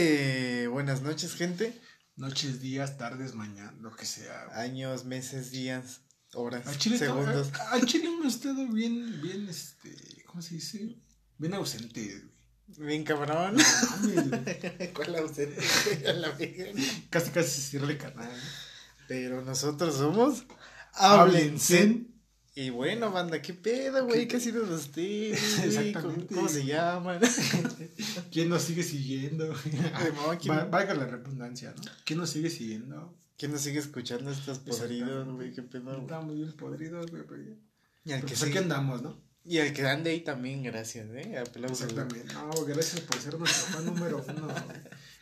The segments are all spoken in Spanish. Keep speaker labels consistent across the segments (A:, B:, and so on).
A: Eh, buenas noches, gente.
B: Noches, días, tardes, mañana, lo que sea. güey.
A: Años, meses, días, horas,
B: Al chile,
A: segundos.
B: a- al chile hemos estado bien, bien, este, ¿cómo se dice? Bien ausente, güey.
A: Bien cabrón. ¿Cuál ausente? La.
B: Casi, casi se cierra el canal.
A: Pero nosotros somos
B: Háblense.
A: Y bueno, banda, ¿qué pedo, güey?
B: ¿Qué-
A: ¿Qué ha sido de güey?
B: Exactamente.
A: ¿Cómo, se llaman?
B: ¿Quién nos sigue siguiendo?
A: Simón, ¿quién-
B: Va- Valga la redundancia, ¿no? ¿Quién nos sigue siguiendo?
A: ¿Quién nos sigue escuchando estos podridos, güey? ¿Qué pedo, güey?
B: Estamos bien podridos, güey. pero.
A: Y al, que
B: Pues aquí
A: sigue-
B: andamos, ¿no?
A: y al que ande ahí también, gracias, ¿eh? Aplausos.
B: Exactamente. No, gracias por ser nuestro fan número uno. güey.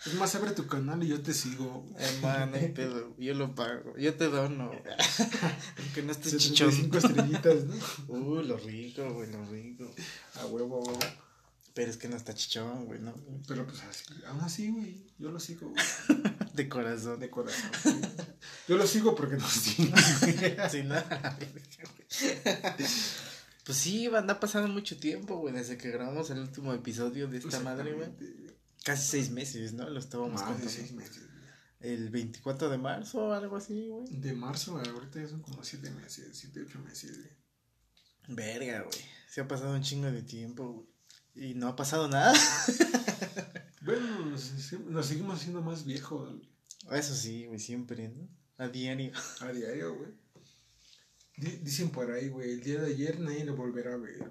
B: Es más, abre tu canal y yo te sigo.
A: Hermano, hay pedo. Yo lo pago. Yo te dono. Aunque no estés chichón.
B: 75 estrellitas, ¿no?
A: Uh, lo rico, güey, lo rico.
B: A huevo, a huevo.
A: Pero es que no está chichón, güey, ¿no?
B: Pero pues así, aún así, güey, yo lo sigo, güey,
A: De corazón.
B: de corazón. güey. Yo lo sigo porque nos sigue.
A: Sí, nada. Pues sí, banda, ha pasado mucho tiempo, güey, desde que grabamos el último episodio de esta madre, güey. Casi seis meses, ¿no? Lo estábamos
B: Más de
A: contando.
B: seis meses. güey.
A: El 24 de marzo o algo así, güey.
B: De marzo, ahorita ya son como siete meses, siete, ocho meses, güey.
A: Verga, güey. Se ha pasado un chingo de tiempo, güey. Y no ha pasado nada.
B: Bueno, nos, nos seguimos haciendo más viejos güey,
A: Eso sí, güey, siempre, ¿no? A diario.
B: a diario, güey. Di- Dicen por ahí, güey, el día de ayer nadie lo volverá a ver, güey.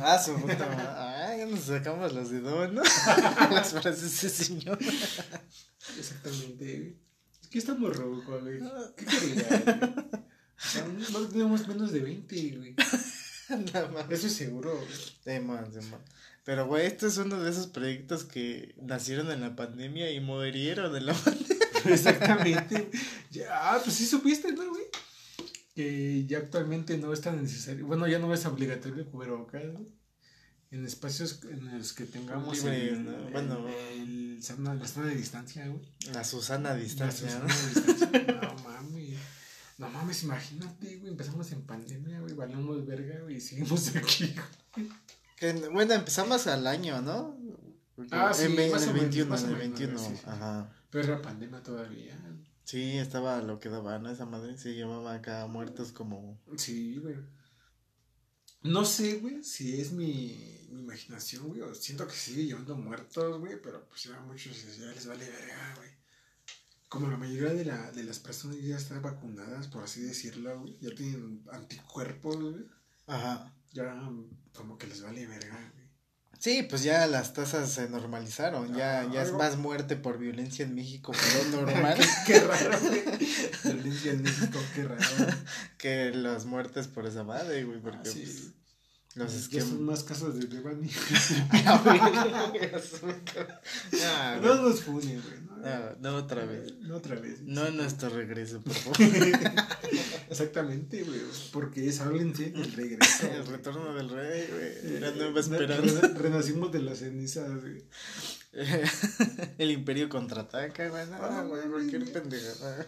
A: Ah, su puta madre. Ah, ya nos sacamos los de dos, ¿no? Las frases de señor.
B: Exactamente, güey. Es que estamos rojos, güey. ¿Qué querías, güey? No tenemos menos de 20, güey.
A: Nada más.
B: Eso es seguro, güey.
A: Simón, Simón. Pero, güey, este es uno de esos proyectos que nacieron en la pandemia y murieron en la pandemia.
B: Exactamente. Ya, ah, pues sí supiste, ¿no, güey? Que ya actualmente no es tan necesario. Bueno, ya no es obligatorio el cubrebocas. En espacios en los que tengamos
A: Libre,
B: el,
A: ¿no?
B: el-
A: Bueno.
B: el sana- la sana de distancia, güey.
A: La Susana distancia,
B: La
A: ¿no?
B: sana de distancia. No mames. No mames, imagínate, güey. Empezamos en pandemia, güey. Valemos verga, güey. Y seguimos aquí, güey.
A: Que, bueno, empezamos al año, ¿no? Porque
B: Ah, sí,
A: en,
B: más
A: en el
B: menos,
A: 21,
B: más
A: en el
B: menos,
A: 21.
B: sí, sí.
A: Ajá.
B: Pero era pandemia todavía.
A: Sí, estaba lo que daba, ¿no? Esa madre se llevaba acá muertos como.
B: Sí, güey. No sé, güey, si es mi, mi imaginación, güey, o siento que sigue llevando muertos, güey, pero pues ya muchos ya les vale verga, güey. Como la mayoría de, la, de las personas ya están vacunadas, por así decirlo, güey, ya tienen anticuerpos, güey,
A: Ajá.
B: ya como que les vale verga.
A: Sí, pues ya las tasas se normalizaron. Ya,
B: Ah,
A: ya es más muerte por violencia en México que lo normal
B: Qué raro, güey. Violencia en México, qué raro.
A: que las muertes por esa madre, güey. Porque
B: Ah, sí.
A: pues, los esquemas.
B: son más casos de Devani. No
A: güey.
B: nos funen, güey. No,
A: No, no otra vez.
B: No otra vez.
A: No en nuestro regreso, por favor.
B: Exactamente, güey. Porque es, háblense, el regreso.
A: El retorno del rey, güey. La
B: Eh,
A: nueva
B: re-
A: esperanza.
B: re- renacimos de las cenizas, güey.
A: El imperio contraataca, güey. No,
B: Ah,
A: güey. cualquier pendejada.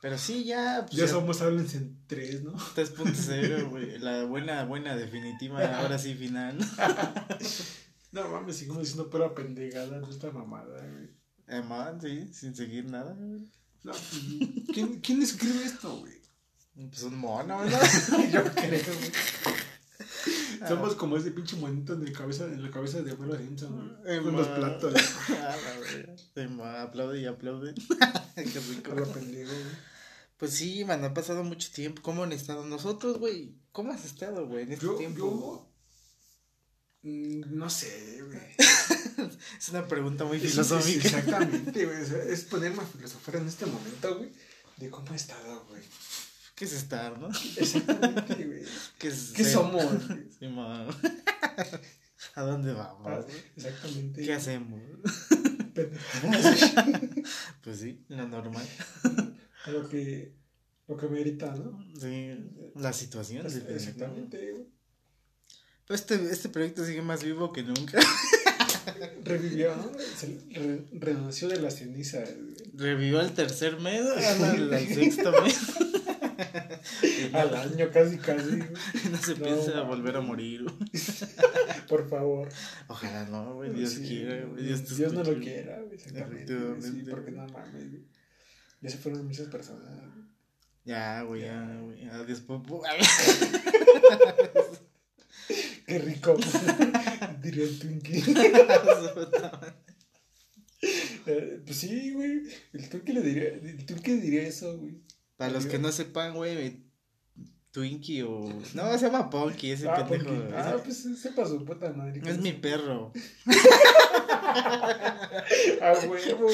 A: Pero sí, ya. Pues,
B: Ya
A: ya
B: somos háblense en tres, ¿no?
A: 3.0, güey. La buena, buena, definitiva, ahora sí final.
B: No mames, seguimos diciendo pura pendejada de esta mamada, güey.
A: Eh, man, sí, sin seguir nada, güey.
B: No, pues, ¿quién, ¿Quién escribe esto, güey?
A: Pues un mono, ¿verdad?
B: Yo creo, güey. Somos como ese pinche monito en, el cabeza, en la cabeza de Homero Simpson, güey.
A: Eh,
B: Con los platos.
A: Ah, la ma, aplaude y aplaude. Qué rico.
B: La pendejo, güey.
A: Pues sí, man, ha pasado mucho tiempo. ¿Cómo han estado nosotros, güey? ¿Cómo has estado, güey, en este
B: Yo,
A: tiempo?
B: yo. mm, No sé, güey.
A: Es una pregunta muy
B: es-
A: filosófica.
B: exactamente, güey. es ponerme a filosofar en este momento, güey. De cómo he estado, güey.
A: ¿Qué es estar, no?
B: Exactamente, güey.
A: ¿Qué, es
B: ¿Qué
A: ser?
B: somos?
A: Sí. ¿A dónde vamos?
B: Ah? Exactamente.
A: ¿Qué hacemos? Pues sí, lo normal.
B: A lo que. Lo que merita, ¿no?
A: Sí, la situación.
B: Exactamente, güey.
A: Pero este, este proyecto sigue más vivo que nunca.
B: Revivió, ¿no? Re- renació de las cenizas, güey.
A: Revivió al tercer mes, al, sexto mes. No,
B: Al año casi, casi,
A: no se
B: No,
A: piensa volver a morir.
B: Por favor.
A: Ojalá no, güey. Dios
B: Sí,
A: quiera, güey. Dios,
B: Dios no lo quiera, exactamente. Sí, porque no mames. Ya se fueron muchas personas.
A: Ya, güey, ya, güey. Adiós, popo.
B: Qué rico. Diría el Twinkie. Eh, pues sí, güey. El Twinkie le diría, el Twinkie diría eso, güey.
A: Para los que no sepan, güey, Twinkie o. No, se llama Punky, ese
B: Ah,
A: pendejo.
B: ah, pues sepa su puta madre.
A: Es mi perro.
B: Ah, huevo.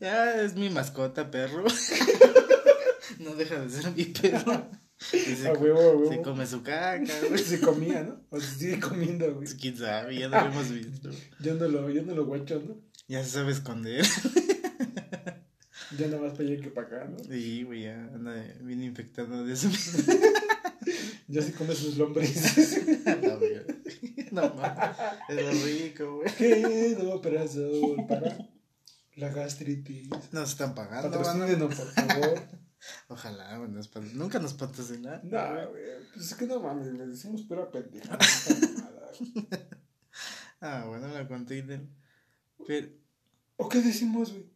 A: Ya es mi mascota, perro. no deja de ser mi perro. Y se,
B: A huevo, huevo.
A: se come su caca, güey.
B: Se comía, ¿no? O se sigue comiendo, güey.
A: Quién sabe, ya no lo hemos visto.
B: Yo no lo, yo no lo guacho, ¿no?
A: Ya se sabe esconder.
B: Ya nada más para allá que para acá, ¿no?
A: Sí, güey, ya anda bien infectado de eso.
B: Ya se come sus lombrices.
A: no, güey. No, mames. Es rico, güey.
B: ¿Qué operación para la gastritis?
A: Nos están pagando.
B: Patrocínenos, por favor.
A: Ojalá, güey, nos pat- nunca nos patrocinan.
B: No, güey. Pues es que no mames, le decimos pura pendeja.
A: Ah, bueno, la conté. Pero.
B: ¿O qué decimos, güey?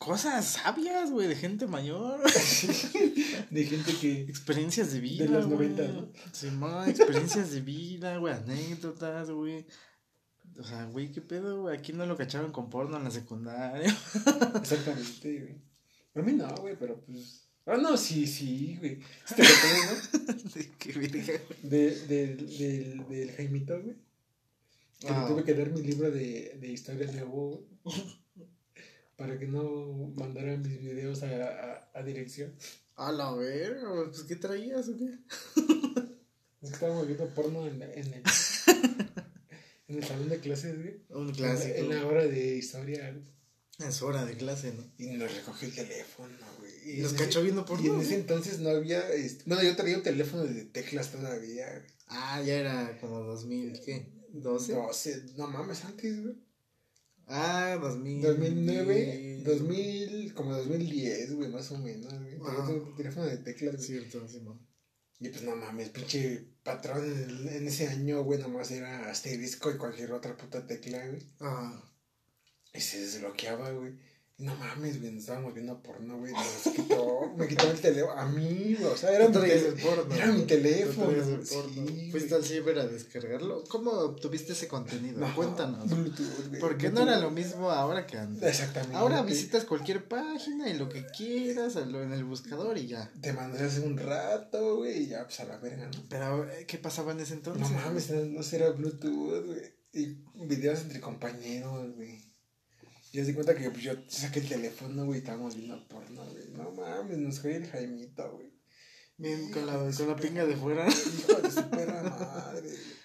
A: Cosas sabias, güey, de gente mayor.
B: De gente que.
A: Experiencias de vida.
B: De los
A: güey.
B: 90, ¿no?
A: Simón, experiencias de vida, güey, anécdotas, güey. O sea, güey, ¿qué pedo, güey? Aquí no lo cachaban con porno en la secundaria.
B: Exactamente, güey. A mí no, güey, pero pues. Ah, no, sí, sí, güey. Sí te lo tengo,
A: Qué verga, güey.
B: ¿no? De, de, del, del Jaimito, güey. Que
A: Ah.
B: le tuve que dar mi libro de, de historia de güey. Para que no mandara mis videos a, a, a dirección.
A: A la verga, pues ¿qué traías o qué?
B: Es que estábamos viendo porno en, la- en el. en el salón de clases, güey.
A: Un
B: En la-
A: clásico.
B: En la hora de historia, güey.
A: Es hora de clase, ¿no?
B: Y nos recogió el teléfono, güey.
A: Y nos cachó viendo porno.
B: Y en ese entonces no había. este, bueno, yo traía un teléfono de teclas todavía, güey.
A: Ah, ya era como 2000, ¿qué? ¿12?
B: 12, no mames, antes, güey.
A: Ah, 2000.
B: 2009, 2000, como 2010, güey, más o menos, güey. Traía un teléfono de teclas, güey.
A: Cierto, Simón.
B: Y pues no mames, pinche patrón en ese año, güey, nomás era asterisco y cualquier otra puta tecla, güey.
A: Ah,
B: Y se desbloqueaba, güey. No mames, güey, nos estábamos viendo porno, güey. Nos quitó, me quitó el teléfono. A mí, güey, o sea, era mi,
A: porno.
B: era mi teléfono. sí,
A: Fuiste al ciber a descargarlo. ¿Cómo obtuviste ese contenido?
B: No,
A: Cuéntanos.
B: Bluetooth, güey.
A: ¿Por qué no
B: Bluetooth.
A: era lo mismo ahora que antes?
B: Exactamente.
A: Ahora visitas cualquier página y lo que quieras en el buscador y ya.
B: Te mandé hace un rato, güey, y ya, pues a la verga, ¿no?
A: Pero, eh, ¿qué pasaba en ese entonces?
B: No mames, no, no será Bluetooth, güey. Y videos entre compañeros, güey. Y di cuenta que pues, yo saqué el teléfono, güey, estábamos viendo porno, güey. No mames, nos fue el Jaimito, güey.
A: Bien, con la, con la pinga de fuera.
B: Hijo de su perra madre, güey.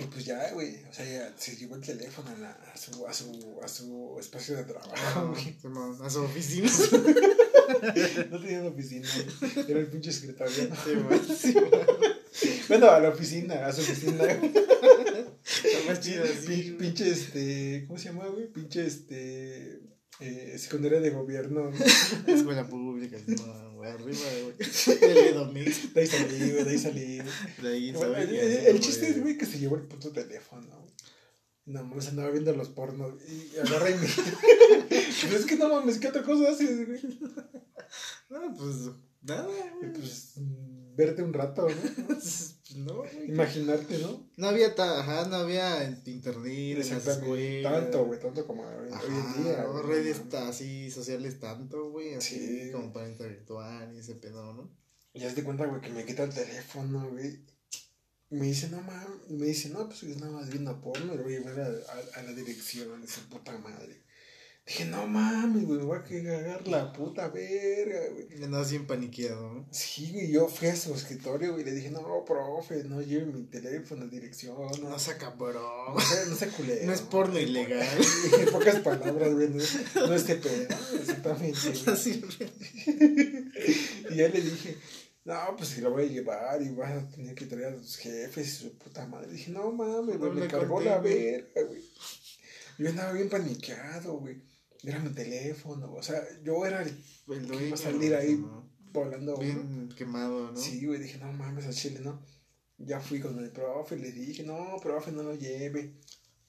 B: Y pues ya, güey, o sea, ya se llevó el teléfono a, la- a, su, a, su, a su espacio de trabajo, güey.
A: Simón, a su oficina.
B: No tenía una oficina, güey. Era el pinche escritorio.
A: Simón.
B: Bueno, a la oficina, a su oficina. güey.
A: Está más chido así.
B: Pinche este, ¿cómo se llama, güey? Pinche este, eh, secundaria de gobierno. güey.
A: Escuela pública, Simón, güey, arriba, güey. El.
B: De ahí salí, güey, de ahí salí.
A: De ahí,
B: Bueno, el,
A: Y
B: chiste es, güey, que se llevó el puto teléfono, güey. No mames, andaba viendo los pornos y agarra y me. Pero es que no mames, ¿qué otra cosa haces, güey?
A: No, pues, nada,
B: Y
A: güey.
B: pues, mm, verte un rato, ¿no?
A: Pues, no, güey.
B: Imaginarte, ¿no?
A: No había, ajá, no había internet
B: Exactamente. Tanto, güey, tanto como
A: Ajá,
B: hoy en día.
A: no,
B: güey,
A: redes así sociales tanto, güey, así
B: Sí.
A: como para interactuar y ese pedo, ¿no?
B: Y haz de cuenta, güey, que me quita el teléfono, güey. Me dice, no mames, me dice, no, pues es nada más viendo porno, y voy a llevar a, a- a la dirección esa puta madre. Dije, no mames, güey, me voy a cagar la puta verga, güey.
A: Y andaba bien paniqueado, ¿no?
B: Sí, güey, yo fui a su escritorio, güey, y le dije, no, profe, no lleve mi teléfono dirección, no,
A: No sea cabrón.
B: no sea, no sea culero.
A: No es porno ilegal.
B: En pocas palabras, güey, no, no es pedo, exactamente.
A: Así,
B: Y ya le dije, no, pues si lo voy a llevar y vas a tener que traer a tus jefes y su puta madre. Dije, no mames, güey, me cargó
A: conté,
B: la verga, güey. Yo andaba bien paniqueado, güey. Era mi teléfono, o sea, yo era el
A: el
B: Que iba
A: dueño.
B: a salir ahí
A: ¿no?
B: volando. ¿no?
A: Bien quemado, ¿no?
B: Sí, güey, dije, no mames, a Chile, ¿no? Ya fui con el profe, le dije, no, profe, no lo lleve.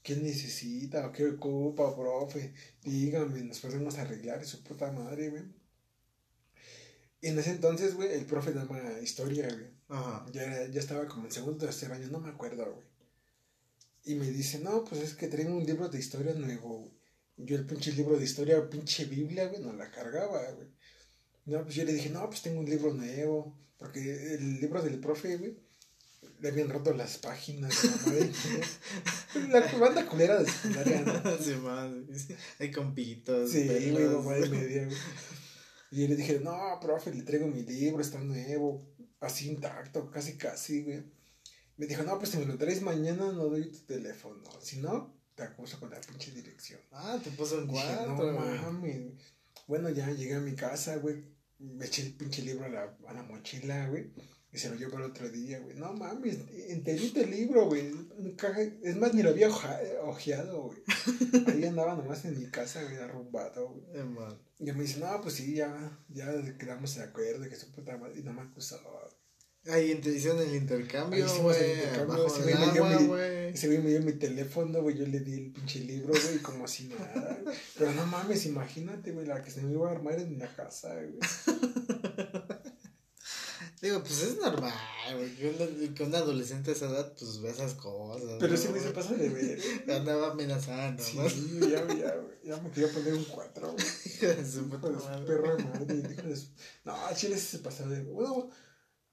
B: ¿Qué necesita o qué ocupa, profe? Dígame, nos podemos arreglar, su puta madre, güey. Y en ese entonces, güey, el profe daba historia, güey.
A: Ajá.
B: Ya, era- ya estaba como en segundo o tercer año, no me acuerdo, güey. Y me dice, no, pues es que traigo un libro de historia nuevo, güey. Yo el pinche libro de historia, pinche Biblia, güey, no la cargaba, güey. No, pues yo le dije, no, pues tengo un libro nuevo. Porque el libro del profe, güey, le habían roto las páginas, la madre. La banda culera de secundaria, ¿no?
A: Sí, más. Hay compitos.
B: Sí, güey, mamá de media, güey. Y yo le dije, no, profe, le traigo mi libro, está nuevo, así intacto, casi, casi, güey. Me dijo, no, pues si me lo traes mañana, no doy tu teléfono. Si no, te acuso con la pinche dirección.
A: Ah, te puso en
B: Dije,
A: cuatro.
B: no mames. Bueno, ya llegué a mi casa, güey. Me eché el pinche libro a la, a la mochila, güey. Y se lo llevo el otro día, güey. No mames, enterito el libro, güey. Es más, ni lo había oja- ojeado, güey. Ahí andaba nomás en mi casa, güey, arrumbado, güey.
A: Eh, man.
B: Y me dice, no, pues sí, ya, ya quedamos de acuerdo, que su puta madre. Y no me acusó.
A: Ahí te hicieron el intercambio, güey.
B: ese güey me dio mi- me dio teléfono, güey. Yo le di el pinche libro, güey, como si nada. Pero no mames, imagínate, güey, la que se me iba a armar en la casa, güey.
A: Digo, pues es normal, güey. Que un, adolescente a esa edad, pues ve esas cosas.
B: Pero
A: ¿no,
B: ese güey se pasa de ver.
A: Andaba amenazando,
B: Sí,
A: ¿no?
B: güey, ya, ya, ya me quería poner un 4, güey.
A: Hijo de su puta madre.
B: madre. hijo de su- No, Chile sí se pasó de. Bueno,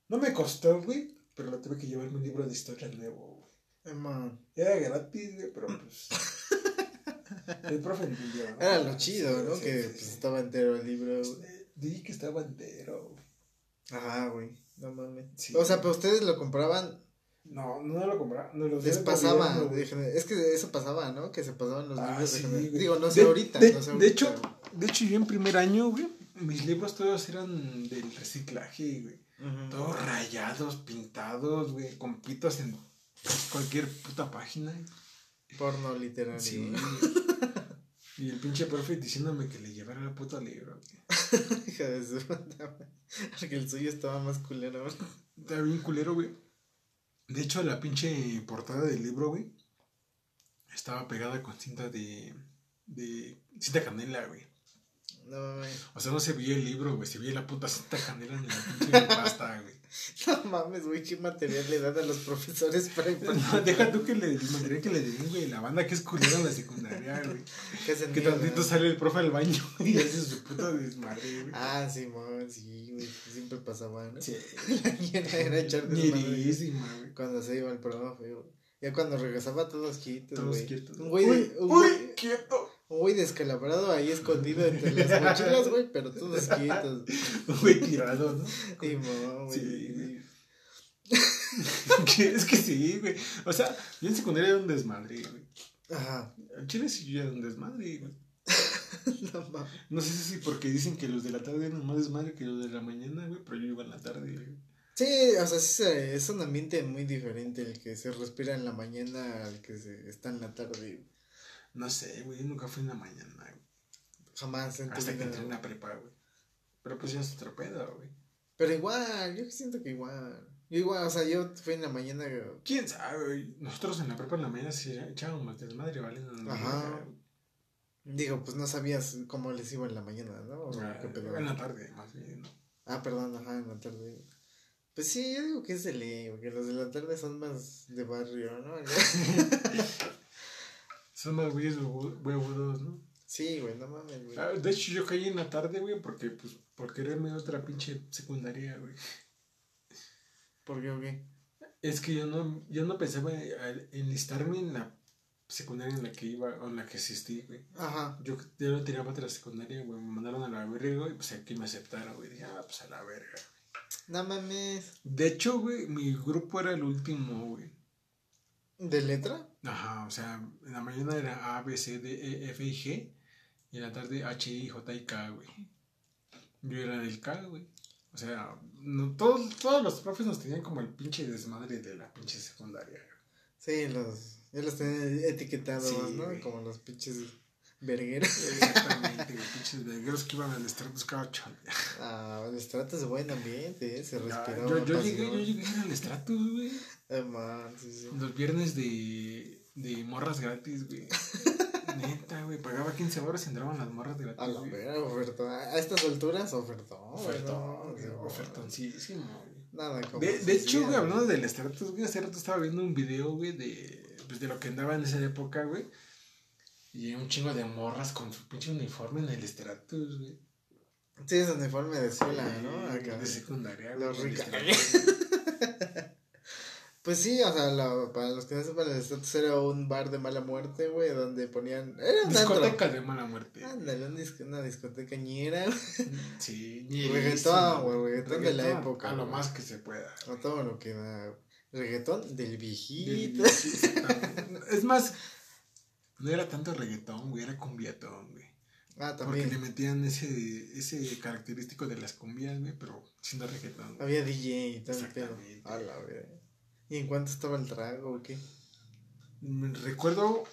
B: no me costó, güey, pero lo tuve que llevarme un libro de historia nuevo, güey.
A: Eh, man.
B: Era gratis, güey, pero pues. El profe entendió. ¿no?
A: Era lo chido, ¿no?
B: Sí,
A: que
B: sí,
A: pues,
B: sí.
A: estaba entero el libro,
B: Pues,
A: güey.
B: eh, Di que estaba entero. güey.
A: Ajá, güey. No mames.
B: Sí.
A: O sea, pero ustedes lo compraban,
B: No, no lo compraba. No lo
A: les pasaba.
B: gobierno,
A: es que eso pasaba, ¿no? Que se pasaban los
B: Ah,
A: libros
B: sí,
A: de. Digo, no sé
B: De-
A: ahorita.
B: De,
A: no sé
B: de
A: ahorita,
B: hecho,
A: güey.
B: de hecho, yo en primer año, güey, mis libros todos eran del reciclaje, güey. Todos rayados, pintados, güey, con pitos en cualquier puta página.
A: Porno.
B: Sí.
A: güey.
B: Y el pinche profe diciéndome que le llevara el puto libro.
A: Hija de su puta. Porque el suyo estaba más culero. güey.
B: Está bien culero, güey. De hecho, la pinche portada del libro, güey, estaba pegada con cinta de. de. cinta canela, güey.
A: No mames.
B: O sea, no se veía el libro, güey, se veía la puta cinta canela en la pinche pasta, güey.
A: No mames, güey. ¿Qué material le dan a los profesores para?
B: No, deja tú que le el material que le den, güey, la banda que es culera en la secundaria, güey.
A: ¿Qué hacen
B: Que tantito sale el profe al baño y hace su puta desmadre, güey.
A: Ah, sí, mon, sí, güey. Siempre pasaba, ¿no?
B: Sí.
A: La era echar desmadre. güey. Cuando se iba el profe, güey. Ya cuando regresaba todos quietos,
B: Todos
A: güey.
B: quietos.
A: Un güey,
B: Uy, quieto.
A: Güey descalabrado ahí escondido entre las mochilas, güey, pero todos quietos.
B: Güey tirado, ¿no?
A: Y mamá, güey.
B: Sí, es que sí, güey. O sea, yo en secundaria era un desmadre, güey.
A: Ajá.
B: En Chile sí yo era un desmadre, güey.
A: No mames.
B: No sé si porque dicen que los de la tarde eran más desmadre que los de la mañana, güey, pero yo iba en la tarde, güey.
A: Sí, o sea, sí es un ambiente muy diferente el que se respira en la mañana al que se está en la tarde.
B: No sé, güey, nunca fui en la mañana, güey.
A: Jamás en tu
B: Hasta que entré en
A: güey.
B: la prepa, güey. Pero pues ya es otro pedo, güey.
A: Pero igual, yo siento que igual. Yo igual, o sea, yo fui en la mañana. güey.
B: ¿Quién sabe, güey? Nosotros en la prepa en la mañana sí echábamos desmadre, ¿vale? No,
A: Ajá. Digo, pues no sabías cómo les iba en la mañana, ¿no?
B: Ah,
A: qué pedo.
B: en la tarde, más bien, ¿no?
A: Ah, perdón, ajá, en la tarde. Pues sí, yo digo que es de ley, porque los de la tarde son más de barrio, ¿no?
B: Son más güeyes huevu- huevudos, ¿no?
A: sí, güey, no mames, güey.
B: Ah, De hecho, yo caí en la tarde, güey, porque, pues, por quererme otra pinche secundaria, güey.
A: ¿Por qué o qué?
B: Es que yo no, yo no pensaba en enlistarme en la secundaria en la que iba, o en la que asistí, güey.
A: Ajá.
B: Yo, yo lo tiraba otra secundaria, güey. Me mandaron a la verga, güey, pues aquí me aceptaron, güey. Dije, ah, pues a la verga.
A: No mames.
B: De hecho, güey, mi grupo era el último, güey.
A: ¿De letra?
B: Ajá, o sea, en la mañana era A, B, C, D, E, F y G. Y en la tarde H, I, J y K, güey. Yo era del K, güey. O sea, no, todos, todos los profes nos tenían como el pinche desmadre de la pinche secundaria.
A: Sí, los. Ya los tienen etiquetados,
B: Sí,
A: ¿no? Como los pinches. Verguero.
B: Exactamente, güey. Pinches vergueros que iban al estrato cada
A: Ah, el estrato es buen ambiente, ¿eh? Se respiró.
B: Yo, yo, llegué, yo llegué al estrato, güey.
A: Man, sí, sí.
B: Los viernes de, de morras gratis, güey. Neta, güey. Pagaba 15 horas y entraban las morras gratis.
A: A la vera, ofertón. A estas alturas, ofertón.
B: Ofertón, ofertoncísimo, güey.
A: Nada como.
B: De, hecho, güey, hablando del estrato, güey, hace rato estaba viendo un video, güey, de, pues, de lo que andaba en esa época, güey. Y un chingo de morras con su pinche uniforme en el estratus, güey.
A: Sí, es uniforme de escuela, ¿no? Acá.
B: De secundaria,
A: Los
B: güey. en el
A: rica-
B: Stratus.
A: Pues sí, o sea, la- para los que no sepan, el estatus era un bar de mala muerte, güey, donde ponían. Era un antro.
B: Discoteca de mala muerte.
A: Ándale, un disco- una discoteca ñera.
B: Sí,
A: Reggaetón, güey, reggaetón de la época,
B: A lo más que se pueda.
A: A todo lo que da. Reggaetón del viejito.
B: Del- es más, no era tanto reggaetón, güey, era cumbiatón, güey.
A: Ah,
B: Porque
A: también.
B: le metían ese, ese característico de las cumbias, güey, pero siendo reggaetón. güey.
A: Había DJ y.
B: Exactamente.
A: A la verdad. ¿Y en cuánto estaba el trago o qué?
B: Me Recuerdo.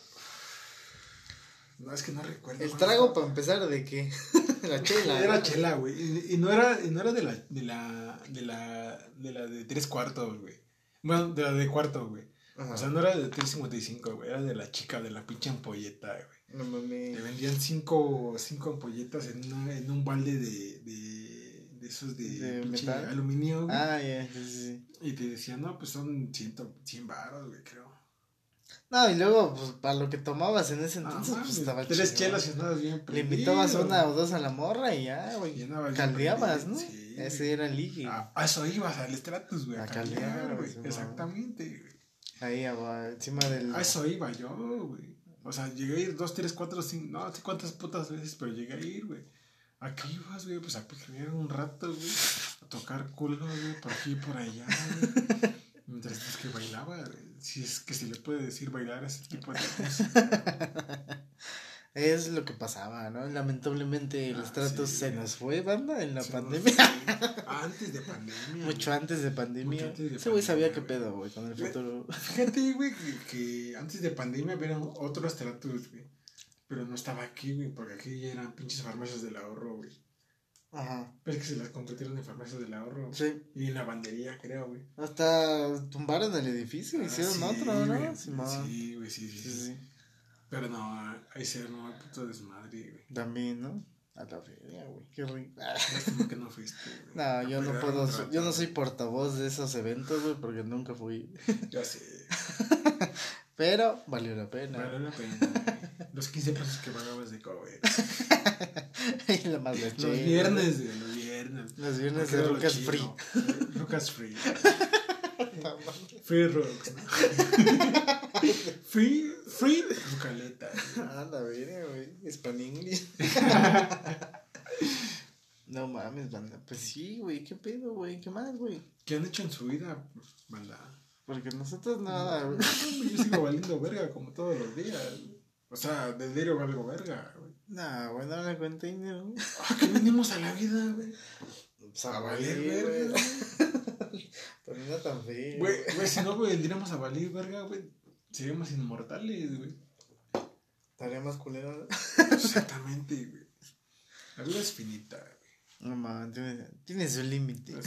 B: No, es que no recuerdo.
A: El trago, para empezar, ¿de qué? la chela.
B: Era
A: ¿no?
B: chela, güey. Y, y no era, y no era de la, de la, de la, de la de tres cuartos, güey. Bueno, de la de cuarto, güey.
A: Ajá.
B: O sea, no era de 3.55, güey. Era de la chica, de la pinche ampolleta, güey.
A: no mames.
B: Le vendían cinco, cinco ampolletas en, una, en un balde de, de, de esos de,
A: ¿De metal?
B: aluminio, güey.
A: Ah, ya, sí, sí, sí.
B: Y te decían, no, pues son 100, 100 baros, güey, creo.
A: No, y luego, pues, para lo que tomabas en ese entonces, pues estaba
B: Tres chelas y andabas bien
A: Le
B: prendido.
A: invitabas una o dos a la morra y ya, güey. Caldeabas, ¿no?
B: sí,
A: Ese era el ligue.
B: A, a eso ibas, al estratus, güey.
A: A
B: A caldear, güey. Exactamente, güey.
A: Ahí, agua, encima del.
B: A eso iba yo, güey. O sea, llegué a ir dos, tres, cuatro, cinco, no sé cuántas putas veces, pero llegué a ir, güey. ¿A qué ibas, güey? Pues a pijar un rato, güey. A tocar culo, güey, por aquí y por allá, güey. Mientras es que bailaba, güey. Si es que se le puede decir bailar a ese tipo de cosas.
A: Es lo que pasaba, ¿no? Lamentablemente el
B: Ah, sí.
A: se nos fue, banda, en la pandemia.
B: Antes de pandemia.
A: Mucho antes de pandemia.
B: Mucho antes de
A: Ese güey sabía qué pedo, güey, con el futuro.
B: Fíjate, güey, que, que antes de pandemia había otro estratus, güey. Pero no estaba aquí, güey, porque aquí ya eran pinches farmacias del ahorro, güey.
A: Ajá.
B: Pero es que se las convirtieron en farmacias del ahorro.
A: Sí.
B: Y en lavandería, creo, güey.
A: Hasta tumbaron el edificio,
B: Ah,
A: hicieron
B: sí,
A: otro, ¿no?
B: Sí, güey, sí, sí,
A: Sí,
B: sí. Pero no, ahí se armó el puto desmadre, güey.
A: También, ¿no? A la feria, güey. Qué rico.
B: Lástima que no fuiste, güey.
A: No, yo no puedo,
B: rato.
A: yo no soy portavoz de esos eventos, güey, porque nunca fui.
B: Ya sé.
A: Pero valió la pena.
B: Vale la pena, güey. Los 15 pesos que pagabas de cover.
A: Y la más
B: Los
A: leche.
B: viernes, güey, los viernes.
A: Los viernes de
B: lo chido.
A: Free.
B: Rucas Free. Free Rocks. Free, free Rucaleta.
A: Ah, la verga, güey. Span English. no mames, banda. Pues sí, güey. ¿Qué pedo, güey? ¿Qué más, güey?
B: ¿Qué han hecho en su vida, banda?
A: Porque nosotros nada, güey.
B: Yo sigo valiendo verga como todos los días. O sea, de diario valgo verga, güey.
A: Nah, güey, no me cuenta dinero. güey.
B: Ah, que venimos a la vida, güey.
A: Pues
B: A
A: a
B: valer, verga.
A: No tan feo.
B: Güey, güey, si no vendríamos a valer verga, güey, seríamos inmortales, güey.
A: Estaría más culero. ¿no?
B: Exactamente, güey. La vida es finita, güey.
A: No mames, tiene, tiene su límite.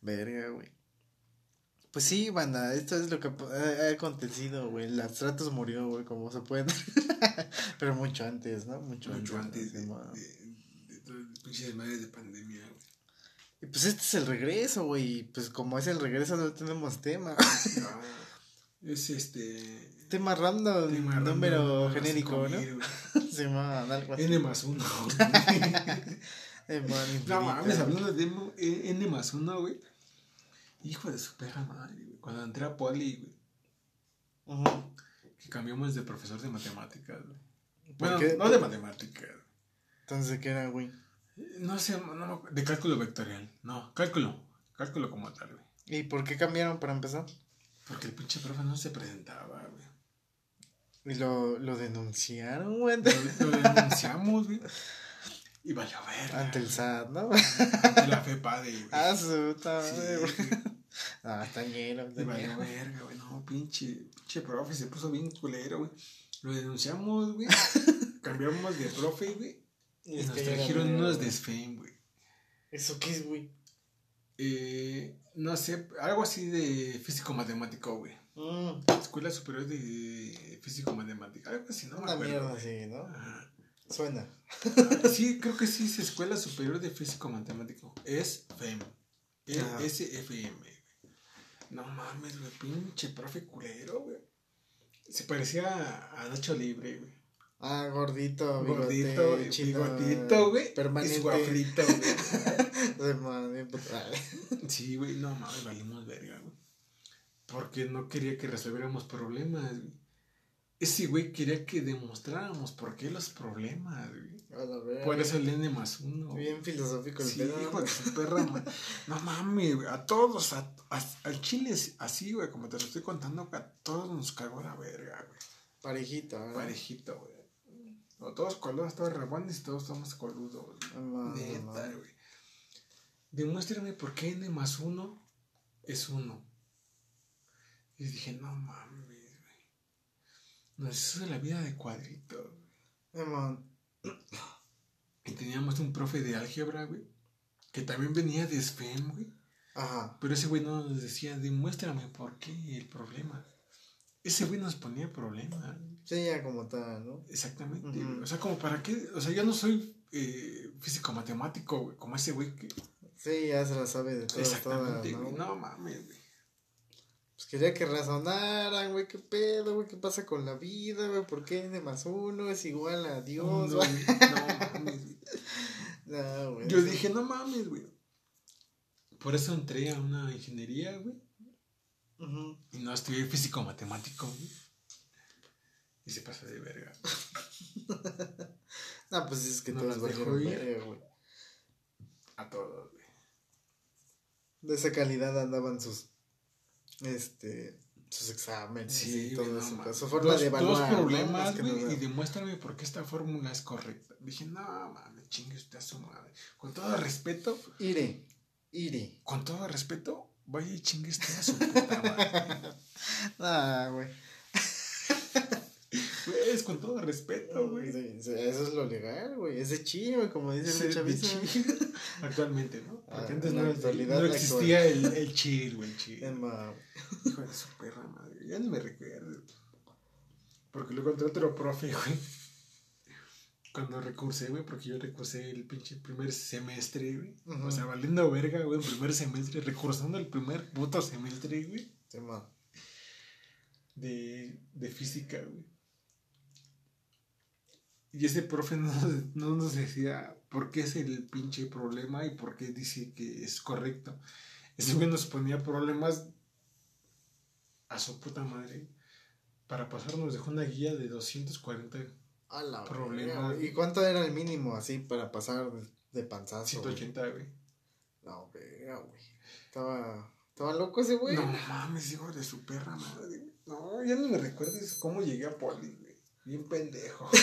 A: Verga, güey. Pues sí, banda, esto es lo que ha, ha acontecido, güey. La Stratos murió, güey, como se puede. Pero mucho antes, ¿no? Mucho,
B: Mucho antes de,
A: Simón.
B: de, de todo el pinche desmadre de pandemia, güey.
A: Y pues este es el regreso, güey. Y pues como es el regreso, no tenemos tema.
B: Ah, es este.
A: tema random,
B: tema
A: número genérico, ¿no?
B: 5000, güey.
A: Se llama algo así.
B: N más uno. No mames, hablando de eh, N más uno, güey. Hijo de su perra madre, güey. Cuando entré a Poli, güey.
A: Ujú.
B: Que cambiamos de profesor de matemáticas, güey.
A: ¿Por
B: Bueno,
A: qué?
B: no de matemáticas.
A: Entonces, ¿qué era, güey?
B: No sé, no, de cálculo vectorial. No, cálculo. Cálculo como tal, güey.
A: ¿Y por qué cambiaron para empezar?
B: Porque el pinche profe no se presentaba, güey.
A: Y lo, lo denunciaron, güey,
B: Lo, lo denunciamos, güey. Y valió verga.
A: ante el SAT, ¿no?
B: Ante la FEPADE, güey.
A: Ah, su puta
B: Sí,
A: madre, güey.
B: güey.
A: Ah, está lleno, está
B: Y valió
A: lleno.
B: verga, güey. No, pinche, pinche profe se puso bien culero, güey. Lo denunciamos, güey. Cambiamos de profe, güey.
A: Y es
B: nos trajeron unos de SFEM, güey.
A: ¿Eso qué es, güey?
B: Eh, no sé, algo así de físico-matemático, güey.
A: Mm,
B: Escuela Superior de Físico-Matemática. Algo así, no me
A: una
B: acuerdo.
A: mierda así, ¿no? Suena.
B: Ah, Sí, creo que sí es Escuela Superior de Físico Matemático. Es FEM. E-
A: Ajá.
B: SFM. güey. No mames, güey. Pinche profe culero, güey. Se parecía a Nacho Libre, güey.
A: Ah, gordito, bigote,
B: Gordito,
A: chino,
B: bigotito, güey.
A: Permanente.
B: Afrito, güey.
A: Puta.
B: Sí, güey. No mames, valimos verga, güey. Porque no quería que resolviéramos problemas, güey. Ese güey quería que demostráramos por qué los problemas, güey.
A: A verga.
B: Por eso el N más uno.
A: Bien filosófico el
B: Sí,
A: pedo.
B: hijo de su perra, ma- No mames, güey. A todos, a, a- al chile así, güey. Como te lo estoy contando, a todos nos cagó la verga, güey.
A: Parejito, ¿no?
B: Parejito, güey. No, todos coludos, todos rebuenos y todos somos coludos, güey. Neta, güey. Demuéstrame por qué N más uno es uno. Y dije, no mames, güey. Nos hizo la vida de cuadrito.
A: Man.
B: Y teníamos un profe de álgebra, güey. Que también venía de SFEM, güey.
A: Ajá.
B: Pero ese güey no nos decía, demuéstrame por qué el problema. Ese güey nos ponía problema.
A: Sí, ya como tal, ¿no?
B: Exactamente. O sea, como para qué. O sea, yo no soy eh, físico-matemático, güey. Como ese güey que.
A: Sí, ya se la sabe de todas,
B: Exactamente.
A: ¿no?
B: No mames, güey.
A: Pues quería que razonaran, güey, qué pedo, güey, qué pasa con la vida, güey, por qué N más uno es igual a Dios,
B: No,
A: güey.
B: no mames, güey.
A: No, güey.
B: Yo dije, no mames, güey. Por eso entré a una ingeniería, güey.
A: Ujú.
B: Y no estudié físico-matemático, güey. Y se pasa de verga.
A: No, pues es que
B: No
A: todos
B: dejó ir.
A: verga, güey.
B: A todos, güey.
A: De esa calidad andaban sus, este, sus exámenes
B: Sí,
A: y todo
B: no
A: eso.
B: mames.
A: su forma de evaluar.
B: Dos problemas, y demuéstrame por qué esta fórmula es correcta. Dije, no mames, chingue usted a su madre. Con todo respeto,
A: Ire, ire.
B: con todo respeto, vaya y chingue usted a su puta madre.
A: Ah, güey.
B: Güey, es con todo respeto, güey.
A: Sí, sí, eso es lo legal, güey. Es de güey, como dice
B: Sí,
A: el
B: de. Actualmente, ¿no?
A: Ah,
B: Porque antes
A: en
B: no,
A: la
B: existía el, el chill, güey, el chill.
A: Es más,
B: Hijo de su perra madre. Ya no me recuerdo. Porque lo encontré otro profe, güey. Cuando recursé, güey, porque yo recursé el pinche primer semestre, güey. O sea, valiendo verga, güey, el primer semestre, recursando el primer puto semestre, güey,
A: más.
B: de, de física, güey. Y ese profe no, nos- no nos decía por qué es el pinche problema y por qué dice que es correcto. Ese güey nos ponía problemas a su puta madre. Para pasar nos dejó una guía de 240,
A: A la
B: Problema.
A: verga, güey. ¿Y cuánto era el mínimo así para pasar de, panzazo? güey?
B: 180, güey.
A: No, güey. Estaba, estaba loco ese güey.
B: No mames, hijo de su perra madre. No, ya no me recuerdes cómo llegué a Poli, güey. Bien pendejo.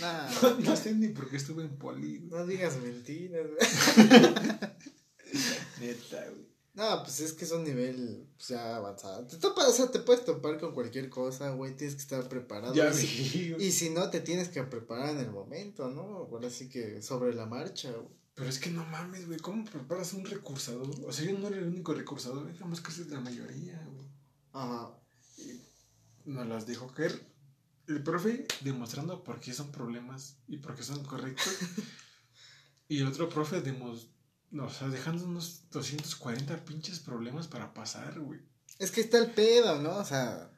A: Nah,
B: No, no sé ni por qué estuve en Poli, güey.
A: no digas mentiras, güey.
B: Neta, güey.
A: No, pues es que es un nivel pues, ya avanzado. Te o sea, te puedes topar con cualquier cosa, güey. Tienes que estar preparado.
B: Ya
A: y, si, y si no, te tienes que preparar en el momento, ¿no? Ahora sí que sobre la marcha, güey.
B: Pero es que no mames, güey. ¿Cómo preparas un recursador? O sea, yo no era el único recursador. Digamos que es la mayoría, güey.
A: Ajá.
B: Nos las dejó caer el profe demostrando por qué son problemas y por qué son correctos. y el otro profe demos, no, o sea, dejando unos 240 pinches problemas para pasar, güey.
A: Es que está el pedo, ¿no? O sea,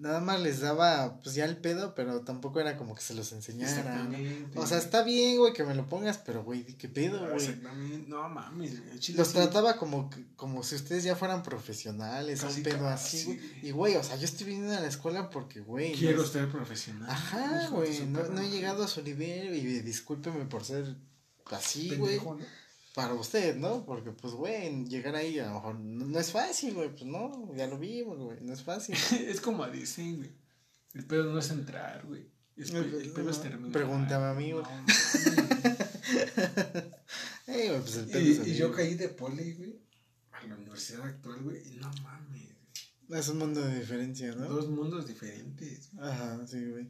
A: nada más les daba, pues ya el pedo, pero tampoco era como que se los enseñara. O sea, está bien, güey, que me lo pongas, pero, güey, qué pedo, güey.
B: Exactamente. No mames, güey.
A: Los
B: sí.
A: trataba como, como si ustedes ya fueran profesionales,
B: Casi,
A: un pedo
B: casi,
A: así, güey. Y, güey, o sea, yo estoy viniendo a la escuela porque, güey. no
B: Quiero
A: es-
B: ser profesional.
A: Ajá, güey, no, no he llegado a su nivel y discúlpeme por ser así, güey.
B: ¿no?
A: Para usted, ¿no? Porque, pues, güey, llegar ahí a lo mejor no, no es fácil, güey. Pues no, ya lo vimos, güey, no es fácil.
B: es como dicen, güey. El pedo no es entrar, güey. El pedo es terminar.
A: Pregúntame a mí, güey.
B: No, mames.
A: Ey, güey, pues el pedo
B: y,
A: es
B: y
A: así,
B: yo
A: güey.
B: caí de poli, güey. A la universidad actual, güey. Y no mames.
A: Es un mundo de diferencia, ¿no?
B: Dos mundos diferentes.
A: Ajá, sí, güey.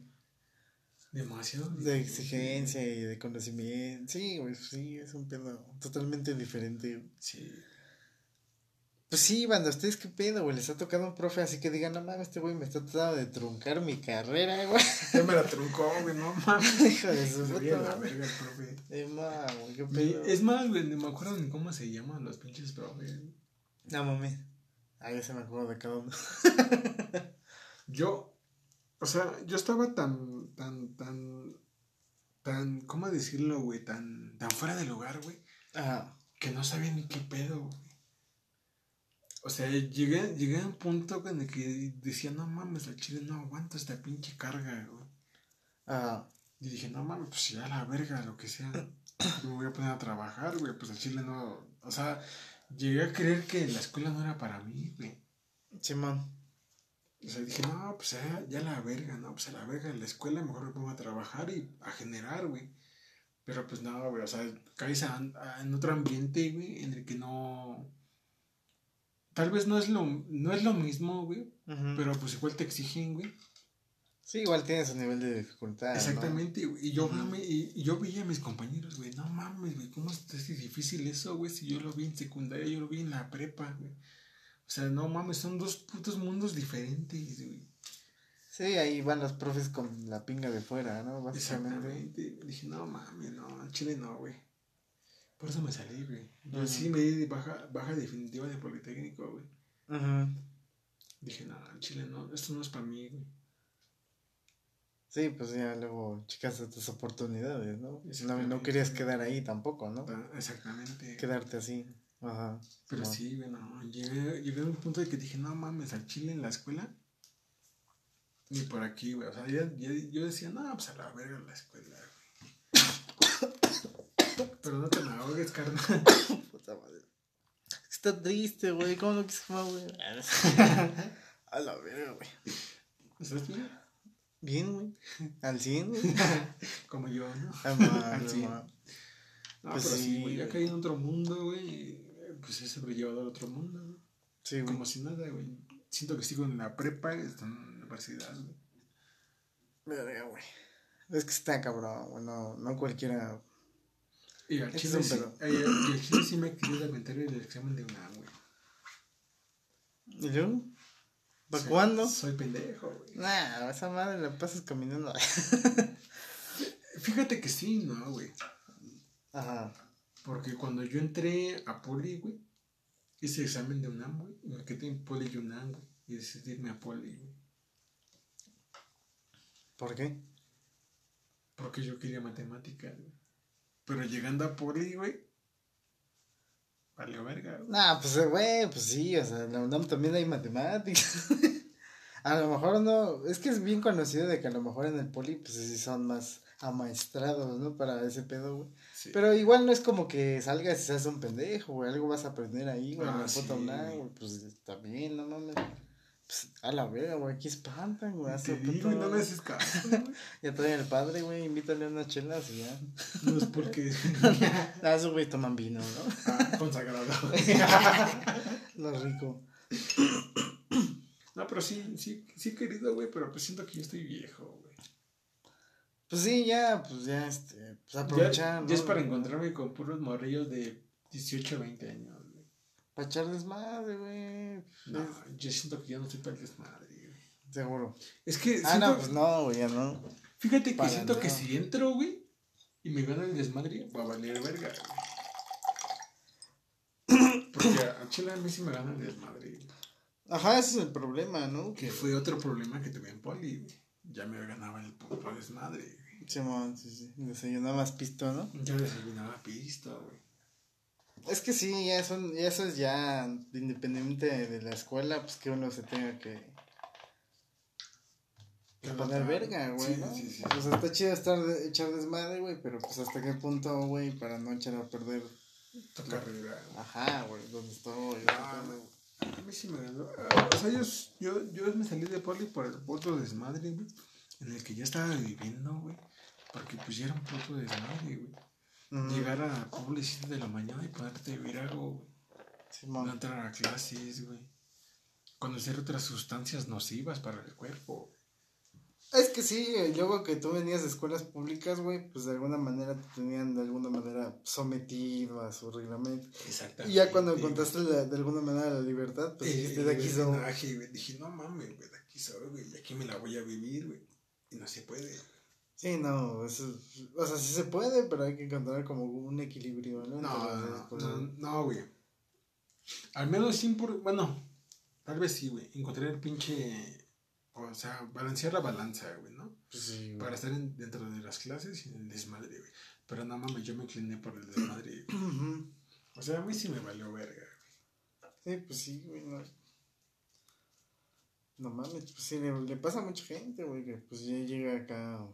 B: Demasiado.
A: De exigencia y de conocimiento. Sí, güey, sí, es un pedo totalmente diferente.
B: Sí.
A: Pues sí, banda, ¿ustedes qué pedo, güey? Les ha tocado un profe así que digan, no mames, este güey me está tratando de truncar mi carrera, güey.
B: Ya me la truncó, güey, no mames.
A: Hijo de su puta. Eh, güey, qué
B: Y
A: pedo.
B: Es más, güey, ni me acuerdo ni cómo se llaman los pinches profes.
A: No mames. Ah, ya se me acuerdo de cada uno.
B: Yo, o sea, yo estaba tan, tan, tan, tan, ¿cómo decirlo, güey? Tan, tan fuera de lugar, güey,
A: Ajá.
B: que no sabía ni qué pedo, güey. O sea, llegué, llegué a un punto en el que decía, no mames, al chile no aguanto esta pinche carga, güey.
A: Ajá.
B: Y dije, no mames, pues ya la verga, lo que sea. Me voy a poner a trabajar, güey, pues al chile no. O sea, llegué a creer que la escuela no era para mí, güey.
A: Simón.
B: O sea, dije, no, pues ya, ya la verga, no, pues a la verga, en la escuela mejor me pongo a trabajar y a generar, güey. Pero pues no, güey, o sea, caes a- a- en otro ambiente, güey, en el que no. Tal vez no es lo, no es lo mismo, güey, pero pues igual te exigen, güey.
A: Sí, igual tiene su nivel de dificultad.
B: Exactamente, güey. Y yo, mame, y, y yo veía a mis compañeros, güey, no mames, güey, ¿cómo es difícil eso, güey? Si yo lo vi en secundaria, yo lo vi en la prepa, güey. O sea, no mames, son dos putos mundos diferentes, güey.
A: Sí, ahí van los profes con la pinga de fuera, ¿no? Básicamente.
B: Dije, no mames, no, chile no, güey. Por eso me salí, güey. Yo sí me di de baja, baja definitiva de Politécnico, güey.
A: Ujú.
B: Dije, no, chile no, esto no es para mí, güey.
A: Sí, pues ya luego chicas tus oportunidades, ¿no? No, querías quedar ahí tampoco, ¿no?
B: Ta- Exactamente.
A: Quedarte así. Ajá.
B: Pero sí, güey, no. Llegué, llegué a un punto de que dije, no mames, al chile en la escuela. Ni por aquí, güey. O sea, ya- ya- yo decía, no, pues a la verga la escuela, güey. Pero no te me ahogues, carnal.
A: Puta madre. Está triste, güey. ¿Cómo no quise fumar, güey? A la verga, güey.
B: ¿Estás bien?
A: Bien, güey. Al 100, güey.
B: Como yo, ¿no?
A: Ah,
B: Al cien.
A: ma.
B: No,
A: Pues
B: pero
A: sí,
B: sí, güey, ya caí en otro mundo, güey. Pues es sobrellevado al otro mundo, güey.
A: Sí.
B: Como si nada, güey. Siento que sigo en la prepa, estoy en la universidad, güey.
A: Verga, güey. Es que está cabrón, güey. No, no cualquiera.
B: Y al
A: Ese
B: chile,
A: es un
B: sí, ay, y al chile sí me quería aventar el examen de UNAM, güey.
A: ¿Y luego? ¿Para cuándo?
B: Soy pendejo, güey.
A: Nah, esa madre la pasas caminando.
B: Fíjate que sí, no, güey.
A: Ajá.
B: Porque cuando yo entré a Poli, güey, hice examen de UNAM, güey, me quedé en Poli y UNAM, güey, y decidí irme a Poli, güey.
A: ¿Por qué?
B: Porque yo quería matemáticas, güey. Pero llegando a Poli, güey, valió verga, güey.
A: Nah, pues, güey, pues sí, o sea, en la UNAM también hay matemáticas. a lo mejor no, es que es bien conocido de que a lo mejor en el poli, pues sí son más amaestrados, ¿no? Para ese pedo, güey.
B: Sí.
A: Pero igual no es como que salgas y seas un pendejo, güey, algo vas a aprender ahí, güey, en
B: Ah,
A: la
B: sí,
A: UNAM,
B: güey.
A: pues también, no mames. Pues, a la verga, güey, aquí espantan, güey.
B: Te digo,
A: puto-
B: no me haces caso, güey.
A: Ya trae el padre, güey, invítale unas chelas y ya.
B: No es porque...
A: Ah, esos güey toman vino, ¿no?
B: ah, consagrado.
A: Lo rico.
B: no, pero sí, sí, sí querido, güey, pero pues siento que yo estoy viejo, güey.
A: Pues sí, ya, pues ya, este, pues
B: Ya,
A: aprovechar,
B: ya es para encontrarme con puros morrillos de 18 20 años, güey.
A: Para echar desmadre, güey.
B: No, yo siento que ya no estoy para el desmadre, güey.
A: Seguro.
B: Es que
A: Ah, no, pues no, güey, ya no.
B: fíjate que
A: para
B: siento que si entro, güey, y me gana el desmadre, va a valer verga, güey. Porque a Chile a mí sí me gana el desmadre, güey.
A: Ajá, ese es el problema, ¿no?
B: Que fue otro problema que tuve en poli, güey. Ya me ganaba el desmadre, güey.
A: Simón, sí, sí. Desayunabas pisto, ¿no?
B: Ya desayunaba pisto, güey.
A: Es que sí, ya son, ya eso es ya independiente de la escuela, pues que uno se tenga que, que poner verga, güey,
B: Sí,
A: ¿no?
B: sí, sí.
A: Pues está chido estar de- echar desmadre, güey, pero pues hasta qué punto, güey, para no echar a perder.
B: Tu carrera.
A: Ajá, güey, donde estoy.
B: Ah. A mí sí me ganó. Ah, O sea, yo, yo, yo me salí de poli por el puto desmadre, güey. En el que ya estaba viviendo, güey. Porque pues ya era un puto desmadre, güey.
A: Ujú.
B: Llegar a 7 de la mañana y ponerte algo, güey. No
A: Simón.
B: entrar a clases, güey. conocer otras sustancias nocivas para el cuerpo.
A: Es que sí, y luego que tú venías de escuelas públicas, güey, pues de alguna manera te tenían de alguna manera sometido a su reglamento.
B: Exactamente.
A: Y ya cuando encontraste la- de alguna manera la libertad, pues dijiste de aquí soy.
B: soy. Dije, no mames, güey, de aquí soy, güey, y aquí me la voy a vivir, güey. Y no se puede.
A: Sí, no, eso, o sea, sí se puede, pero hay que encontrar como un equilibrio, ¿no?
B: No, no, no, güey. Al menos sin por. Bueno, tal vez sí, güey. Encontrar el pinche. O sea, balancear la balanza, güey, ¿no?
A: Pues sí, güey.
B: Para estar en- dentro de las clases y en el desmadre, güey. Pero no mames, yo me incliné por el desmadre, güey. O sea, a mí sí me valió verga.
A: Sí, pues sí, güey, no. No mames, pues sí, le, le pasa a mucha gente, güey, que pues ya llega acá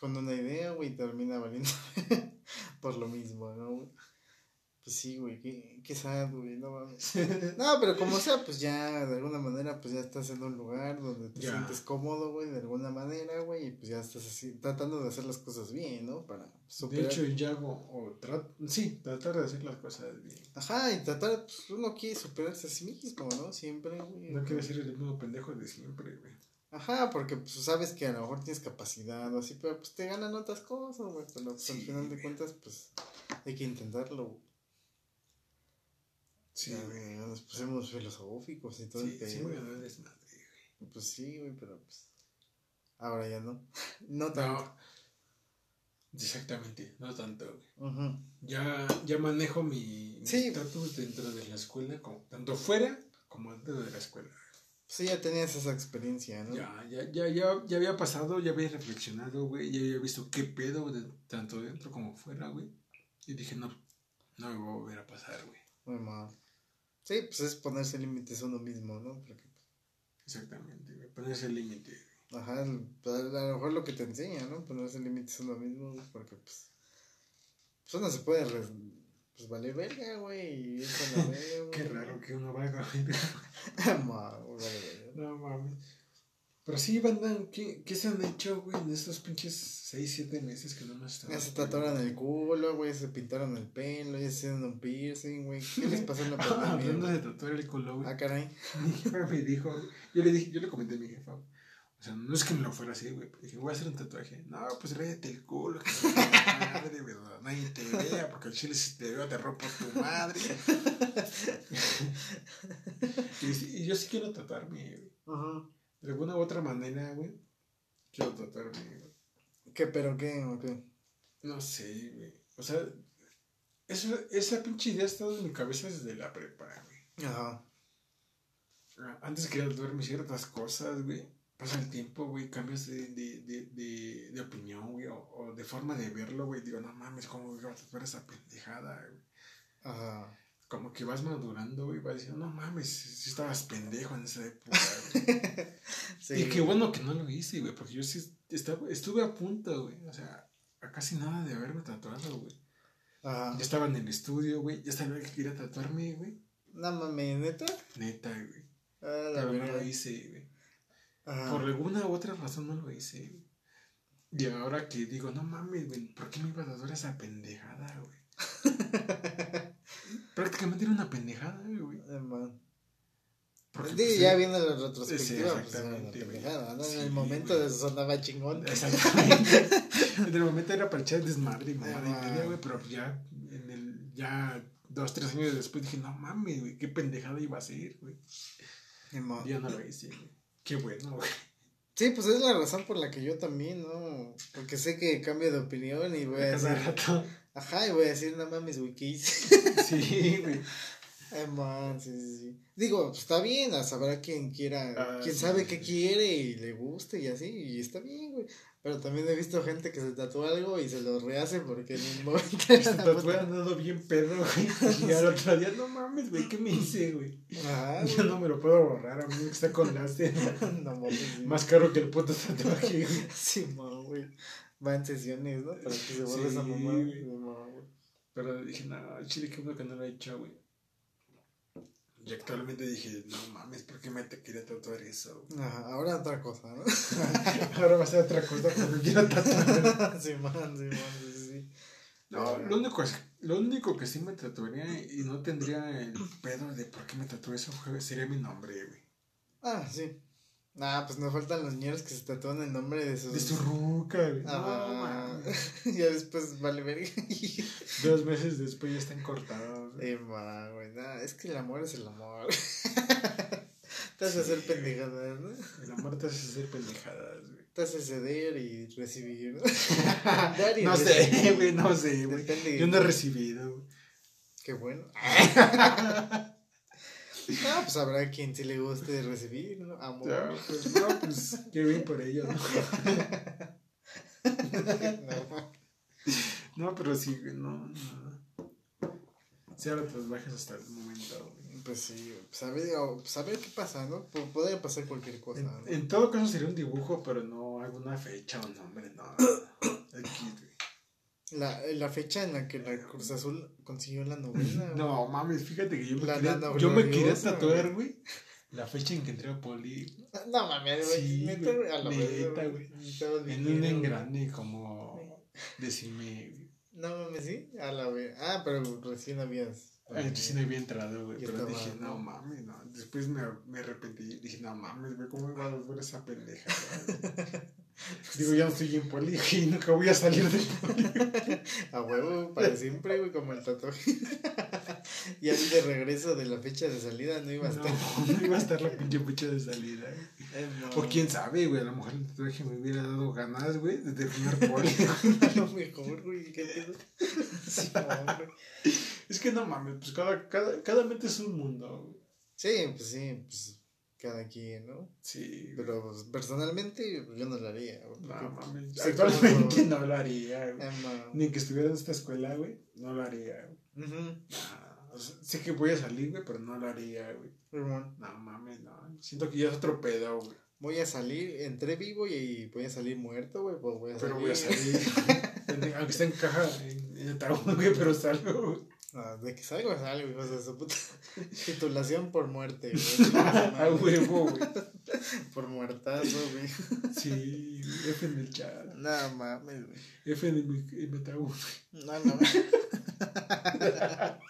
A: con una idea, güey, termina valiendo por lo mismo, ¿no, güey? Pues sí, güey, qué, qué sad, güey, no mames. No, pero como sea, pues ya, de alguna manera, pues ya estás en un lugar donde te
B: Ya.
A: sientes cómodo, güey, de alguna manera, güey, y pues ya estás así, tratando de hacer las cosas bien, ¿no? Para
B: De
A: superar.
B: hecho, ya hago. O tra- sí, tratar de hacer las cosas bien.
A: Ajá, y tratar, pues uno quiere superarse a sí mismo, ¿no? Siempre, güey.
B: No quiero ser el mismo pendejo de siempre, güey.
A: Ajá, porque pues sabes que a lo mejor tienes capacidad o así, pero pues te ganan otras cosas, güey. Pero pues, al
B: Sí,
A: final de
B: güey.
A: cuentas, pues hay que intentarlo. güey.
B: Sí,
A: Ya,
B: güey.
A: nos pusimos filosóficos y todo el
B: Sí, sí,
A: pedo.
B: me ganó el desmadre, güey.
A: Pues sí, güey, pero pues ahora ya no. No tanto.
B: No. Exactamente, no tanto, güey.
A: Ujú.
B: Ya, ya manejo mi mi
A: Sí.
B: dentro de la escuela, como, tanto fuera como dentro de la escuela.
A: Sí, ya tenías esa experiencia, ¿no?
B: Ya, ya, ya, ya, ya había pasado, ya había reflexionado, güey, ya había visto qué pedo, de, tanto dentro como fuera, güey. Y dije, no, no me va a volver a pasar, güey.
A: Muy mal. Sí, pues es ponerse límites uno mismo, ¿no? Porque,
B: Exactamente, güey. Ponerse el límite. güey.
A: ajá, pues, a lo mejor lo que te enseña, ¿no? Ponerse límites uno mismo, porque pues, pues uno se puede, pues vale verga, güey.
B: Qué raro que uno vaya a ver.
A: Ma, güey, vale verga.
B: No mames. Pero sí, banda, ¿qué, ¿qué se han hecho, güey, en estos pinches 6, 7 meses que no hemos estado?
A: Ya se tatuaron el culo, güey, se pintaron el pelo, ya se hicieron un piercing, güey. ¿Qué les pasó en la
B: Hablando
A: pandemia?
B: de tatuar el culo, güey.
A: Ah, caray.
B: Mi jefa me dijo, yo le dije, yo le comenté a mi jefa, o sea, no es que me lo fuera así, güey, dije, voy a hacer un tatuaje. No, pues ráyate el culo, que madre, ¿verdad? Nadie te vea, porque el chile si te veo te rompo tu madre. y, yo sí quiero tatuarme, güey.
A: Ajá.
B: De alguna u otra manera, güey, quiero tatuarme, güey.
A: ¿Qué, pero qué, o qué?
B: No sé, güey. O sea, eso, esa pinche idea ha estado en mi cabeza desde la prepa, güey.
A: Ajá.
B: Ah, Antes quería tatuarme ciertas cosas, güey. Pasa el tiempo, güey, cambias de, de, de, de, opinión, güey, o, o de forma de verlo, güey. Digo, no mames, ¿cómo voy a tatuar esa pendejada, güey?
A: Ajá.
B: Como que vas madurando, güey, vas diciendo, no mames, si estabas pendejo en esa época, güey.
A: Sí.
B: Y qué bueno que no lo hice, güey, porque yo sí estaba, estuve a punto, güey. O sea, a casi nada de haberme tatuado, güey.
A: Ajá.
B: Ya estaba en el estudio, güey, ya sabía que quería tatuarme, güey.
A: No mames, neta.
B: Neta, güey.
A: Ah, la verdad.
B: lo hice, güey.
A: Ajá.
B: Por alguna u otra razón no lo hice. Y ahora que digo, no mames, güey, ¿por qué me iba a tatuar esa pendejada, güey? Prácticamente era una pendejada, güey.
A: Man.
B: Porque,
A: Sí,
B: pues,
A: ya
B: eh,
A: viendo la retrospectiva,
B: Sí,
A: pues
B: exactamente,
A: pendejada, ¿no? En
B: Sí,
A: el momento
B: güey.
A: sonaba chingón.
B: Exactamente. en el momento era para echar desmadre
A: Ah.
B: media, güey, pero ya, en el, ya dos, tres años después dije, no mames, güey, qué pendejada iba a ser, güey. Ya no lo hice, güey. Qué bueno, güey.
A: Sí, pues es la razón por la que yo también, ¿no? Porque sé que cambio de opinión y voy a decir,
B: rato.
A: ajá, y voy a decir, no mames, güey, ¿qué hice?
B: Sí, güey.
A: Ay, man, sí, sí, sí. Digo, pues está bien, a saber quien quiera,
B: Ah,
A: quien
B: sí,
A: sabe
B: sí,
A: qué
B: sí.
A: quiere y le guste y así, y está bien, güey. Pero también he visto gente que se tatúa algo y se lo rehace porque en un momento
B: Se tatué andando bien pedo, güey. Y al otro día, no mames, güey, ¿qué me hice, güey?
A: Ajá,
B: Yo no me lo puedo borrar, a mí que está con láser.
A: no mames.
B: Más caro que el puto tatuaje, güey.
A: Sí, man, güey. Va en sesiones, ¿no? Para que se borre
B: Sí,
A: esa mamá.
B: güey. Pero dije, no, chile, qué bueno que no lo he hecho, güey. Y actualmente dije, no mames, ¿por qué me te quería tatuar eso?
A: Ajá, ahora otra cosa, ¿no?
B: Ahora va a ser otra cosa cuando quiera tatuar.
A: sí, man, sí, man, sí, sí.
B: No, lo único es, Lo único que sí me tatuaría y no tendría el pedo de por qué me tatué eso fue- sería mi nombre, güey.
A: Ah, sí. Ah, pues nos faltan los niños que se tatúan el nombre de sus.
B: De su ruca, güey. No,
A: Ajá.
B: mames.
A: ya después vale verga.
B: Dos meses después ya están cortados.
A: Eh, ma, güey. nah, es que el amor es el amor. Te hace hacer pendejadas, ¿no?
B: El amor te hace hacer pendejadas, güey.
A: Te hace ceder y recibir, ¿no? Dar y
B: No
A: recibir.
B: sé, güey, no sé, güey. Yo no he recibido, güey.
A: Qué bueno. Ah, pues habrá quien sí le guste recibir, ¿no? Amor.
B: Ya, pues, no, pues, qué bien por ellos, ¿no?
A: No.
B: No, pero sí, güey, no, no. Sí, ahora te los bajas hasta el momento, güey.
A: Pues sí, pues a ver, o- pues a ver qué pasa, ¿no? P- Podría pasar cualquier cosa,
B: En,
A: ¿no?
B: en todo caso sería un dibujo, pero no alguna fecha o nombre, no. Aquí.
A: La, la fecha en la que la Cruz Azul consiguió la novena.
B: No, mames, fíjate que yo me
A: La
B: quería,
A: nana
B: yo me quería tatuar, güey. La fecha en que entré a Poli.
A: No mames, güey.
B: Sí,
A: neta,
B: güey,
A: a la
B: neta, güey. En un engrane como decime, güey.
A: No mames, sí. A la verga. Ah, pero recién habías.
B: Sí no había entrado, güey. Pero dije, no mames, no. Después me, me arrepentí. Dije, no mames, güey, ¿cómo iba a volver esa pendeja? Digo, ya no estoy en poli y nunca voy a salir de poli.
A: A huevo, para siempre, güey, como el tatuaje. y ahí de regreso de la fecha de salida no iba a
B: No,
A: estar.
B: no iba a estar la pinche fecha de salida.
A: Eh, no.
B: O quién sabe, güey. A lo mejor el tatuaje me hubiera dado ganas, güey, de terminar poli.
A: A lo mejor, güey, ¿qué pedo? Sí,
B: es que no mames, pues cada, cada, cada mente es un mundo, güey.
A: Sí, pues sí, pues cada quien, ¿no?
B: Sí.
A: Pero pues, personalmente yo no lo haría.
B: No mames. Actualmente no lo haría, güey.
A: no.
B: Ni que estuviera en esta escuela, güey. No lo haría, güey. O sea, sé que voy a salir, güey, pero no lo haría, güey. No mames, no. Siento que ya es otro pedo, güey.
A: Voy a salir, entré vivo y voy a salir muerto, güey, pues voy a salir.
B: Pero voy a salir. Aunque esté en caja, en, en ataúd, güey, pero salgo, güey.
A: Ah, de que salgo, salgo, hijos de su puta. Titulación por muerte, güey.
B: A huevo, güey.
A: Por muertazo, güey.
B: Sí, F en el chat.
A: No mames, güey.
B: F en en mi ataúd.
A: No, no.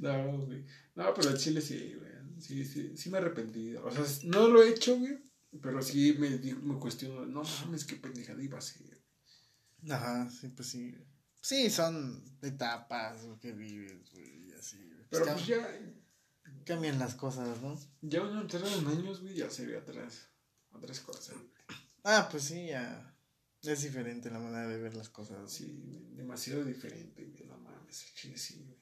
B: No, güey. No, pero al chile sí, güey. Sí, sí, sí me he arrepentido. O sea, no lo he hecho, güey. Pero sí me, me cuestiono, no mames, qué pendejada iba a ser.
A: Ajá, sí, pues sí. Sí, son etapas que vives, güey, y así.
B: Pero
A: Cam-
B: pues ya,
A: Cambian las cosas, ¿no?
B: ya uno entrado en años, güey, ya sería otras, otras cosas. güey.
A: Ah, pues sí, ya. Es diferente la manera de ver las cosas.
B: Sí, demasiado diferente, güey. No mames, chile sí, güey.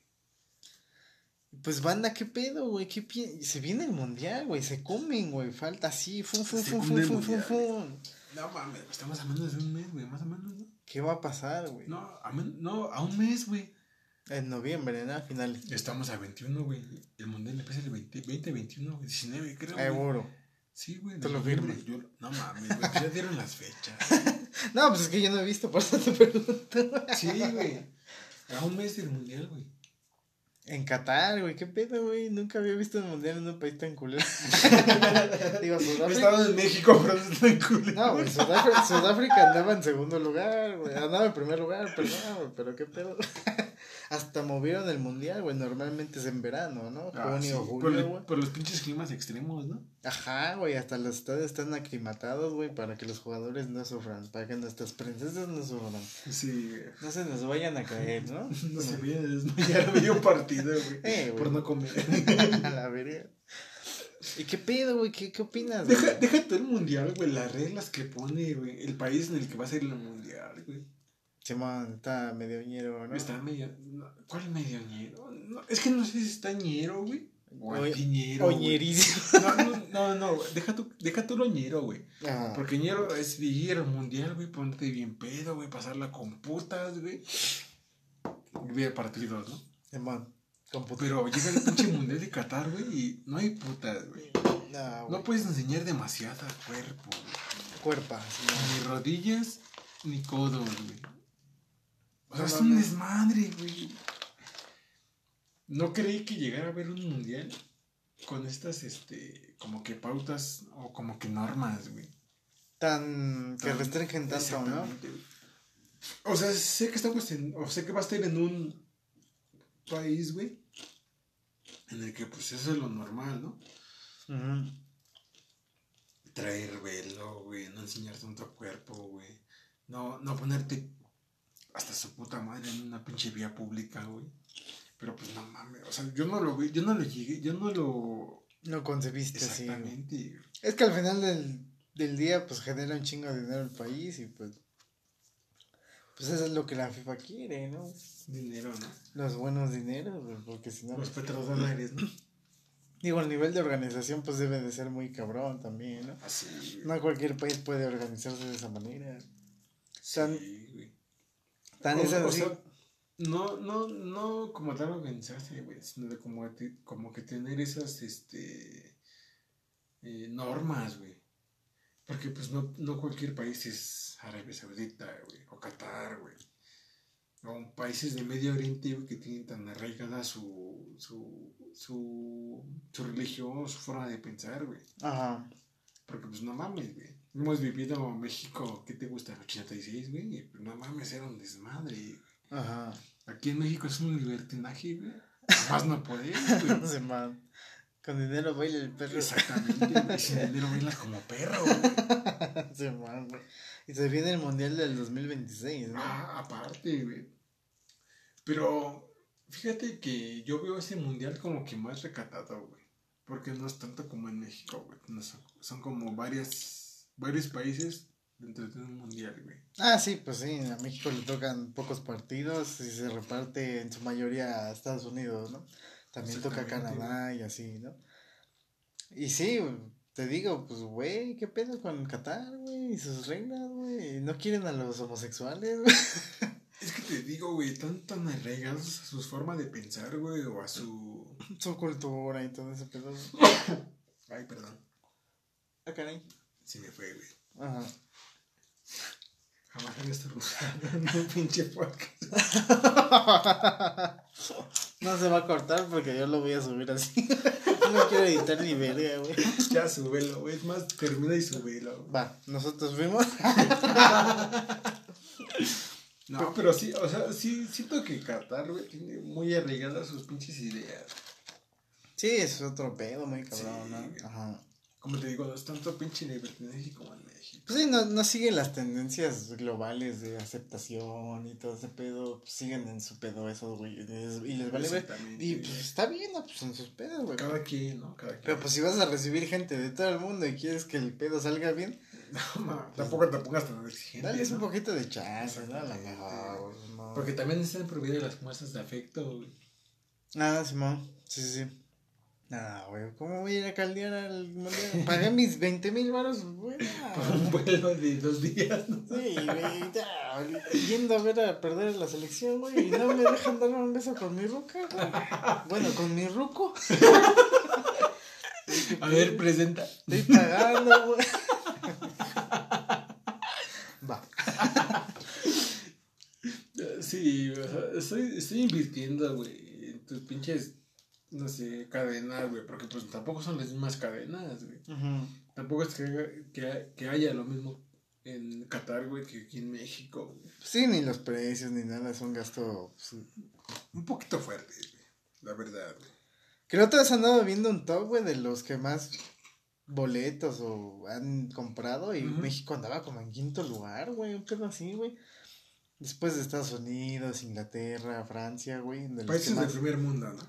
A: Pues banda, ¿qué pedo, güey? ¿Qué pi- Se viene el mundial, güey. Se comen, güey. Falta así. Fum, fum,
B: Se
A: fum, fum, fum, fum.
B: No mames, estamos hablando de un mes, güey, más o menos, ¿no?
A: ¿Qué va a pasar, güey?
B: No, a, no, a un mes, güey.
A: En noviembre, ¿no? A finales.
B: Estamos a 21, güey. El mundial empieza el 20, 20 21, 19, creo.
A: Seguro.
B: Sí, güey.
A: Te lo firmo.
B: Yo- no mames, güey. pues ya dieron las fechas.
A: No, pues es que yo no he visto, por eso te pregunto.
B: Sí, güey. A un mes del mundial, güey.
A: En Qatar, güey. ¿Qué pedo, güey? Nunca había visto el mundial en un país tan culero. Digo, Sudáfrica.
B: estado en México, pero no estoy en culo.
A: No, güey, Sudáfrica, Sudáfrica andaba en segundo lugar, güey. Andaba en primer lugar, perdón, güey, pero qué pedo. Hasta movieron el mundial, güey. Normalmente es en verano, ¿no?
B: Ah,
A: Junio,
B: sí, por,
A: julio,
B: el- por los pinches climas extremos, ¿no?
A: Ajá, güey. Hasta los estadios están aclimatados, güey, para que los jugadores no sufran. Para que nuestras princesas no sufran.
B: Sí, güey.
A: No se nos vayan a caer, ¿no?
B: No se desmayar a medio partido, güey.
A: Eh,
B: por no comer.
A: A la verga. ¿Y qué pedo, güey? ¿Qué, qué opinas,
B: Deja,
A: güey?
B: deja todo el mundial, güey. Las reglas que pone, güey. El país en el que va a ser el mundial, güey.
A: Simón, está medio ñero, ¿no?
B: Está medio. ¿Cuál medio ñero? No, es que no sé si está ñero, güey. O güey.
A: Oñerísimo.
B: No, no, no, no. Deja tu, deja tu lo ñero, güey.
A: Ajá.
B: Porque ñero es vivir el mundial, güey. Ponerte bien pedo, güey. Pasarla con putas, güey. Ver partidos, ¿no?
A: Simón, computa.
B: Pero llega el pinche mundial de Qatar, güey. Y no hay putas, güey.
A: No, güey.
B: No puedes enseñar demasiado al cuerpo, güey.
A: Cuerpa, Simón.
B: Ni rodillas, ni codos, güey. O sea,
A: No
B: es un desmadre, güey. No creí que llegara a haber un mundial con estas, este, como que pautas o como que normas, güey.
A: Tan. que
B: Tan-
A: restringen tanto, ¿no?
B: O sea, sé que estamos en, o sé que va a estar en un país, güey, en el que pues eso es lo normal, ¿no? Traer velo, güey, no enseñar tanto cuerpo, güey. No, no ponerte hasta su puta madre en una pinche vía pública, güey. Pero pues no mames, o sea, yo no lo vi, yo no lo llegué, yo no lo...
A: Lo concebiste.
B: Exactamente.
A: Es que al final del, del día, pues genera un chingo de dinero el país y pues. Pues eso es lo que la FIFA quiere, ¿no?
B: Dinero, ¿no?
A: Los buenos dineros, porque si no.
B: Los petrodólares, ¿no?
A: Digo, el nivel de organización, pues debe de ser muy cabrón también, ¿no?
B: Así.
A: No cualquier país puede organizarse de esa manera.
B: Sí, güey.
A: Tan es así.
B: sea, no, no, no como tal organizarse, güey, sino de como, como que tener esas, este, eh, normas, güey. Porque pues no, no cualquier país es Arabia Saudita, güey, o Qatar, güey. O países de Medio Oriente, güey, que tienen tan arraigada su, su, su, su religión, su forma de pensar, güey.
A: Ajá.
B: Porque pues no mames, güey. Hemos vivido en México, ¿qué te gusta? El 86, güey. y, no mames, era un desmadre. güey.
A: Ajá.
B: Aquí en México es un libertinaje, güey. Más no poder, güey.
A: Se man. Con dinero baila el perro.
B: Exactamente, güey. Sin dinero bailas como perro, güey.
A: Se man, güey. Y se viene el mundial del 2026, ¿no?
B: Ah, aparte, güey. Pero fíjate que yo veo ese mundial como que más recatado, güey. Porque no es tanto como en México, güey. No son, son como varias, varios países dentro de un mundial, güey.
A: Ah, sí, pues sí, a México le tocan pocos partidos y se reparte en su mayoría a Estados Unidos, ¿no? También toca Canadá y así, ¿no? Y sí, te digo, pues, güey, ¿qué pedo con Qatar, güey? Y sus reinas, güey. ¿No quieren a los homosexuales, güey?
B: Es que te digo, güey, están tan arraigados a su forma de pensar, güey, o a su...
A: Su cultura y todo ese pedo.
B: Ay, perdón,
A: Ah, caray.
B: Se me fue, güey.
A: Ajá.
B: Jamás había estornudado en un pinche podcast.
A: No se va a cortar porque yo lo voy a subir así. No quiero editar ni verga, güey.
B: Ya, súbelo, güey, es más, termina y súbelo.
A: Va, nosotros fuimos.
B: No, pero sí, o sea, sí, siento que Qatar, güey, tiene muy arraigadas sus pinches ideas.
A: Sí, es otro pedo muy cabrón,
B: Sí,
A: ¿no? Ajá.
B: Como te digo, no es tanto pinche libertinaje como en México.
A: Pues sí, no, no siguen las tendencias globales de aceptación y todo ese pedo. pues siguen en su pedo esos güeyes. Y les vale ver. Y
B: güey.
A: pues está bien, ¿no? Pues en sus pedos, güey.
B: Cada quien, ¿no? Cada quien.
A: Pero pues si vas a recibir gente de todo el mundo y quieres que el pedo salga bien,
B: No, ma, tampoco te pongas tan exigente.
A: dale un
B: ¿no?
A: poquito de chance, ¿no? La mejor, no.
B: Porque también están prohibidas las muestras de afecto, güey.
A: Ah, Simón. Sí, sí, sí. Ah, güey, ¿cómo voy a ir a caldear al mundial? Pagué mis 20 mil baros, güey.
B: Por un vuelo de dos días, ¿no?
A: Sí, güey, ya, yendo a ver a perder la selección, güey, y no me dejan dar un beso con mi ruca, güey. Bueno, con mi ruco.
B: A ver, presenta.
A: Estoy pagando, güey. Va.
B: Sí, estoy, estoy invirtiendo, güey, en tus pinches, no sé, cadenas, güey, porque pues tampoco son las mismas cadenas, güey. Tampoco es que, que, que haya lo mismo en Qatar, güey, que aquí en México, güey.
A: Sí, ni los precios ni nada, es un gasto. pues,
B: Un poquito fuerte, güey, la verdad, güey.
A: Creo que has andado viendo un top, güey, de los que más boletos o han comprado y. México andaba como en quinto lugar, güey, un pedo así, güey. Después de Estados Unidos, Inglaterra, Francia, güey. de
B: Países del primer mundo, ¿no?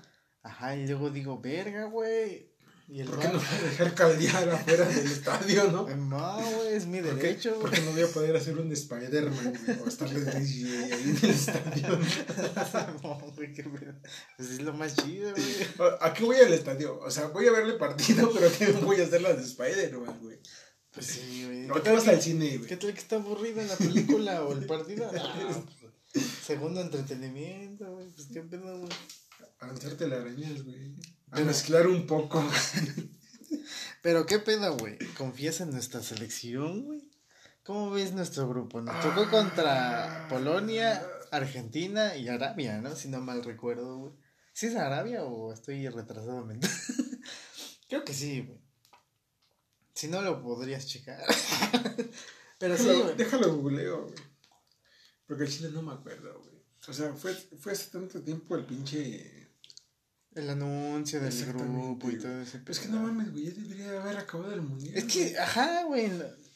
A: Ajá, y luego digo, verga, güey. Y el
B: ¿Por qué no voy a dejar caldear afuera del estadio, no?
A: No, güey, es mi
B: ¿Por qué,
A: derecho,
B: por qué no voy a poder hacer un Spider-Man, güey? O estar de DJ ahí en el estadio.
A: No, güey, qué pedo. Pues es lo más chido, güey.
B: ¿A qué voy al estadio? O sea, voy a verle partido, pero ¿qué voy a hacer las de Spider-Man, güey?
A: Pues sí, güey.
B: No
A: ¿Qué
B: te vas al cine,
A: ¿Qué
B: güey.
A: tal que está aburrido en la película o el partido? Pues, segundo entretenimiento, güey. Pues qué pedo, güey.
B: A lanzarte las arañas, güey. A mezclar un poco.
A: Pero qué pedo, güey. ¿Confías en nuestra selección, güey? ¿Cómo ves nuestro grupo? Nos tocó contra Polonia, Argentina y Arabia, ¿no? Si no mal recuerdo, güey. ¿Sí es Arabia o estoy retrasado mental? Creo que sí, güey. Si no lo podrías checar. Pero sí,
B: Déjalo,
A: güey.
B: déjalo googleo, güey. Porque el chile no me acuerdo, güey. O sea, fue, fue hace tanto tiempo el pinche.
A: El anuncio del grupo y todo ese
B: Pero es que no mames, güey, ya debería haber acabado el mundial.
A: Es que, ajá, güey,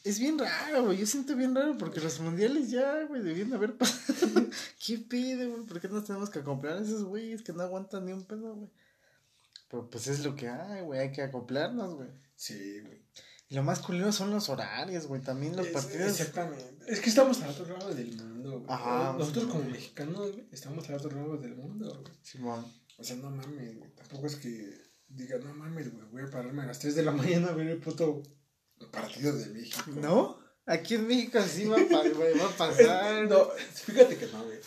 A: es bien raro, güey, yo siento bien raro porque los mundiales ya, güey, debían haber pasado. ¿Qué pide, güey? ¿Por qué nos tenemos que acoplar a esos güeyes que no aguantan ni un pedo, güey? Pero pues es lo que hay, güey, hay que acoplarnos, güey.
B: Sí, güey.
A: Y lo más culero son los horarios, güey, también los
B: Es-
A: partidos.
B: Exactamente. Es que estamos al otro lado del mundo, güey.
A: Ajá,
B: Nosotros
A: sí.
B: como mexicanos, güey, estamos al otro lado del mundo, güey.
A: Simón.
B: O sea, no mames, güey. Tampoco es que diga, no mames, güey, voy a pararme a las 3 de la mañana a ver el puto partido de México.
A: ¿No? Aquí en México sí va va a pasar.
B: No, fíjate que no, güey.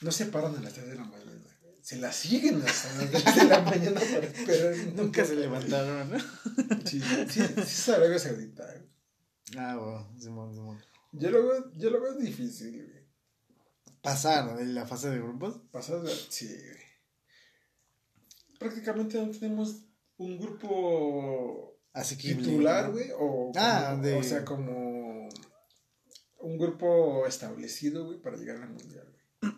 B: No se paran a las 3 de la mañana. Se la siguen hasta las 3 de la mañana para esperar.
A: Nunca se levantaron, ¿no?
B: Sí, sí, sí, es Arabia Saudita, güey.
A: Ah, güey, Simón, Simón.
B: Yo lo veo, yo lo veo difícil, güey.
A: Pasar de la fase de grupos.
B: Pasado, sí, güey. Prácticamente no tenemos un grupo
A: Asequible.
B: titular, güey, o,
A: Ah,
B: como-
A: de-
B: o sea, como un grupo establecido, güey, para llegar al mundial, güey.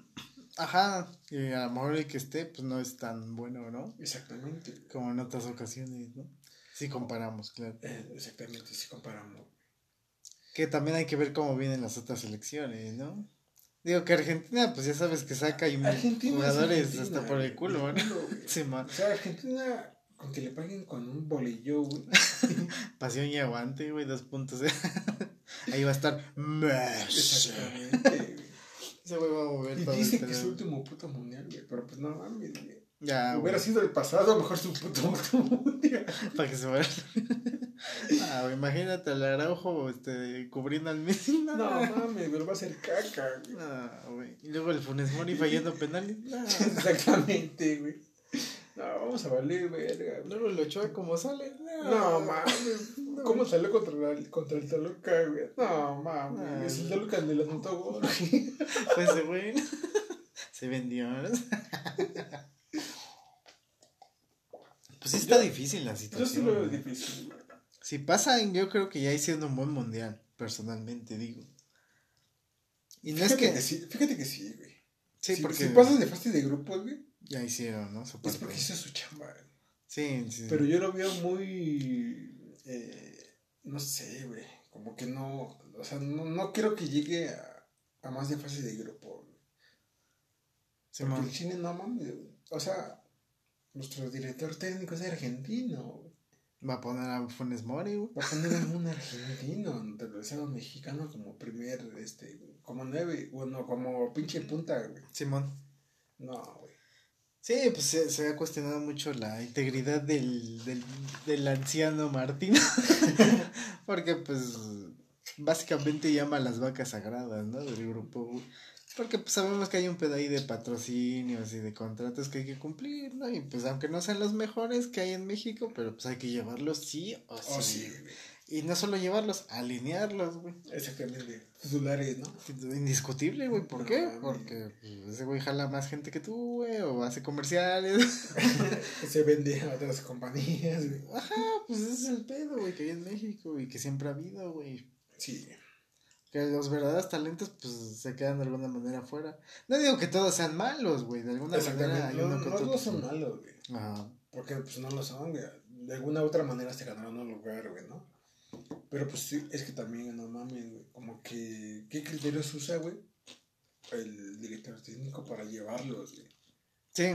A: Ajá, y a lo mejor el que esté, pues no es tan bueno, ¿no?
B: Exactamente.
A: Como en otras ocasiones, ¿no? Si comparamos, claro.
B: Eh, exactamente, si comparamos.
A: Que también hay que ver cómo vienen las otras elecciones, ¿no? Digo que Argentina, pues ya sabes que saca y
B: Argentina es
A: jugadores
B: Argentina,
A: hasta por el culo, ¿no?
B: culo.
A: Sí, man.
B: O sea, Argentina, con que le paguen con un bolillo, güey.
A: Pasión y aguante, güey, dos puntos. ¿eh? Ahí va a estar. Mesh.
B: Exactamente, güey.
A: Ese güey va a mover
B: Y
A: todo
B: dicen que es su último puto mundial, güey. Pero pues no mames, güey.
A: Ya,
B: Hubiera sido el pasado, mejor su puto mundial.
A: para que se vaya. ah, imagínate al Araujo este, cubriendo al Messi. No,
B: No mames, güey, va a ser caca, güey.
A: No, güey. Y luego el Funes Mori fallando penales. No.
B: Exactamente, güey. No, vamos a valer, verga. güey.
A: Luego lo echó como sale.
B: No mames. ¿Cómo salió contra el, contra el Toluca, güey? No mames.
A: No.
B: Es el Toluca ni le anotó gol, güey.
A: Pues ese güey se vendió. Pues sí está
B: Yo-
A: difícil la
B: Yo
A: situación.
B: sí lo veo
A: güey.
B: difícil, güey.
A: Si pasa, yo creo que ya hicieron un buen mundial, personalmente digo. Y no es que...
B: que sí, fíjate que sí, güey.
A: Sí,
B: si,
A: porque
B: si pasas de fase de grupos, güey,
A: ya hicieron, ¿no? Su
B: es porque hizo su chamba, güey.
A: Sí, sí.
B: Pero yo lo veo muy. Eh, no sé, güey. Como que no. O sea, no, no creo que llegue a, a más de fase de grupo. güey.
A: Sí,
B: Porque
A: man.
B: el Chile no mames. güey. O sea, nuestro director técnico es argentino.
A: Va a poner a Funes Mori, güey.
B: Va a poner a un argentino, naturalizado mexicano, como primer, este, como nueve, bueno, como pinche punta, güey.
A: Simón.
B: No, güey.
A: Sí, pues se, se ha cuestionado mucho la integridad del, del, del anciano Martín. Porque, pues, básicamente llama a las vacas sagradas, ¿no? Del grupo. Porque, pues, sabemos que hay un pedo ahí de patrocinios y de contratos que hay que cumplir, ¿no? Y, pues, aunque no sean los mejores que hay en México, pero, pues, hay que llevarlos sí o sí.
B: Oh, sí.
A: Y no solo llevarlos, alinearlos, güey.
B: Exactamente. Titulares, ¿no?
A: Indiscutible, güey. ¿Por qué? Porque pues, ese güey jala más gente que tú, güey, o hace comerciales.
B: Se vende a otras compañías, güey.
A: Ajá, pues ese es el pedo, güey, que hay en México y que siempre ha habido, güey.
B: Sí.
A: Que los verdaderos talentos, pues, se quedan de alguna manera afuera. No digo que todos sean malos, güey. De alguna manera hay
B: No,
A: uno que
B: no
A: otro
B: todos
A: que
B: son malos, güey.
A: Ajá.
B: Porque pues no lo son, güey. De alguna u otra manera se ganaron un lugar, güey, ¿no? Pero pues sí, es que también, no mames, güey. Como que, ¿qué criterios usa, güey? El director técnico para llevarlos, güey.
A: Sí,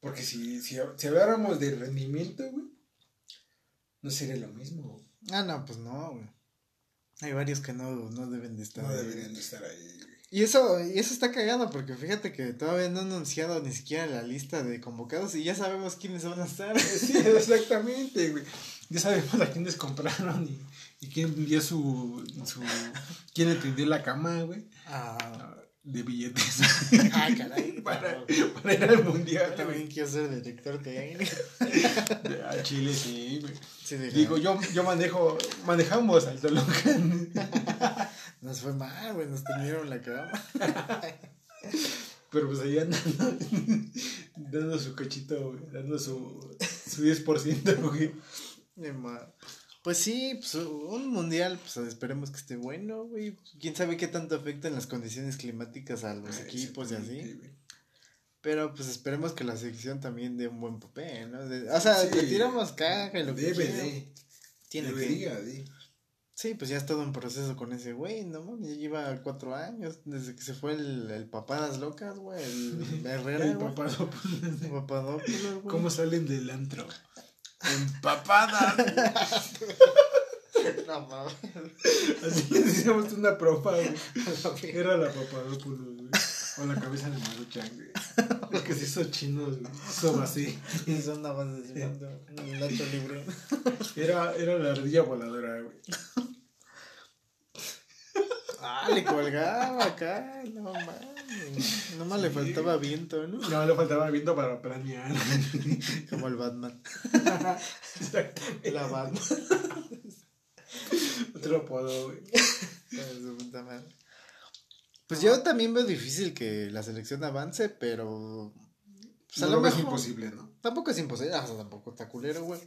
B: Porque si, si, si habláramos de rendimiento, güey, no sería lo mismo.
A: ah, no, pues no, güey. Hay varios que no, no deben de estar
B: No
A: ahí.
B: deberían de estar ahí.
A: Y eso, y eso está cagado porque fíjate que todavía no han anunciado ni siquiera la lista de convocados y ya sabemos quiénes van a estar.
B: Sí, exactamente, güey. Ya sabemos a quiénes compraron y, y quién dio su, su... quién le tendió la cama, güey.
A: Ah,
B: De billetes.
A: ah caray.
B: para, para ir al mundial,
A: Yo también quiero ser director técnico.
B: A Chile, sí.
A: Sí, de
B: Digo, yo, yo manejo, manejamos al Toluca.
A: Nos fue mal, güey, nos tenieron la cama.
B: Pero pues ahí andan dando su cachito, güey. Dando su, su 10%, güey.
A: Pues sí, pues un mundial, pues esperemos que esté bueno, güey. Quién sabe qué tanto afectan las condiciones climáticas a los
B: Ah,
A: equipos y así.
B: güey.
A: Pero pues esperemos que la selección también dé un buen papel, ¿no? De- o sea,
B: Sí.
A: le tiramos caja y lo que
B: Debe
A: quiera.
B: de.
A: Tiene que.
B: De.
A: Sí, pues ya es todo un proceso con ese güey, ¿no? Ya lleva cuatro años desde que se fue el, el papadas locas, güey. El Herrera,
B: El
A: güey.
B: Papadopoulos.
A: El Papadopoulos, güey.
B: ¿Cómo salen del antro? Empapadas.
A: No mames.
B: Así decíamos una profa, güey. Era la Papadopoulos, güey. O la cabeza de Maruchan, güey. Es que se hizo chinos, güey. Eso así.
A: Y son nada más diciendo un lato libre.
B: Era, era la ardilla voladora, güey.
A: Ah, le colgaba acá, no mames. Nomás le
B: Sí.
A: faltaba viento, ¿no?
B: No, le faltaba viento para planear.
A: Como el Batman.
B: Exactamente.
A: La Batman.
B: Otro apodo, güey.
A: Pues yo también veo difícil que la selección avance, pero. Pues a
B: No
A: lo mejor.
B: imposible, ¿no?
A: Tampoco es imposible, o sea, tampoco está culero, güey.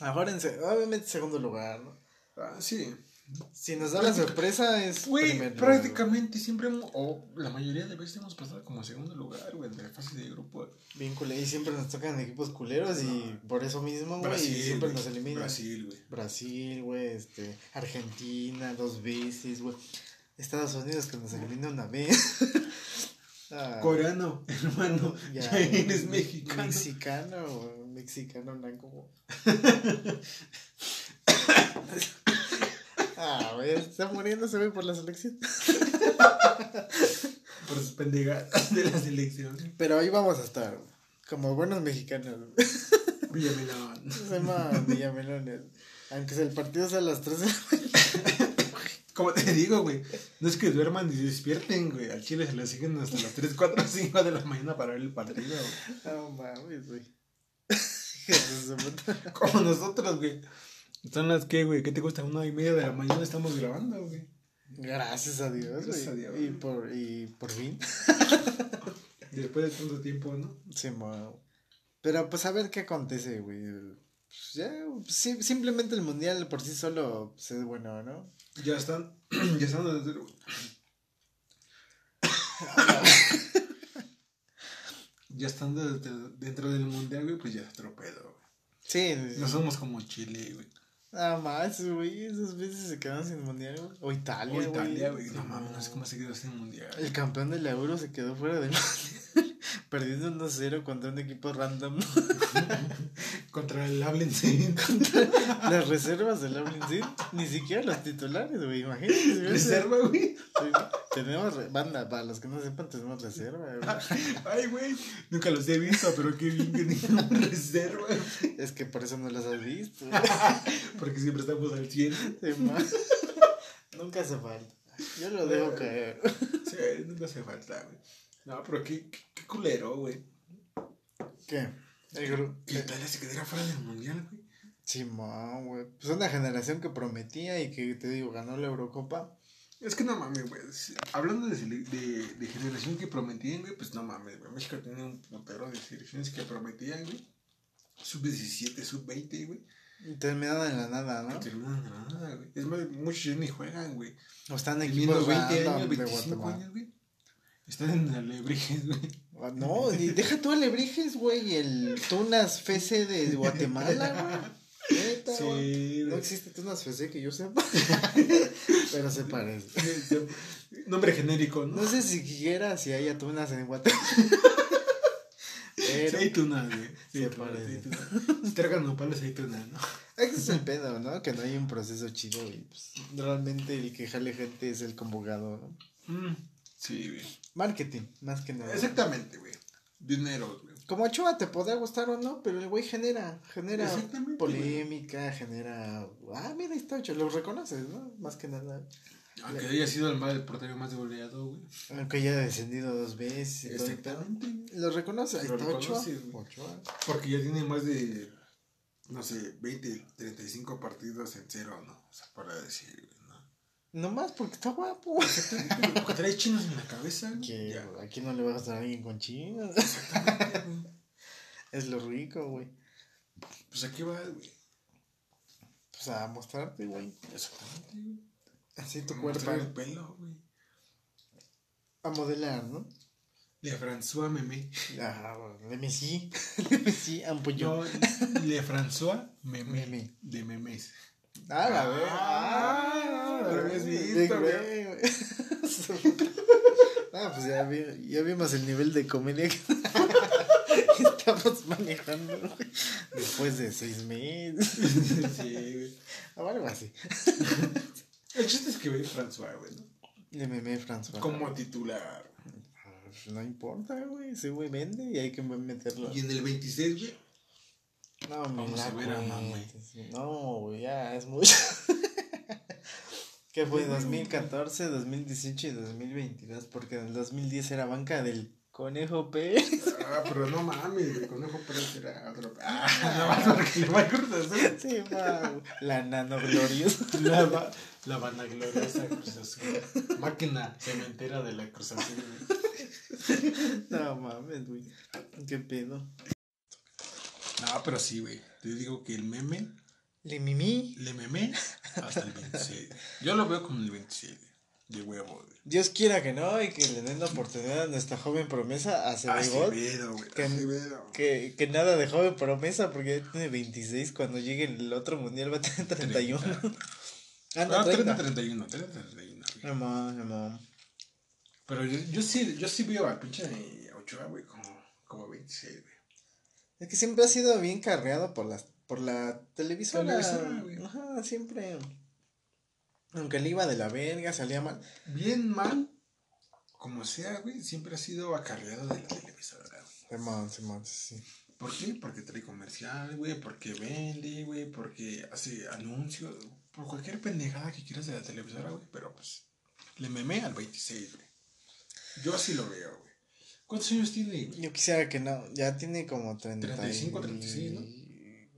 A: Ahora, en obviamente, segundo lugar, ¿no?
B: Ah, sí.
A: Si nos da la sorpresa, es.
B: Güey,
A: primer lugar,
B: prácticamente siempre hemos, o la mayoría de veces hemos pasado como segundo lugar, güey, en la fase de grupo.
A: Bien culero. Y siempre nos tocan equipos culeros y por eso mismo, güey. Siempre
B: güey.
A: nos eliminan.
B: Brasil, güey.
A: Brasil, güey, este, Argentina, dos veces, güey. Estados Unidos que nos eliminó una vez. Ah,
B: Coreano, hermano,
A: ya,
B: ya eres mexicano.
A: Mexicano, güey, mexicano blanco. ah, güey, está muriéndose, güey, por la selección.
B: Por sus pendejadas de la selección.
A: Pero ahí vamos a estar, güey, como buenos mexicanos. güey.
B: Villamelón.
A: Se llama Villamelones. Aunque el partido sea a las 3 de la mañana.
B: Como te digo, güey, no es que duerman ni despierten, güey. Al chile se le siguen hasta las 3, 4, 5 de la mañana para ver el partido, güey.
A: No mames, güey.
B: Como nosotros, güey. Son las que, güey, ¿qué te gusta? Una y media de la mañana estamos grabando, güey.
A: Gracias a Dios,
B: Gracias
A: güey.
B: a Dios,
A: Y
B: güey.
A: por, y por fin.
B: Después de tanto tiempo, ¿no?
A: Sí, mo- Pero pues a ver qué acontece, güey. Pues, ya, sí, simplemente el mundial por sí solo pues, es bueno, ¿no?
B: Ya están, ya están desde- Ya estando desde- dentro del mundial, güey, pues ya es otro pedo, güey.
A: Sí,
B: No somos como Chile, güey.
A: Nada más, güey. Esas veces se quedaron sin mundial, güey. O Italia,
B: O
A: güey.
B: Italia, güey. No mames, no sé cómo se quedó sin mundial.
A: El campeón del Euro se quedó fuera del mundial. Perdiendo 1-0 contra un equipo random.
B: Contra el Hablense.
A: Las reservas del Ablin ni siquiera los titulares, güey. Imagínate.
B: Reserva, güey.
A: Tenemos re- banda, para los que no sepan, tenemos reserva, güey.
B: Ay, güey. Nunca los he visto, pero qué bien que tengan reserva.
A: Es que por eso no las has visto.
B: Porque siempre estamos al 100.
A: Sí, ma. Nunca hace falta. Yo lo dejo caer.
B: Sí, nunca hace falta, güey. No, pero qué, qué, qué culero, güey.
A: ¿Qué? El
B: Que Italia se quedara fuera del mundial, güey.
A: Simón, güey. Pues una generación que prometía y que, te digo, ganó la Eurocopa.
B: Es que no mames, güey. Hablando de, de, de generación que prometían, güey, pues no mames, güey. México tenía un putero de selecciones que prometían, güey. Sub-17, sub-20, güey.
A: Y terminaron en la nada,
B: No terminaron en nada, güey. Es más, muchos ya ni juegan, güey.
A: O están
B: Teniendo
A: equipos
B: 20
A: random
B: años,
A: de
B: 25
A: Guatemala.
B: años, güey. Están en Alebrijes, güey.
A: Ah, No, deja tú Alebrijes, güey. El Tunas FC de Guatemala, güey. Neta.
B: Sí,
A: No existe Tunas FC que yo sepa. Pero se parece.
B: Nombre genérico, ¿no?
A: No sé siquiera si hay atunas en Guatemala.
B: Sí
A: Pero
B: hay tunas, güey. Sí,
A: Se parece.
B: sí tunas. Si tragan nopales hay tunas, ¿no?
A: ese es el pedo, ¿no? Que no hay un proceso chido y pues, realmente el que jale gente es el convocado, ¿no?
B: Mm, Sí, güey.
A: Marketing, más que nada.
B: Exactamente, güey. Dinero, güey.
A: Como Ochoa te podrá gustar o no, pero el güey genera, genera polémica, genera... Ah, mira, está Ochoa, lo reconoces, ¿no? Más que nada.
B: Aunque haya sido el, mal, el portero más goleado, güey.
A: Aunque haya descendido dos veces.
B: Exactamente.
A: Lo reconoce, ahí está Ochoa. Ochoa.
B: Porque ya tiene más de, no sé, 20, 35 partidos en cero, ¿no? O sea, para decir.
A: Nomás porque está guapo.
B: Porque trae chinos en la cabeza, güey.
A: Que aquí no le va a gastar a alguien con chinos. es lo rico, güey.
B: Pues aquí va, güey.
A: Pues a mostrarte, güey.
B: Exactamente, güey.
A: Así tu
B: A
A: cuerpo.
B: mostrar el pelo, güey.
A: A modelar, ¿no?
B: Le François Memé.
A: Ah, bueno, de Messi. De Messi, ampollón.
B: Yo, Le François Memé.
A: Memé.
B: De memes.
A: Ah, la ve.
B: Ah, lo habías visto,
A: Big
B: güey.
A: Ah, pues ya, vi- ya vimos el nivel de comedia que estamos manejando, güey. Después de seis meses.
B: sí, güey.
A: O algo así.
B: El chiste es que ve François, güey, ¿no?
A: Le meme François.
B: Como titular.
A: Pues No importa, güey. Ese güey vende y hay que meterlo.
B: Y en el 26, güey.
A: No,
B: Vamos a ver a Mamá.
A: cuentes, No, güey, ya es mucho. ¿Qué fue? 2014, 2018 y 2022. Porque en el 2010 era banca del Conejo Pérez.
B: Ah, pero no mames, güey. Conejo Pérez era otro. Ah, no más porque le va a Cruz Azul.
A: Sí, güey. La nano gloriosa.
B: La, la vanagloriosa Cruz Azul. Máquina cementera de la Cruz Azul.
A: No mames, güey. ¿Qué pedo?
B: No, pero sí, güey. Te digo que el meme,
A: Le mimí.
B: le memé hasta el 26. Yo lo veo como el 26. De huevo, güey.
A: Dios quiera que no y que le den la oportunidad a nuestra joven promesa a Cebegol.
B: Acevedo, güey.
A: Que-
B: Acevedo.
A: Que, que nada de joven promesa porque ya tiene 26. Cuando llegue el otro mundial va a tener 31. Ah, no,
B: Ah,
A: 30.
B: 30, 31, 30, 31, güey.
A: No no mames.
B: Pero yo, yo sí, yo sí veo al pinche Ochoa, güey, como, como 26, güey.
A: Es que siempre ha sido bien carreado por las por la televisora.
B: Televisora, güey.
A: Ajá, siempre. Aunque le iba de la verga, salía mal.
B: Bien mal, como sea, güey, siempre ha sido acarreado de la televisora, güey.
A: Simón, Simón, sí.
B: ¿Por qué? Porque trae comercial, güey, porque vende, güey, porque hace anuncios, por cualquier pendejada que quieras de la televisora, güey, pero pues le memé al 26, güey. Yo así lo veo, güey. ¿Cuántos años tiene?
A: Yo quisiera que no, ya tiene como 30 y-
B: 35, 36, ¿no?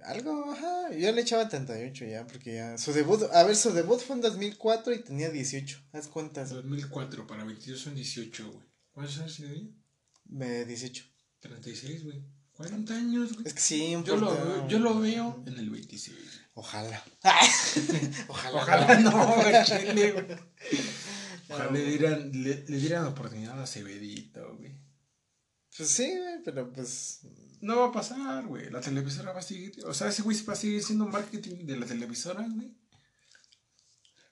A: Algo, ajá. Yo le echaba 38 ya, porque ya. Su debut, a ver, su debut fue en 2004 y tenía 18. Haz cuentas.
B: 2004 para 22 son 18, güey. ¿Cuántos años tiene?
A: Me 18.
B: 36, güey. 40 años, güey.
A: Es que sí, un
B: Yo lo,
A: poquito-
B: veo, yo lo veo en el 26. güey.
A: Ojalá. Ojalá.
B: Ojalá no, güey, chile, güey. Ojalá le dieran, le, le dieran oportunidad a Cebedito, güey.
A: Pues sí, güey, pero pues.
B: No va a pasar, güey. La televisora va a seguir. O sea, ese güey va a seguir siendo marketing de la televisora, güey.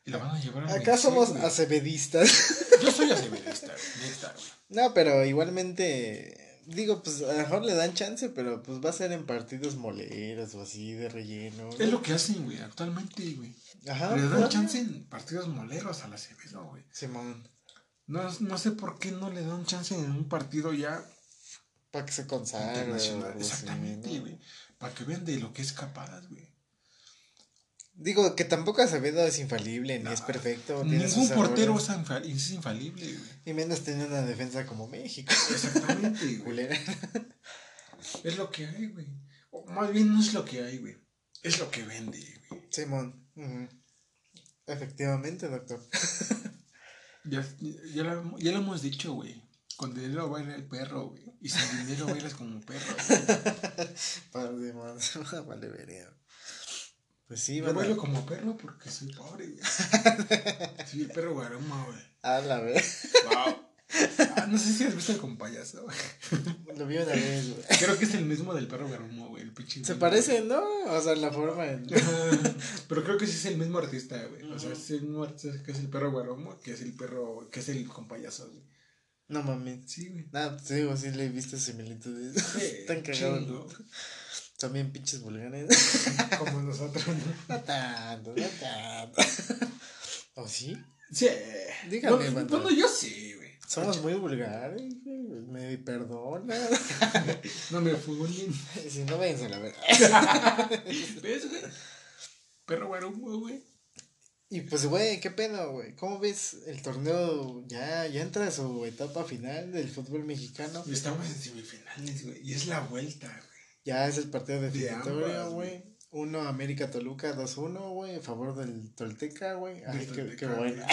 B: Y la van a llevar a
A: Acá somos
B: güey.
A: acebedistas.
B: Yo soy acebedista, güey.
A: No, pero igualmente. Digo, pues a lo mejor le dan chance, pero pues va a ser en partidos moleros o así de relleno. ¿no?
B: Es lo que hacen, güey, actualmente, güey.
A: Ajá.
B: Le dan chance en partidos moleros a la Acevedo, güey.
A: Simón.
B: No, no sé por qué no le dan chance en un partido ya
A: Para que se consagre.
B: internacional. Exactamente,
A: ¿no?
B: güey. Para que vean de lo que es capaz, güey.
A: Digo que tampoco Acevedo es infalible ni es perfecto.
B: Ningún portero es, infal- es infalible, güey.
A: Y menos tiene una defensa como México.
B: Exactamente, güey. Es lo que hay, güey. O más bien no es lo que hay, güey. Es lo que vende, güey.
A: Simón. ujú. Efectivamente, doctor.
B: Ya, ya, lo, ya lo hemos dicho, güey. Con dinero baila el perro, güey. Y sin dinero bailas como perro. güey.
A: Vale, man. Vale, vería. Pues sí,
B: Yo bailo como perro porque soy pobre, güey. Soy el perro guaroma, güey.
A: A la vez.
B: Wow. Ah, no sé si has visto el con payaso, güey.
A: Lo vi una vez, güey.
B: Creo que es el mismo del perro guaromo, güey. El pinche.
A: Se parecen, ¿no? O sea, la forma. en-
B: Pero creo que sí es el mismo artista, güey. O sea, es el mismo artista que es el perro guaromo, que es el perro, que es el con payaso, güey.
A: No mames.
B: Sí, güey.
A: Nada, te digo, sí le he visto similitudes.
B: Sí,
A: Están cagados. ¿no? Bien pinches vulgares.
B: Como nosotros, ¿no?
A: No tanto, no tanto. ¿O sí?
B: Sí.
A: Dígame,
B: no. Bueno, yo sí, güey.
A: Somos muy vulgares, güey. Me perdona.
B: No me funen.
A: si no, váyanse a la verga.
B: ¿Ves, güey? Perro guaromo, güey.
A: Y pues, güey, ¿qué pedo, güey? ¿Cómo ves el torneo? Ya, ya entra a su etapa final del fútbol mexicano.
B: Estamos en semifinales, güey. Y es la vuelta, güey.
A: Ya es el partido
B: De
A: definitorio, güey. Uno América Toluca 2-1, güey, a favor del Tolteca, güey. Ay, qué, qué bueno.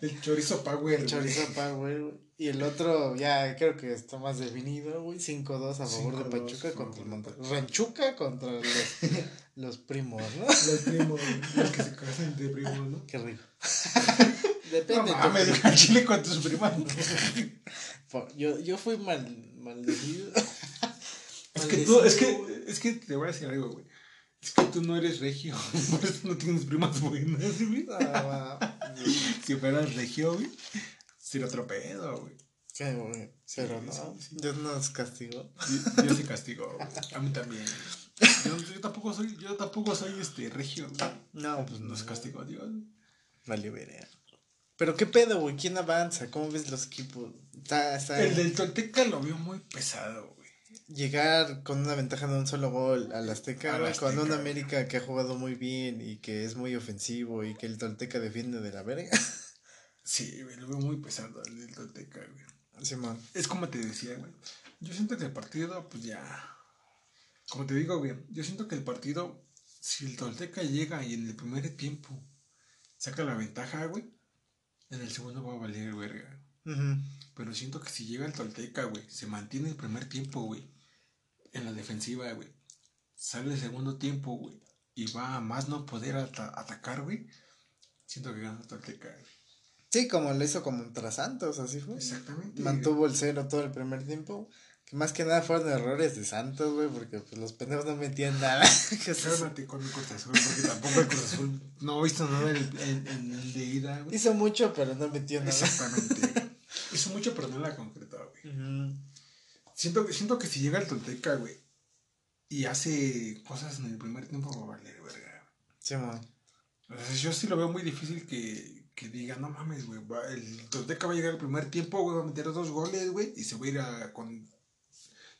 B: El chorizo power, güey.
A: Chorizo Power, güey. Y el otro, ya creo que está más definido, güey. 5-2 a favor de
B: 5-2
A: Pachuca contra el Monterrey. Ranchuca contra los Los primos, ¿no?
B: Los primos, los que se casan entre primos, ¿no?
A: Qué rico.
B: Depende. No mames, al chile con tus primas.
A: Yo, yo fui mal, maldecido.
B: Es que tú, es que, es que te voy a decir algo, güey. Es que tú no eres regio, por eso no tienes primas buenas, güey. si fueras regio, güey, sería otro pedo, güey.
A: Qué güey. Pero no, Dios nos castigó.
B: Dios se castigó, A mí también. Yo, yo, tampoco soy, yo tampoco soy este regio, güey.
A: No, pues
B: nos castigó Dios.
A: Vale, veré. Pero qué pedo, güey, ¿quién avanza? ¿Cómo ves los equipos?
B: Está, está... El del Tolteca lo vio muy pesado, güey.
A: Llegar con una ventaja de un solo gol al Azteca, güey, con un América que ha jugado muy bien y que es muy ofensivo y que el Tolteca defiende de la verga.
B: Sí, güey, lo veo muy pesado el del Tolteca, güey. Sí, man. Es como te decía, güey. Yo siento que el partido, pues ya. Como te digo, güey, yo siento que el partido, si el Tolteca llega y en el primer tiempo saca la ventaja, güey, en el segundo va a valer verga. Pero siento que si llega el Tolteca, güey, se mantiene el primer tiempo, güey, en la defensiva, güey, sale el segundo tiempo, güey, y va a más no poder atacar, güey, siento que gana el Tolteca, güey.
A: Sí, como lo hizo contra Santos, así fue. Exactamente. Mantuvo el cero todo el primer tiempo. Que más que nada fueron errores de Santos, güey, porque pues, los pendejos no metían nada.
B: Cálmate con mi Cruz Azul, porque tampoco el Cruz Azul no visto nada en, el de ida,
A: güey. Hizo mucho, pero no metió nada.
B: Exactamente. Hizo mucho, pero no la concretó, güey. siento, siento que si llega el Tolteca, güey, y hace cosas en el primer tiempo, va a valer, verga. Sí, man. Sea, yo sí lo veo muy difícil que, que diga, no mames, güey, el Tolteca va a llegar el primer tiempo, güey, va a meter dos goles, güey, y se va a ir a, con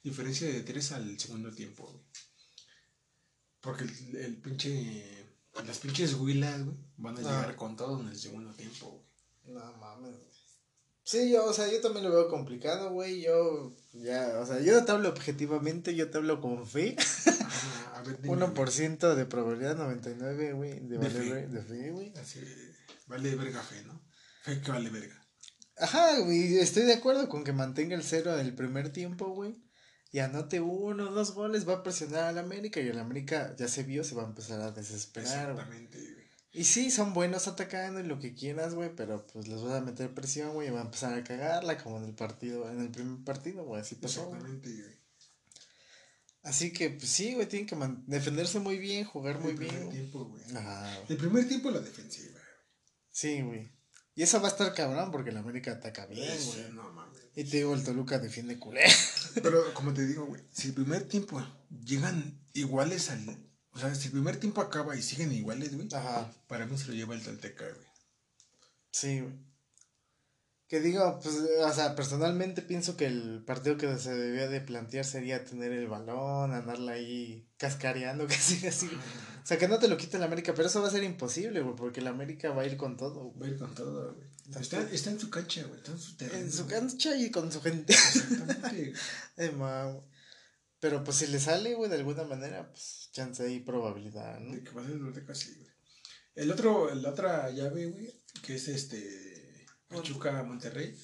B: diferencia de tres al segundo tiempo, güey. Porque el, el pinche, las pinches huilas, güey, van a ah. llegar con todo en el segundo tiempo, güey.
A: No mames, güey. Sí, yo, o sea, yo también lo veo complicado, güey. Yo, ya, o sea, yo no te hablo objetivamente, yo te hablo con fe. a ver, 1% de probabilidad, 99, güey, de, de, de fe, güey.
B: Así Vale verga fe, ¿no? Fe que vale verga.
A: Ajá, güey, estoy de acuerdo con que mantenga el cero el primer tiempo, güey. Y anote uno, dos goles, va a presionar al América y el América ya se vio, se va a empezar a desesperar. Exactamente, güey. Y sí, son buenos atacando y lo que quieras, güey, pero pues les vas a meter presión, güey, y va a empezar a cagarla como en el partido, en el primer partido, güey, así pasó. Exactamente, güey. Así que, pues sí, güey, tienen que defenderse muy bien, jugar muy bien. El primer tiempo,
B: güey. El primer tiempo la defensiva.
A: Sí, güey. Y eso va a estar cabrón porque el América ataca bien, güey. no mames. Y te digo, el Toluca defiende culé.
B: Pero como te digo, güey, si el primer tiempo llegan iguales al. O sea, si el primer tiempo acaba y siguen iguales, güey. Ajá. Para mí se lo lleva el Tolteca, güey.
A: Sí, güey. Que digo, pues, o sea, personalmente pienso que el partido que se debía de plantear sería tener el balón, andarla ahí cascareando, casi así. O sea, que no te lo quite el América, pero eso va a ser imposible, güey, porque el América va a ir con todo.
B: Va a ir con todo, güey. Está, está, en su cancha, güey, está en su terreno.
A: En su cancha y con su gente. Exactamente. pero pues si le sale, güey, de alguna manera, pues chance y probabilidad, ¿no?
B: De que va a ser el casi, güey. El otro, la otra llave, güey, que es este Pachuca Monterrey.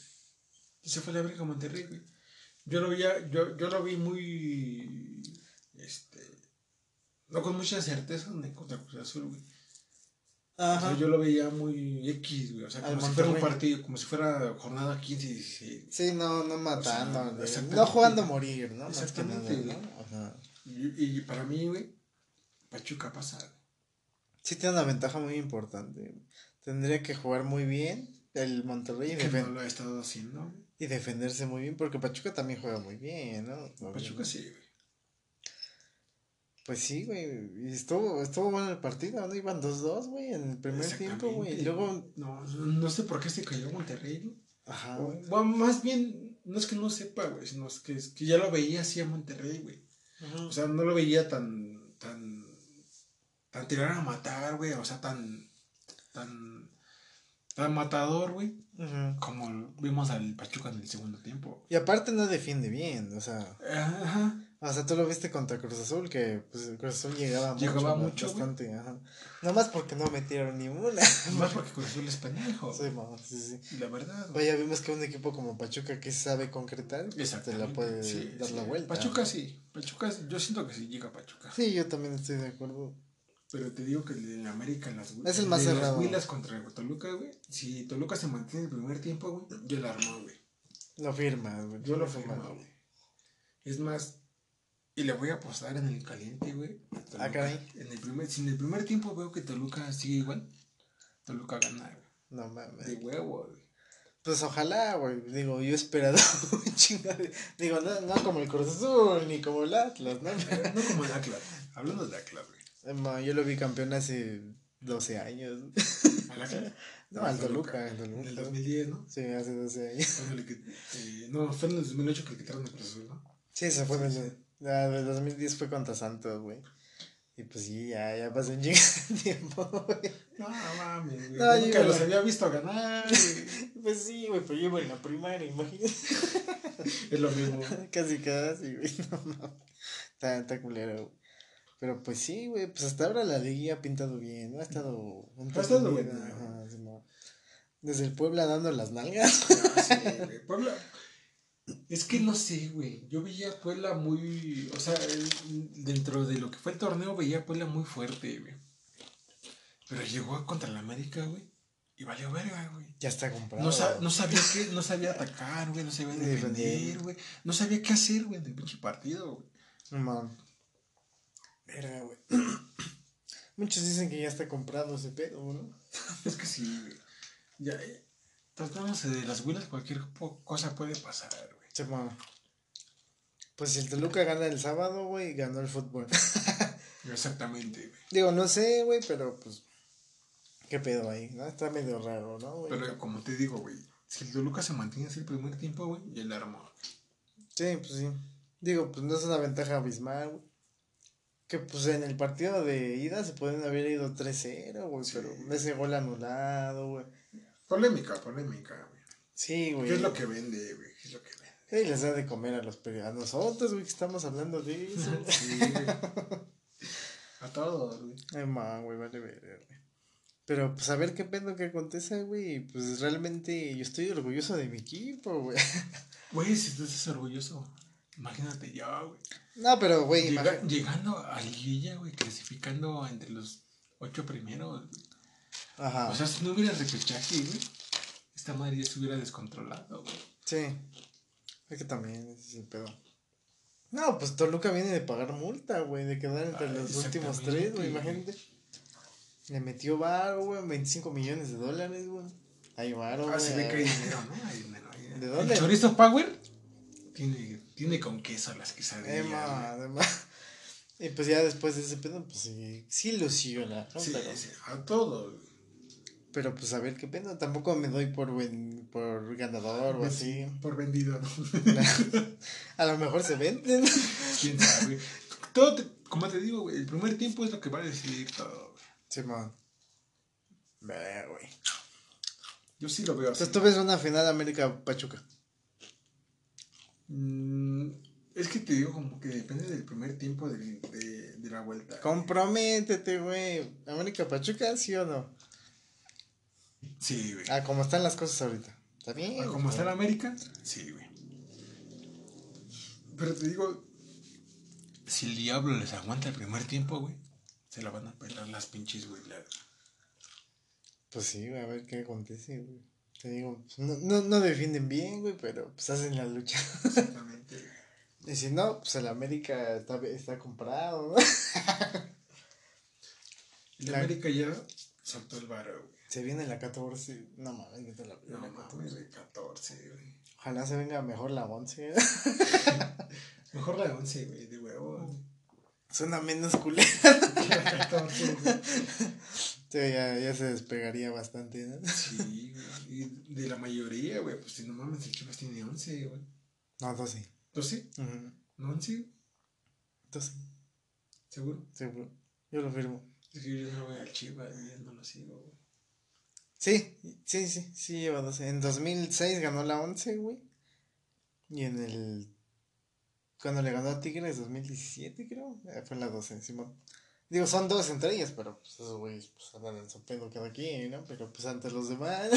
B: Se fue la América Monterrey, güey. Yo lo vi, yo, yo lo vi muy este no con mucha certeza en contra Cruz Azul, güey. Ajá. yo lo veía muy X, güey. O sea, como si fuera un partido, como si fuera jornada 15 y 16.
A: Sí, no, no matando. no jugando a morir, ¿no? Exactamente,
B: ¿no? Ajá. Y, y, para mí, güey, Pachuca pasa.
A: Sí, tiene una ventaja muy importante. Tendría que jugar muy bien el Monterrey.
B: Que no lo ha estado haciendo.
A: Y defenderse muy bien, porque Pachuca también juega muy bien, ¿no?
B: Pachuca sí, güey.
A: Pues sí, güey. Y estuvo, estuvo bueno el partido, ¿no? Iban 2-2, güey, en el primer tiempo, güey. Y luego.
B: No, no sé por qué se cayó Monterrey, ¿no? Ajá. O, más bien, no es que no sepa, güey, sino es que, es que ya lo veía así a Monterrey, güey. O sea, no lo veía tan. tan. tan tirar a matar, güey. O sea, tan. tan. Tan matador, güey. Como vimos al Pachuca en el segundo tiempo.
A: Y aparte no defiende bien, o sea. Ajá. O sea, tú lo viste contra Cruz Azul, que pues Cruz Azul llegaba,
B: Llegaba
A: mucho, bastante, ajá. Nomás porque no metieron ni una.
B: Más porque Cruz Azul es pendejo.
A: Sí, mo, sí, sí.
B: La verdad.
A: Pues ya vimos que un equipo como Pachuca que sabe concretar, pues, te la puede
B: Sí,
A: dar
B: sí.
A: la vuelta.
B: Pachuca sí. Pachuca, yo siento que sí llega Pachuca.
A: Sí, yo también estoy de acuerdo.
B: Pero te digo que el de América en las
A: Es el más
B: de
A: cerrado.
B: Las Huilas contra Toluca, güey. Si Toluca se mantiene el primer tiempo, güey, yo la armo, güey.
A: Lo firmas, güey.
B: Yo lo
A: firmas,
B: firmo, güey. Es más, y le voy a apostar en el caliente, güey.
A: Ah, caray.
B: En el primer, si en el primer tiempo veo que Toluca sigue igual, Toluca gana, güey.
A: No mames.
B: De huevo, güey.
A: Pues ojalá, güey. Digo, yo he esperado un chingo de- Digo, no, no como el Cruz Azul ni como el Atlas, ¿no?
B: No como el Atlas. Hablando de Atlas, güey.
A: Ma, Yo lo vi campeón hace 12 años.
B: ¿Al Atlas?
A: No, al Toluca, al
B: En el
A: Toluca.
B: 2010, ¿no?
A: Sí, hace 12 años.
B: Eh, no, fue en el 2008 que le quitaron el Cruz ¿no?
A: Sí, se fue del, la del 2010 fue contra Santos, güey. Y pues sí, ya, ya pasó un chingo de tiempo, güey.
B: No, mames, güey.
A: No,
B: Nunca
A: yo-
B: los había visto ganar, güey.
A: Pues sí, güey, pero yo iba en la primaria, imagínate.
B: Es lo mismo.
A: Casi, casi, güey. No mames. Está, está culero, güey. Pero pues sí, güey, pues hasta ahora la liga ha pintado bien, ¿no? Ha estado.
B: Ha estado buena.
A: ajá, sí, no. Desde el Puebla dando las nalgas.
B: Ah, sí, güey. Puebla. Es que no sé, güey. Yo veía a Puebla muy. O sea, dentro de lo que fue el torneo, veía a Puebla muy fuerte, güey. Pero llegó contra el América, güey. Y valió verga, güey.
A: Ya está comprado.
B: No, sa- no sabía qué, no sabía atacar, güey, no sabía defender, güey. No sabía qué hacer, güey, del pinche partido, güey.
A: No. Verga, güey. Muchos dicen que ya está comprado ese pedo, ¿no?
B: Es que sí, güey. Ya, eh, tratándose de las huilas, cualquier cosa puede pasar, güey.
A: Pues si el Toluca gana el sábado, güey, ganó el fútbol.
B: Exactamente, güey.
A: Digo, no sé, güey, pero pues. ¿Qué pedo ahí? ¿No? Está medio raro, ¿no, güey?
B: Pero como te digo, güey, si el Toluca se mantiene así el primer tiempo, güey, ya le armó.
A: Sí, pues sí. Digo, pues no es una ventaja abismal, güey. Que pues en el partido de ida se pueden haber ido 3-0, güey,
B: Sí.
A: pero ese gol anulado, güey.
B: Polémica, polémica, güey.
A: Sí, güey.
B: ¿Qué es lo que vende, güey? ¿Qué es lo que vende?
A: Sí, les da de comer a los a nosotros, güey, que estamos hablando de eso.
B: Sí, güey. A todos, güey.
A: Ay, man, güey, vale ver, güey. Pero pues a ver qué pedo que acontece, güey. Pues realmente yo estoy orgulloso de mi equipo, güey.
B: Güey, si tú estás orgulloso, imagínate ya, güey.
A: No, pero, güey,
B: Llega-
A: imagínate.
B: llegando a liguilla, güey, clasificando entre los ocho primeros.
A: Ajá.
B: O sea, si no hubiera repechaje, güey, esta madre ya se hubiera descontrolado, güey.
A: Sí. Es que también ese es el pedo. No, pues Toluca viene de pagar multa, güey, de quedar entre
B: Ah,
A: los últimos tres, güey, imagínate. Le metió varo, güey, 25 millones de dólares, güey. Ahí varo,
B: Ah, se
A: güey.
B: ve que hay dinero, ¿no? Hay hay dinero.
A: ¿De dónde?
B: ¿El chorizo Power? Tiene, tiene con queso las quesadillas.
A: Ma, además. Y pues ya después de ese pedo, pues sí, sí ilusiona, ¿no?
B: Sí,
A: pero,
B: sí, a todo.
A: pero pues a ver qué pedo. Tampoco me doy por buen, por ganador o así.
B: Por vendido, ¿no?
A: A lo mejor se venden.
B: ¿Quién sabe? Todo, te- como te digo, güey, el primer tiempo es lo que va a decidir todo, güey.
A: Sí, man. Ve, güey.
B: Yo sí lo veo así.
A: Entonces tú ves una final América Pachuca.
B: Mm, es que te digo como que depende del primer tiempo de, de, de la vuelta.
A: Comprométete, güey. América Pachuca, ¿sí o no?
B: Sí, güey.
A: Ah, como están las cosas ahorita. Está bien.
B: Ah, Como está en América, sí, güey. Pero te digo, si el diablo les aguanta el primer tiempo, güey, se la van a pelar las pinches, güey. la-
A: Pues sí, güey, a ver qué acontece, güey. Te digo, pues, no, no, no defienden bien, güey, pero pues hacen la lucha.
B: Exactamente.
A: Y si no, pues el América está, está comprado, ¿no?
B: El
A: La-
B: América ya soltó el varo, güey.
A: Se viene la 14. No mames, vete la,
B: No,
A: la
B: mames,
A: 14.
B: de 14, güey.
A: Ojalá se venga mejor la 11.
B: Mejor la 11, güey, de huevo.
A: Suena menos culera.
B: La 14, güey.
A: Sí, ya, ya se despegaría bastante, ¿no?
B: Sí, güey. Y de la mayoría, güey, pues si no mames, el Chivas tiene 11, güey.
A: No, 12.
B: ¿12?
A: Ujú.
B: ¿No 11?
A: 12,
B: ¿Seguro?
A: seguro. Yo lo firmo.
B: Es que yo no voy al Chivas, no lo sigo, güey.
A: Sí, sí, sí, sí lleva 12. En 2006 ganó la 11, güey. Y en el Cuando le ganó a Tigres 2017, creo. Eh, Fue en la 12, Simón. Digo, son dos entre ellas, pero pues esos güeyes pues, andan en su pedo cada quien, ¿no? Pero pues ante los demás.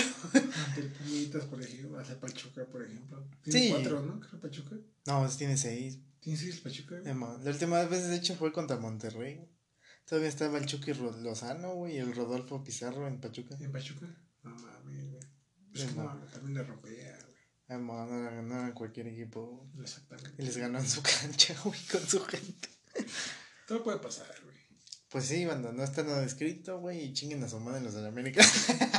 B: Ante el Pumitas, por ejemplo, hace Pachuca, por ejemplo. Tiene
A: Sí.
B: cuatro, ¿no? Creo Pachuca.
A: no, pues tiene seis.
B: Tiene seis Pachuca.
A: Emma. La última vez, de hecho, fue contra Monterrey. Todavía estaba el Chucky Lozano, güey, y el Rodolfo Pizarro en Pachuca.
B: ¿En Pachuca? No mames, güey. Es
A: Sí,
B: que no,
A: no.
B: también le rompía,
A: Emma, no no era cualquier equipo.
B: Exactamente.
A: Y les ganó en su cancha, güey, con su gente.
B: Todo puede pasar, güey.
A: Pues sí, banda, no está nada escrito, güey, y chinguen a su madre los de la América.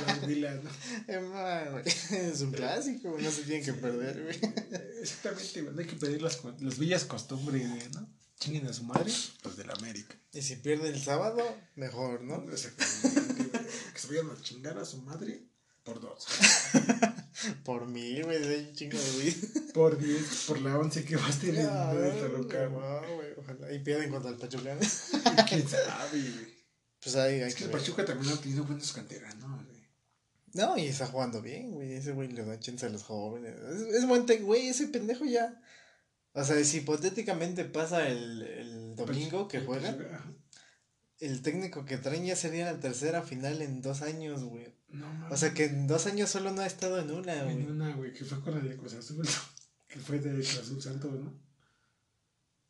B: Las vilas, ¿no?
A: Güey, es un clásico, güey, no se tienen que perder, güey.
B: Eh, Exactamente, güey. No hay que pedir las, las bellas costumbres, ¿no? Chinguen a su madre, los de la América.
A: Y si pierde el sábado, mejor, ¿no?
B: Exactamente, güey. Que se vayan a chingar a su madre por dos.
A: Por mí, güey, de chingo de güey.
B: Por diez, por la once que vas teniendo
A: Ay,
B: de Toluca, güey.
A: no, güey, ojalá. Y pierden contra el Pachuca.
B: ¿Quién sabe, güey?
A: Pues ahí hay
B: Es que
A: que
B: el. Pachuca también ha tenido buenos canteranos, güey.
A: No, y está jugando bien, güey. Ese güey le da chance a los jóvenes. Es, es buen tec, güey. Ese pendejo ya. O sea, si hipotéticamente pasa el, el domingo que juega, el técnico que traen ya sería la tercera final en dos años, güey.
B: No.
A: O sea que en dos años solo no ha estado en una,
B: En
A: güey.
B: una, güey, que fue con la de Cruz Azul, que fue de Cruz Azul Santos, ¿no?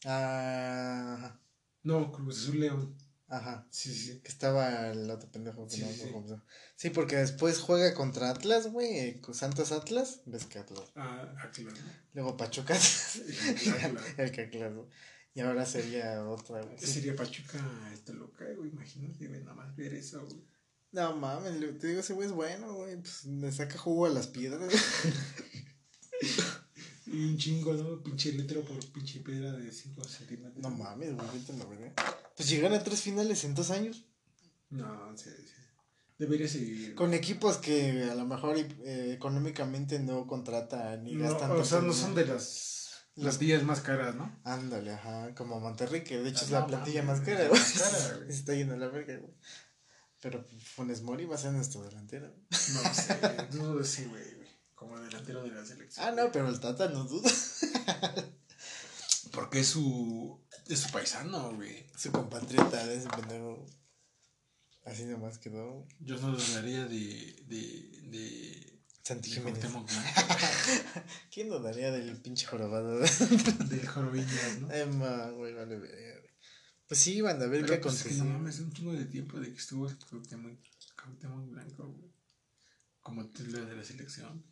A: Ah,
B: No, Cruz Azul León.
A: ajá.
B: Sí, sí.
A: Que estaba el otro pendejo que
B: Sí,
A: no
B: sí, sí.
A: porque después juega contra Atlas, güey. eh, Santos Atlas. Ves que Atlas.
B: Ah, Atlas.
A: Luego Pachuca.
B: Atlas.
A: el que claro. Y ahora sería otra, güey.
B: Sería Pachuca este loca, güey, imagínate, güey, nada más ver eso, güey.
A: No mames, te digo, ese güey es bueno, güey. Pues le saca jugo a las piedras.
B: Y un chingo, ¿no? Pinche letra por pinche piedra de 5 centímetros.
A: No mames, güey, vete a la verga. Pues llegan a tres finales en dos años.
B: No, sí, sí. Debería seguir.
A: Con equipos que a lo mejor eh, económicamente no contratan ni
B: No,
A: gastan.
B: o sea, no son de las
A: Los-
B: plantillas más caras, ¿no?
A: Ándale, ajá, como Monterrey, que de hecho
B: Ah,
A: es la
B: no
A: plantilla más cara, güey.
B: más cara, güey.
A: Se está yendo a la verga, güey. Pero Funes Mori va a ser nuestro delantero.
B: No sé, dudo de ese, güey, como delantero de la selección.
A: Ah, no, pero el Tata no duda.
B: Porque es su, es su paisano, güey.
A: Su compatriota de ese pendejo. Así nomás quedó.
B: Yo no dudaría de, de, de,
A: Santi
B: de
A: Jiménez. ¿Quién dudaría del pinche jorobado?
B: del Jorobillas, ¿no?
A: Emma, güey, vale. Pues sí, van a ver
B: Pero
A: qué
B: pues, es que
A: aconteció.
B: no mames, un chingo de tiempo de que estuvo Cuauhtémoc, Cuauhtémoc Blanco, güey. Como titular de la selección.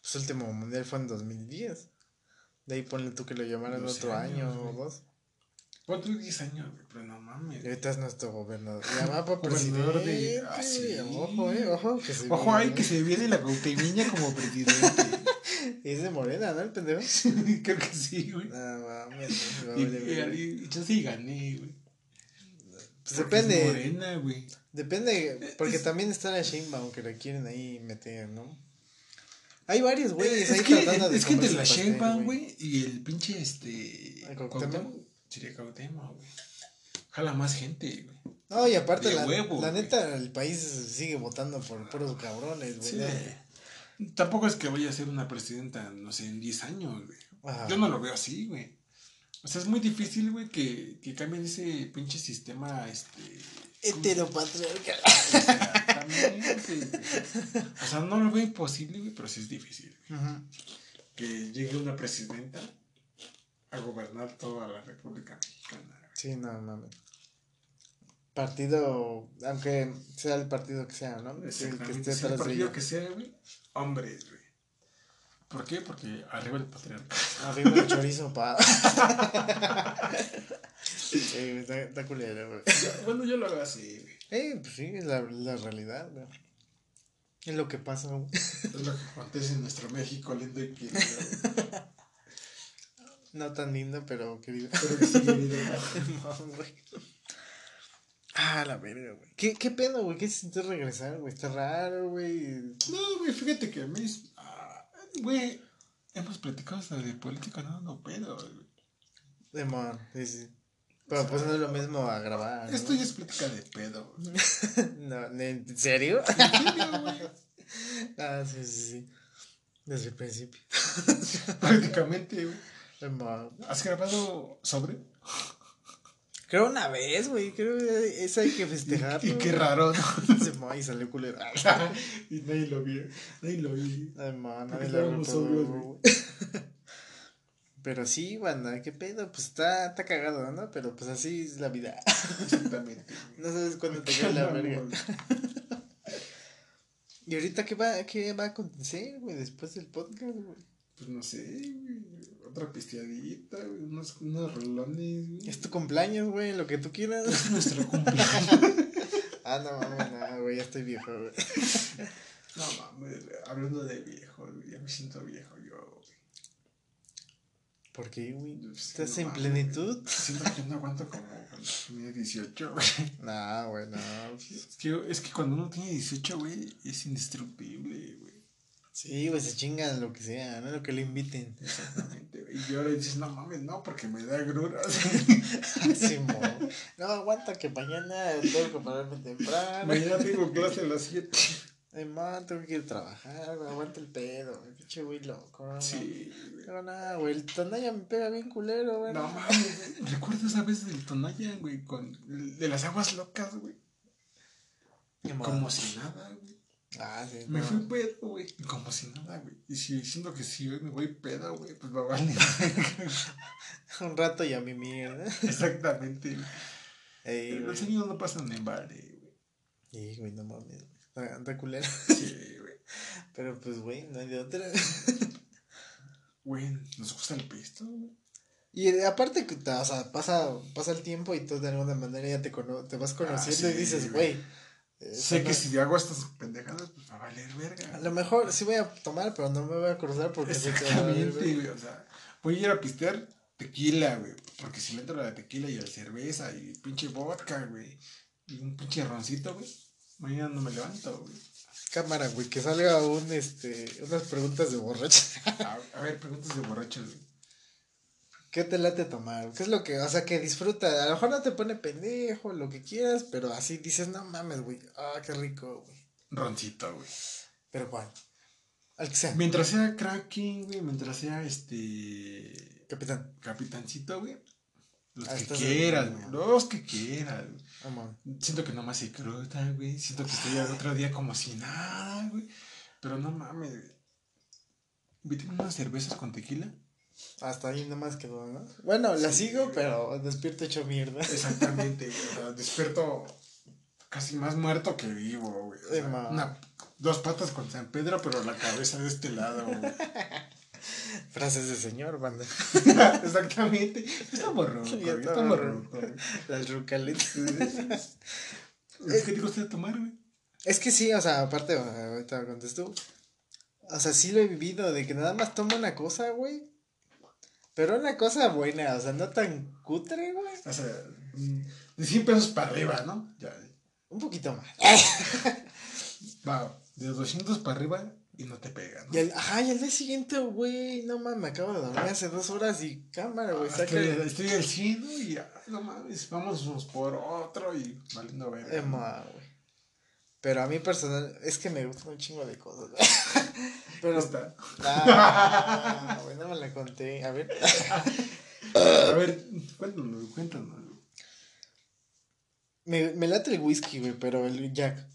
A: Pues el último mundial fue en 2010. De ahí ponle tú que lo llamaran
B: 12
A: otro año
B: años,
A: o
B: güey.
A: dos.
B: Pon tú 10 años, güey, pero no mames.
A: Y ahorita es nuestro gobernador. Ya va para
B: Gobernador
A: presidente.
B: de- ah, sí.
A: Ojo, eh, ojo. Que se
B: Ojo ahí
A: viene,
B: que
A: ¿eh?
B: se viene la Cuauhtémiña como presidente.
A: Es de Morena, ¿no? El pendejo.
B: Creo que sí, güey.
A: No mames. me
B: Y, y, y yo sí gané, güey.
A: Pues depende.
B: Morena, güey.
A: Depende. Porque también está la Sheinbaum que la quieren ahí meter, ¿no? Hay varios güeyes ahí
B: es que,
A: tratando de
B: es que entre la Sheinbaum, güey, y el pinche este. Sería Cuauhtémoc, güey. Jala más gente, güey.
A: No, y aparte, la,
B: huevo,
A: la
B: güey.
A: neta, el país sigue votando por puros cabrones, güey.
B: Sí. Tampoco es que vaya a ser una presidenta, no sé, en 10 años, güey.
A: Ajá.
B: Yo no lo veo así, güey. O sea, es muy difícil, güey, que, que cambien ese pinche sistema, este...
A: Heteropatriarcal.
B: Exactamente, güey. O sea, no lo veo imposible, güey, pero sí es difícil.
A: Ajá.
B: Que llegue una presidenta a gobernar toda la República Mexicana. güey.
A: Sí, no mames. Partido, aunque sea el partido que sea, ¿no? El que esté
B: Sea el partido
A: ella.
B: que sea, güey, hombres, güey. ¿Por qué? Porque arriba el patriarcado.
A: Arriba el chorizo, pa. sí, está, está culero, güey.
B: bueno, yo lo veo así, güey.
A: Eh, pues sí, es la, la realidad, güey. Es lo que pasa, güey.
B: Es lo que acontece en nuestro México lindo y querido. güey.
A: No tan lindo, pero querido.
B: Pero que sí, querido.
A: No, güey. Ah, la verga, güey. ¿Qué, ¿Qué pedo, güey? ¿Qué se siente regresar, güey? Está raro, güey.
B: No, güey, fíjate que a mí, es- güey, hemos platicado hasta de política, no, no pedo, güey.
A: De man, sí, sí. Pero pues no es lo mismo a grabar. ¿no?
B: Esto ya es plática de pedo.
A: No, ¿En serio?
B: ¿En serio, güey?
A: ah, sí, sí, sí. Desde el principio.
B: Prácticamente, güey. ¿Has grabado sobre?
A: Creo una vez, güey. Creo que esa hay que festejar.
B: Y qué raro, ¿no?
A: Se y salió culero.
B: y nadie lo vio. Nadie lo vio.
A: Ay, man, nadie. Pero sí, banda, qué pedo. Pues está, está cagado, ¿no? Pero pues así es la vida.
B: Exactamente.
A: No sabes cuándo te
B: ¿Qué
A: cae la verga. ¿Y ahorita qué va, qué va a acontecer, güey, después del podcast, güey?
B: Pues no sé, güey. Otra pisteadita, güey. Unos, unos rolones, güey.
A: Es tu cumpleaños, güey, lo que tú quieras.
B: Es nuestro cumpleaños.
A: Ah, no mames, no, güey, ya estoy viejo, güey.
B: no mames, hablando de viejo, güey. Ya me siento viejo yo, güey.
A: ¿Por qué, güey? ¿Estás
B: no
A: en
B: mames,
A: plenitud?
B: Siento que no aguanto como cuando tenía 18, güey.
A: No, güey, no. pues,
B: Es que, es que cuando uno tiene 18, güey, es indestructible, güey.
A: Sí, güey, se chingan lo que sea, ¿no? Lo que le inviten.
B: Exactamente, güey. Y ahora dices, no mames, no, porque me da gruras.
A: Mo. No, aguanta que mañana tengo que pararme temprano.
B: Mañana tengo clase a las 7.
A: Ay, man, tengo que ir a trabajar, güey, aguanta el pedo, güey, pinche güey loco, no,
B: Sí, güey.
A: Pero nada, güey, el tonalla me pega bien culero, güey.
B: No mames, güey. Recuerdo esa vez del Tonaya, güey, con de las aguas locas, güey. Como si nada, güey.
A: Ah, sí.
B: Me
A: no.
B: fui pedo, güey. Como si nada, güey. Y si siento que si hoy me voy pedo, güey, pues va a valer.
A: Un rato y a mi mierda.
B: Exactamente.
A: Ey,
B: Los años no pasan en vale, güey.
A: Sí, güey, no mames. Está culero.
B: Sí, güey.
A: Pero pues, güey, no hay de otra.
B: Güey, nos gusta el pisto, güey.
A: Y eh, aparte, o sea, pasa, pasa el tiempo y tú de alguna manera ya te, cono te vas conociendo
B: Ah, sí,
A: y dices,
B: güey.
A: güey.
B: Sé que si hago estas pendejadas, pues va a valer
A: A
B: verga.
A: lo mejor sí voy a tomar, pero no me voy a cruzar porque sé que va a valer.
B: O sea, voy a ir a pistear tequila, güey. Porque si le entro a la tequila y a la cerveza y pinche vodka, güey. Y un pinche roncito, güey. Mañana no me levanto, güey.
A: Cámara, güey, que salga un, este, unas preguntas de borracho.
B: A, a ver, preguntas de borrachos, güey.
A: ¿Qué te late tomar? ¿Qué es lo que, o sea, que disfruta? A lo mejor no te pone pendejo, lo que quieras, pero así dices, no mames, güey. Ah, qué rico, güey.
B: Roncito, güey.
A: Pero bueno, al que sea.
B: Mientras sea cracking, güey. Mientras sea este.
A: Capitán.
B: Capitancito, güey. Los
A: Ah,
B: que quieras, güey. Los que quieras, güey. Siento que nomás se cruda, güey. Siento que estoy al otro día como si nada, güey. Pero no mames, güey. ¿Viste unas cervezas con tequila?
A: Hasta ahí nomás quedó, ¿no? Bueno, la
B: Sí,
A: sigo, pero despierto hecho mierda.
B: Exactamente, güey. O sea, despierto casi más muerto que vivo, güey. O sea,
A: ma.
B: una- dos patas con San Pedro, pero la cabeza de este lado, güey.
A: Frases de señor, banda.
B: Exactamente. Estamos
A: Estamos rucos.
B: rucos, güey.
A: Las rucaletas.
B: ¿Qué te gusta tomar, güey?
A: Es que sí, o sea, aparte, ahorita contesto. O sea, sí lo he vivido, de que nada más tomo una cosa, güey. Pero una cosa buena, o sea, no tan cutre, güey.
B: O sea, mm, de 100 pesos para arriba, ¿no? Ya.
A: Un poquito más.
B: Va, de 200 para arriba y no te pega, ¿no?
A: Y el, ajá, y al día siguiente, güey, no mames, me acabo de dormir hace dos horas y cámara, güey,
B: Ah,
A: saca.
B: estoy, estoy al 100 ¿no? y ay, no mames, vamos por otro y valiendo verga.
A: Eh, güey. Pero a mí personal, es que me gustan un chingo de cosas, güey. Pero.
B: Está.
A: Ah, güey, no me la conté. A ver.
B: A ver, cuéntanos, cuéntanos. güey.
A: Me, me late el whisky, güey, pero el Jack.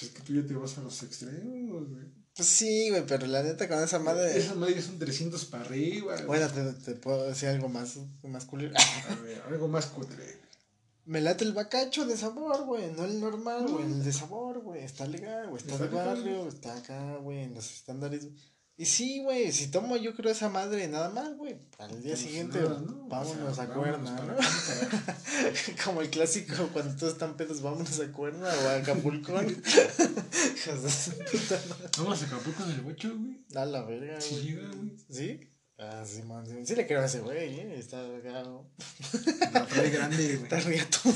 B: Es que tú ya te vas a los extremos, güey.
A: Pues sí, güey, pero la neta con esa madre.
B: Esas madres son 300 para arriba. güey.
A: Bueno, te, te puedo decir algo más, más culero.
B: A ver, algo más cutre.
A: Me late el bacacho de sabor, güey, no el normal, güey, el de sabor, güey, está legal, güey, está,
B: Está
A: de barrio, está acá, güey, en los estándares. Y sí, güey, si tomo yo creo esa madre nada más, güey, al día siguiente
B: si nada, ¿no?
A: vámonos
B: O sea,
A: a Cuerna, ¿no? Como el clásico cuando todos están pedos, vámonos a Cuerna o a Acapulco.
B: Vamos a Acapulco en el bocho, güey.
A: A la verga, güey.
B: güey.
A: ¿Sí? Ah, sí, man, sí, sí le creo a ese güey, eh, está acá,
B: La trae grande, güey.
A: está riato.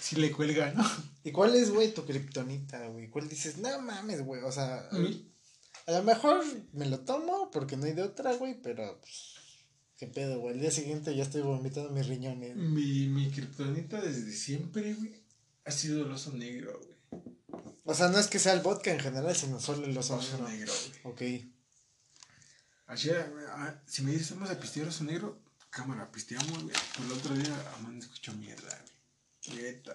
B: Sí le cuelga, ¿no?
A: ¿Y cuál es, güey, tu kriptonita, güey? ¿Cuál dices, no mames, güey? O sea,
B: A
A: lo mejor me lo tomo porque no hay de otra, güey, pero pues, qué pedo, güey. Al día siguiente ya estoy vomitando mis riñones.
B: mi, mi kriptonita desde siempre, güey, ha sido el oso negro, güey.
A: O sea, no es que sea el vodka en general, sino solo el
B: El
A: oso
B: oso
A: negro.
B: negro, güey.
A: Ok.
B: Así, ah, si me dices, vamos a pistear oso negro, cámara, pisteamos, güey. Pues el otro día, a man, escucho mierda, güey. Neta,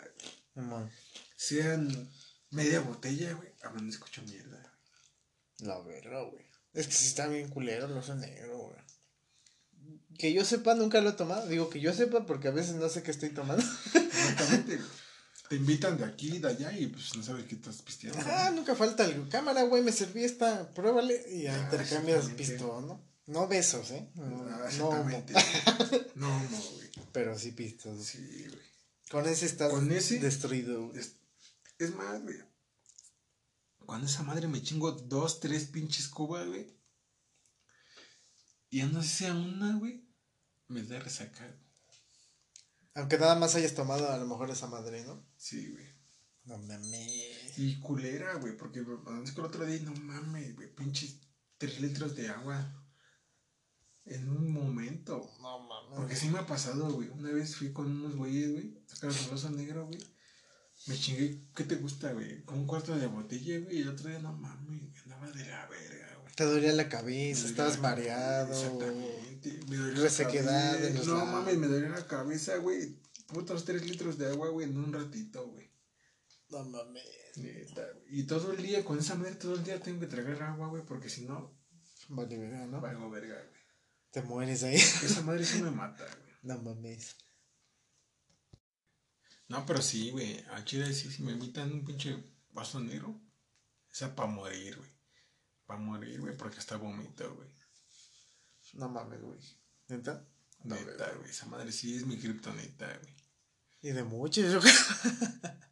B: güey. Sean media botella, güey, a man, escucho mierda, güey.
A: La verga, güey. Es que sí está bien culero el oso negro, güey. Que yo sepa, nunca lo he tomado. Digo que yo sepa porque a veces no sé qué estoy tomando.
B: Exactamente, güey. Te invitan de aquí, de allá y pues no sabes qué estás pisteando.
A: Ah, nunca falta algo. Cámara, güey, me serví esta, pruébale y ya
B: Ah,
A: intercambias pistón, ¿no? No besos, ¿eh? No,
B: Ah,
A: no,
B: exactamente. No, no, güey.
A: pero sí pistos.
B: Sí, güey.
A: Con ese estás
B: Con ese-
A: destruido, güey.
B: Es, es más, güey. Cuando esa madre me chingo dos, tres pinches cubas, güey. Y ya no sé si a una, güey, me da resaca.
A: Aunque nada más hayas tomado a lo mejor esa madre, ¿no?
B: Sí, güey.
A: No mames.
B: Y culera, güey, porque es que el otro día, no mames, güey, pinches tres litros de agua. En un momento.
A: No mames.
B: Porque sí me ha pasado, güey. Una vez fui con unos güeyes, güey. Sacaron el oso negro, güey. Me chingué, ¿qué te gusta, güey? Con un cuarto de botella, güey. Y el otro día, no mames, andaba de la verga.
A: Te dolía la cabeza, estabas mareado.
B: Exactamente. Me dolía la cabeza. No mames, me dolía la cabeza, güey. Putos tres litros de agua, güey, en un ratito, güey.
A: No mames.
B: Neta, güey. Y todo el día, con esa madre, todo el día tengo que tragar agua, güey, porque si no,
A: Vale, verga, ¿no?
B: valgo verga, güey.
A: Te mueres ahí.
B: Esa madre sí me mata, güey.
A: No mames.
B: No, pero sí, güey. A Chile sí, si me invitan un pinche vaso negro, esa pa' morir, güey. Pa' morir, güey, porque hasta vomito, güey.
A: No mames, güey. ¿Neta? No,
B: Neta, güey. Esa madre sí es mi kriptonita, güey.
A: Y de muchos, yo creo.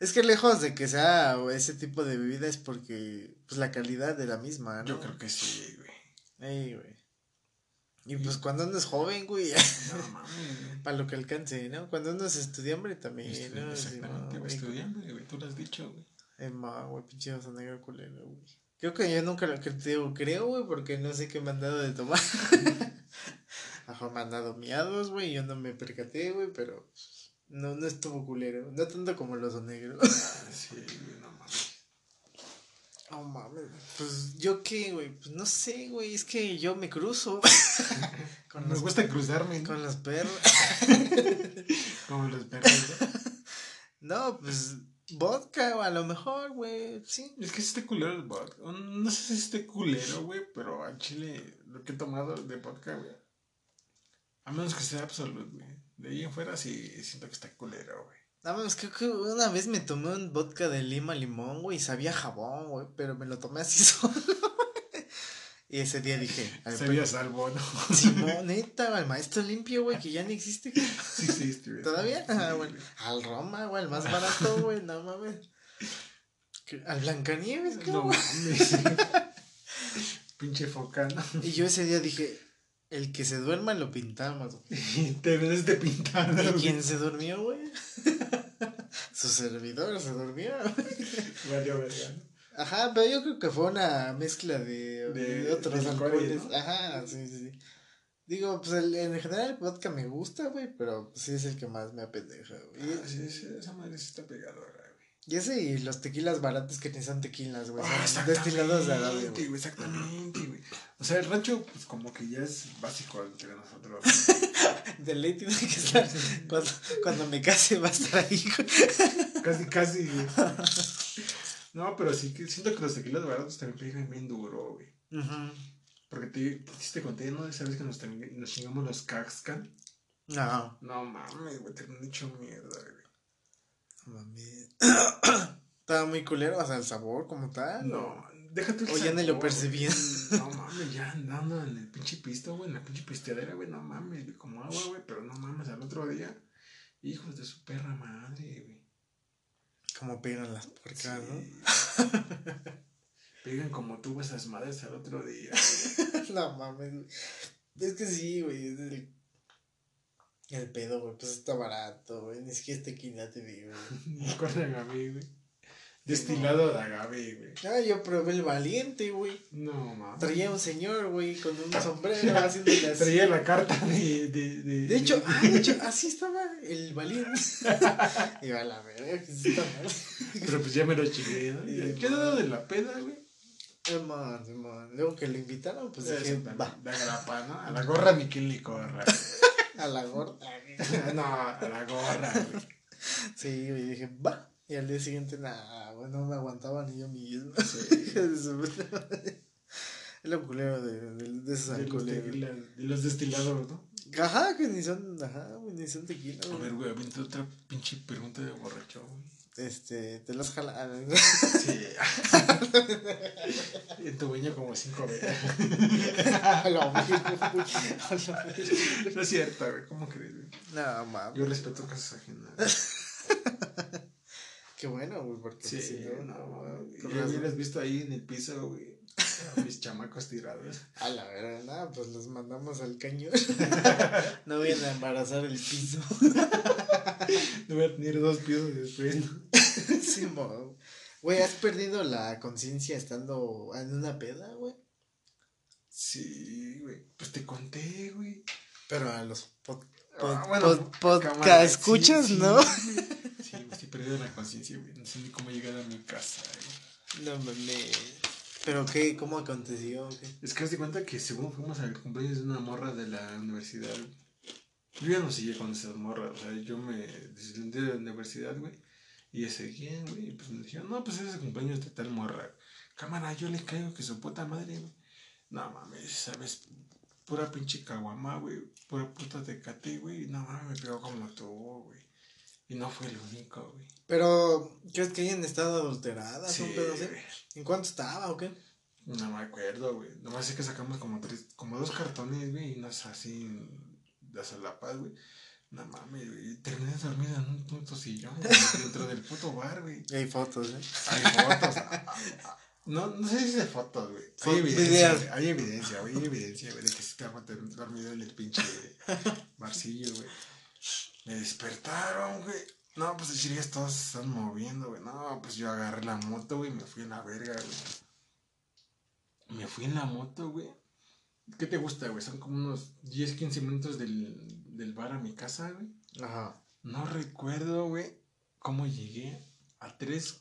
A: Es que lejos de que sea ese tipo de bebida es porque, pues, la calidad de la misma, ¿no?
B: Yo creo que sí, güey.
A: Ey, güey. Y pues cuando uno es joven, güey,
B: No mames,
A: para lo que alcance, ¿no? Cuando uno es estudiante también,
B: Estu-
A: ¿no?
B: Exactamente,
A: Sí,
B: güey. Estudiando, güey. Tú lo has dicho, güey.
A: Emma, güey, pinche oso negro culero, güey. Creo que yo nunca lo digo, creo, güey, porque no sé qué me han dado de tomar. Ajá, me han dado miados, güey, yo no me percaté, güey, pero no, no estuvo culero. No tanto como el oso negro.
B: Ah, sí, güey, no mames.
A: No mames, güey. pues yo qué, güey, pues no sé, güey, es que yo me cruzo con,
B: Me
A: los,
B: gusta cruzarme, ¿no?
A: con los perros.
B: Como los perros, ¿no?
A: No, pues vodka, o a lo mejor, güey, sí.
B: Es que sí está culero el vodka. No sé si esté culero, güey, pero al chile lo que he tomado de vodka, güey. A menos que sea absoluto, güey. De ahí en fuera sí siento que está culero, güey.
A: Nada más, creo que una vez me tomé un vodka de lima limón, güey, y sabía jabón, güey, pero me lo tomé así solo. Y ese día dije, al
B: Sabía salvo, ¿no?
A: Simón, neta, al maestro limpio, güey, que ya no existe. güey.
B: Sí existe, güey.
A: ¿Todavía?
B: Sí,
A: Ah,
B: güey.
A: bueno. Al Roma, güey, el más barato, güey, no mames. Al Blancanieves, creo,
B: No
A: güey.
B: mames. Pinche focano.
A: Y yo ese día dije, el que se duerma lo pintamos, güey.
B: Te ves de pintada,
A: ¿Y
B: güey.
A: quién se durmió, güey? Su servidor se durmió.
B: Valió verga.
A: Ajá, pero yo creo que fue una mezcla de,
B: De-
A: de otros
B: de
A: alcoholes.
B: ¿no?
A: Ajá, sí, sí, sí. Digo, pues el- en general el vodka me gusta, güey, pero sí es el que más me apendeja, güey.
B: Ah, sí, sí, esa madre sí está pegadora, güey.
A: Y ese y los tequilas baratos que ni son tequilas, güey.
B: Ah,
A: son destilados de güey.
B: güey. Exactamente, güey. O sea, el rancho, pues como que ya es básico entre nosotros.
A: De ley tiene que estar. Cuando, cuando me case va a estar ahí, güey.
B: Casi, casi, güey. No, pero sí que siento que los tequilas baratos también pegan bien duro, güey.
A: Ujú.
B: Porque te, sí te conté, ¿no? Esa vez que nos, nos chingamos los Caxcan.
A: No,
B: No mames, güey, te han hecho mierda, güey.
A: no mames. Estaba muy culero, o sea, el sabor como tal.
B: No, déjate el
A: O ya ni lo
B: sabor,
A: percibía.
B: güey. No mames, ya andando en el pinche pisto, güey, en la pinche pisteadera, güey, no mames, como agua, güey, pero no mames, al otro día, hijos de su perra madre, güey.
A: Como pegan las puercas, ¿no?
B: Pegan como tú esas madres al otro día.
A: No mames. Es que sí, güey. es El, el pedo, güey, pues está barato, güey. Ni siquiera es tequila, te digo. güey.
B: Me acuerdo de agave, güey. Destilado de agave, güey.
A: Ah, yo probé el valiente, güey.
B: No mames.
A: Traía un señor, güey, con un sombrero haciéndole así.
B: Traía la carta de. De, de,
A: De hecho, ah, de hecho, así estaba el valiente. Iba a la verga, que está mal.
B: Pero pues ya me lo chingué, ¿no?
A: Sí,
B: Ya quedado de la peda, güey.
A: Simón, Simón. Luego que lo invitaron, pues dije, va.
B: De grapa, ¿no? A la gorra ni quien le corra.
A: A la gorda.
B: no, a la gorra, güey.
A: Sí, y dije, va. Y al día siguiente, nada, güey, no me aguantaba ni yo mismo.
B: Sí.
A: Es lo culero de, de, de esos
B: De los, tequilas, de los destilados, ¿no?
A: Ajá, que ni son, ajá, güey, ni son tequila,
B: A
A: güey.
B: ver, güey, avienta otra pinche pregunta de borracho, güey.
A: Este, te los jalan.
B: Sí. en tu baño como cinco veces.
A: A. A.
B: No es cierto, güey. ¿Cómo crees, güey?
A: No, mames.
B: Yo respeto cosas ajenas.
A: Qué bueno, güey, porque
B: Sí,
A: si
B: no,
A: no,
B: no, Ya hubieras visto ahí en el piso, güey. A mis chamacos tirados.
A: A la verdad, nada, pues los mandamos al cañón. no vayan a embarazar el piso.
B: No voy a tener dos pisos después, ¿no?
A: sí, mo. Güey, ¿has perdido la conciencia estando en una peda, güey?
B: Sí, güey. Pues te conté, güey.
A: Pero a los pod,
B: Ah,
A: pod-
B: bueno,
A: pod- podcast escuchas,
B: sí,
A: ¿no?
B: Sí, estoy perdiendo la conciencia, güey. No sé ni cómo llegar a mi casa, güey.
A: No mames. ¿Pero qué? ¿Cómo aconteció? qué?
B: Es que haz de cuenta que según fuimos al cumpleaños de una morra de la universidad. Yo ya no seguía con esas morras, o sea, yo me deslindé de la universidad, güey. Y seguían, güey. Y pues me dijeron, no, pues ese cumpleaños de tal morra. Cámara, yo le caigo que su puta madre, güey. No mames, sabes, pura pinche caguama, güey. Pura puta tecate, güey. No mames, me pegó como tú, güey. Y no fue el único, güey.
A: Pero, ¿crees que hayan estado adulteradas?
B: Sí,
A: un pedo así? ¿En cuánto estaba o qué?
B: No me acuerdo, güey. Nomás sé que sacamos como tres, como dos cartones, güey, y unas así de solapas, güey. No mames, güey. Terminé dormido en un puto sillón, güey, dentro del puto bar, güey.
A: Hay fotos, ¿eh?
B: Hay fotos. ah, ah, ah. No, no sé si de fotos, güey. Hay evidencia, güey. Hay evidencia, güey. Hay evidencia, güey, de que sí ter- dormido en el pinche barcillo, güey. Me despertaron, güey. No, pues chirigas todos se están moviendo, güey. No, pues yo agarré la moto, güey, y me fui a la verga, güey. Me fui en la moto, güey. ¿Qué te gusta, güey? Son como unos 10, 15 minutos del, del bar a mi casa, güey.
A: Ajá.
B: No recuerdo, güey, cómo llegué a tres,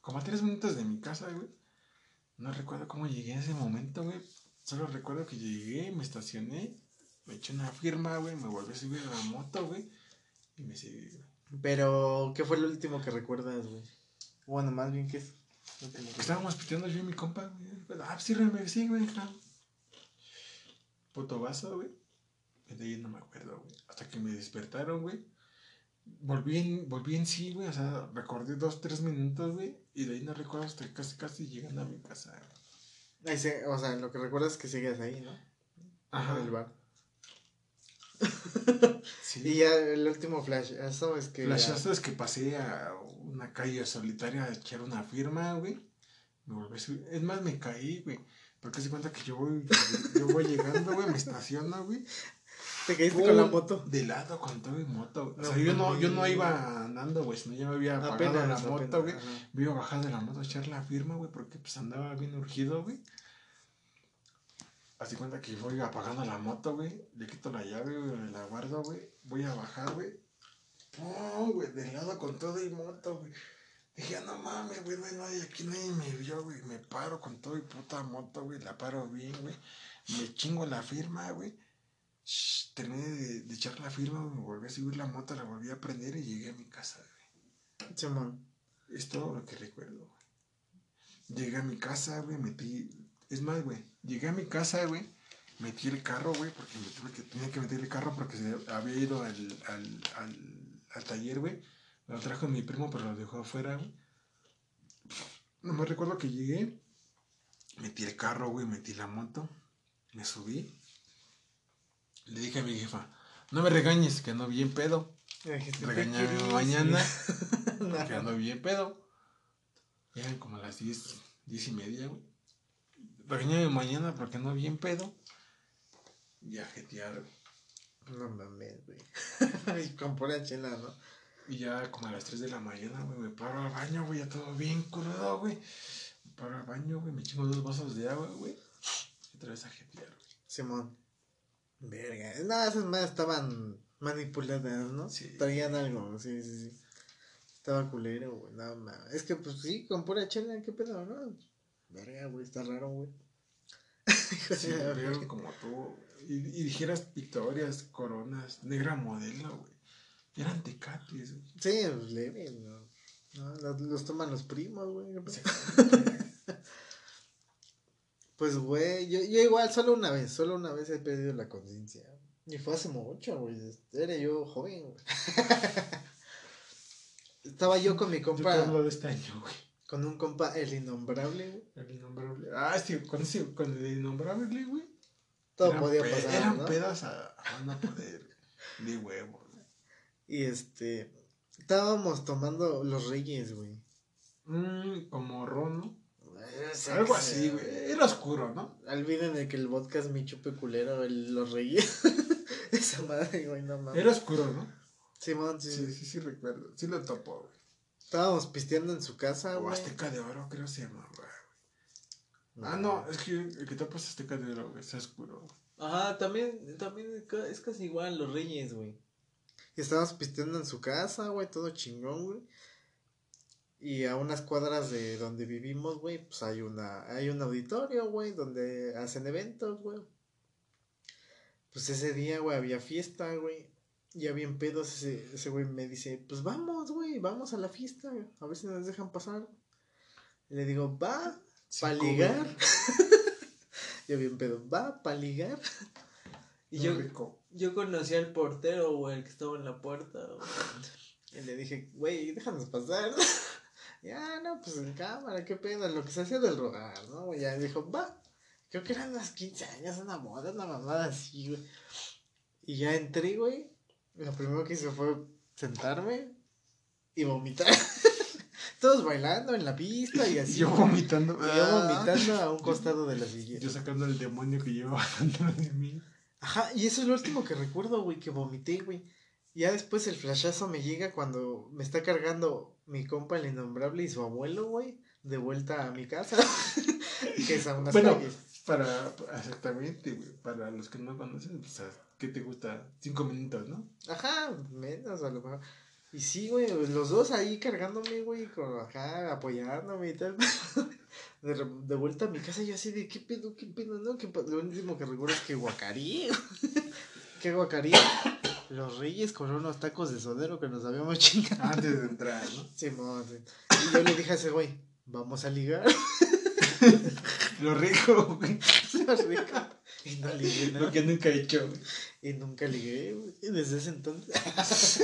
B: como a tres minutos de mi casa, güey. No recuerdo cómo llegué en ese momento, güey. Solo recuerdo que llegué, me estacioné, me eché una firma, güey, me volví a subir a la moto, güey. Y me seguí, güey.
A: Pero, ¿qué fue lo último que recuerdas, güey? Bueno, más bien, ¿qué es? lo último que-
B: Estábamos piteando yo y mi compa, güey. Ah, pues sírveme, sí, güey, claro. Puto vaso, güey. De ahí no me acuerdo, güey. Hasta que me despertaron, güey. Volví en, volví en sí, güey. O sea, recordé dos, tres minutos, güey. Y de ahí no recuerdo hasta casi, casi llegando a mi casa, güey.
A: Ahí se- o sea, lo que recuerdas es que sigues ahí, ¿no?
B: Ajá.
A: En el bar.
B: Sí.
A: Y ya el último flash, eso es que. ya-
B: Flashazo es que pasé a una calle solitaria a echar una firma, güey. Me volví a subir. Es más, me caí, güey. Porque se cuenta que yo voy, yo voy llegando, güey, me estaciono, güey.
A: ¿Te caíste con la moto?
B: De lado con todo y moto. O sea, yo no, yo no iba andando, güey, sino ya me había apagado
A: Apenas,
B: la moto, güey. Me iba a bajar de la moto a echar la firma, güey, porque pues andaba bien urgido, güey. Así cuenta que voy apagando la moto, güey. Le quito la llave, güey, la guardo, güey. Voy a bajar, güey. ¡Pum! güey, de lado con todo y moto, güey. Dije, "Ah, no mames, güey, no hay nadie aquí, nadie me vio, güey. Me paro con todo y puta moto, güey. La paro bien, güey. Me chingo la firma, güey. Shh, Terminé de, de echar la firma, güey. Me volví a subir la moto, la volví a prender y llegué a mi casa, güey.
A: Simón.
B: Es todo lo que recuerdo, güey. Llegué a mi casa, güey, metí... Es más, güey, llegué a mi casa, güey, metí el carro, güey, porque me tuve que, tenía que meter el carro porque se había ido al, al, al, al taller, güey. Lo trajo mi primo, pero lo dejó afuera, güey. No me recuerdo que llegué, metí el carro, güey, metí la moto, me subí. Le dije a mi jefa, no me regañes, que ando bien pedo.
A: Ya dijiste, ¿qué
B: Regañame mañana.
A: No.
B: Porque ando bien pedo. Eran como las 10, 10 y media, güey. Regañame mañana porque ando bien pedo. Y a jetear.
A: No mames, güey. Y con pura chela, ¿no?
B: Y ya como a las 3 de la mañana, güey, me paro al baño, güey, ya todo bien crudo, güey. Me paro al baño, güey, me chingo dos vasos de agua, güey. Y otra vez a jetear, güey.
A: Simón. Verga. No, esas más estaban manipuladas, ¿no?
B: Sí.
A: Traían algo, sí, sí, sí. Estaba culero, güey. No mames. Es que, pues sí, con pura chela, ¿qué pedo, no? Verga, güey, está raro, güey.
B: Sí, como tú. Y, y dijeras victorias, coronas, negra modelo, güey. Eran tecates, güey.
A: Sí, pues leve, no. No, los, los toman los primos, güey. Pues, güey, yo, yo igual, solo una vez, solo una vez he perdido la conciencia. Y fue hace mucho, güey. Era yo joven, güey. Estaba yo con mi
B: Yo
A: compa,
B: te hablo de este año, güey.
A: Con un compa, el innombrable, güey.
B: El innombrable. Ah, sí, con, ese, con el innombrable, güey.
A: Todo
B: eran
A: podía pasar,
B: Eran
A: ¿no?
B: pedas a, a no poder. De huevo, güey.
A: Y este, estábamos tomando los reyes, güey.
B: Mm, como ron, ¿no? Algo así, güey. Era oscuro, ¿no?
A: Olviden de que el vodka es mi chupe culero, el, los reyes. Esa madre, güey, no mames.
B: Era oscuro, ¿no?
A: Simón, sí,
B: Sí,
A: sí.
B: sí, sí, recuerdo. Sí lo topo, güey.
A: Estábamos pisteando en su casa,
B: O
A: güey.
B: Azteca de Oro, creo se llama, güey. Ah, no, es que el que topas Azteca de Oro, güey. Está oscuro.
A: Ajá, también, también es casi igual los reyes, güey. Y estábamos pisteando en su casa, güey, todo chingón, güey. Y a unas cuadras de donde vivimos, güey, pues hay una, hay un auditorio, güey, donde hacen eventos, güey. Pues ese día, güey, había fiesta, güey. Ya bien pedos, ese, ese güey me dice, pues vamos, güey, vamos a la fiesta, a ver si nos dejan pasar. Le digo, va, para ligar. Yo bien pedo, va, para ligar. Y yo,
B: rico.
A: yo conocí al portero, güey, el que estaba en la puerta, güey. Y le dije, güey, déjanos pasar. ya, no, pues en cámara, qué pedo, lo que se hacía del rogar, ¿no? güey? Ya dijo, va. Creo que eran las 15 años, una moda, una mamada así, güey. Y ya entré, güey. Lo primero que hice fue sentarme y vomitar. Todos bailando en la pista y así.
B: Yo vomitando.
A: Y yo vomitando a un costado de la silla.
B: Yo sacando el demonio que llevaba dentro de mí.
A: Ajá, y eso es lo último que recuerdo, güey, que vomité, güey. Ya después el flashazo me llega cuando me está cargando mi compa el innombrable y su abuelo, güey, de vuelta a mi casa. que es a unas
B: Bueno.
A: calles.
B: Para, exactamente, güey. Para los que no conocen, pues, ¿qué te gusta? Cinco minutos, ¿no?
A: Ajá, menos a lo mejor. Y sí, güey, los dos ahí cargándome, güey, con, ajá, apoyándome y tal. De, de vuelta a mi casa, yo así de, ¿qué pedo, qué pedo, no? ¿Qué pa-?" Lo último que recuerdo es que guacarí. ¿Qué guacarí? Los reyes con unos tacos de sodero que nos habíamos chingado.
B: Antes de entrar, ¿no?
A: Sí. Y yo le dije a ese güey, vamos a ligar.
B: Lo rico, güey.
A: Lo rico. Y no ligué nada.
B: Lo que nunca he hecho, güey.
A: Y nunca ligué, güey. Desde ese entonces.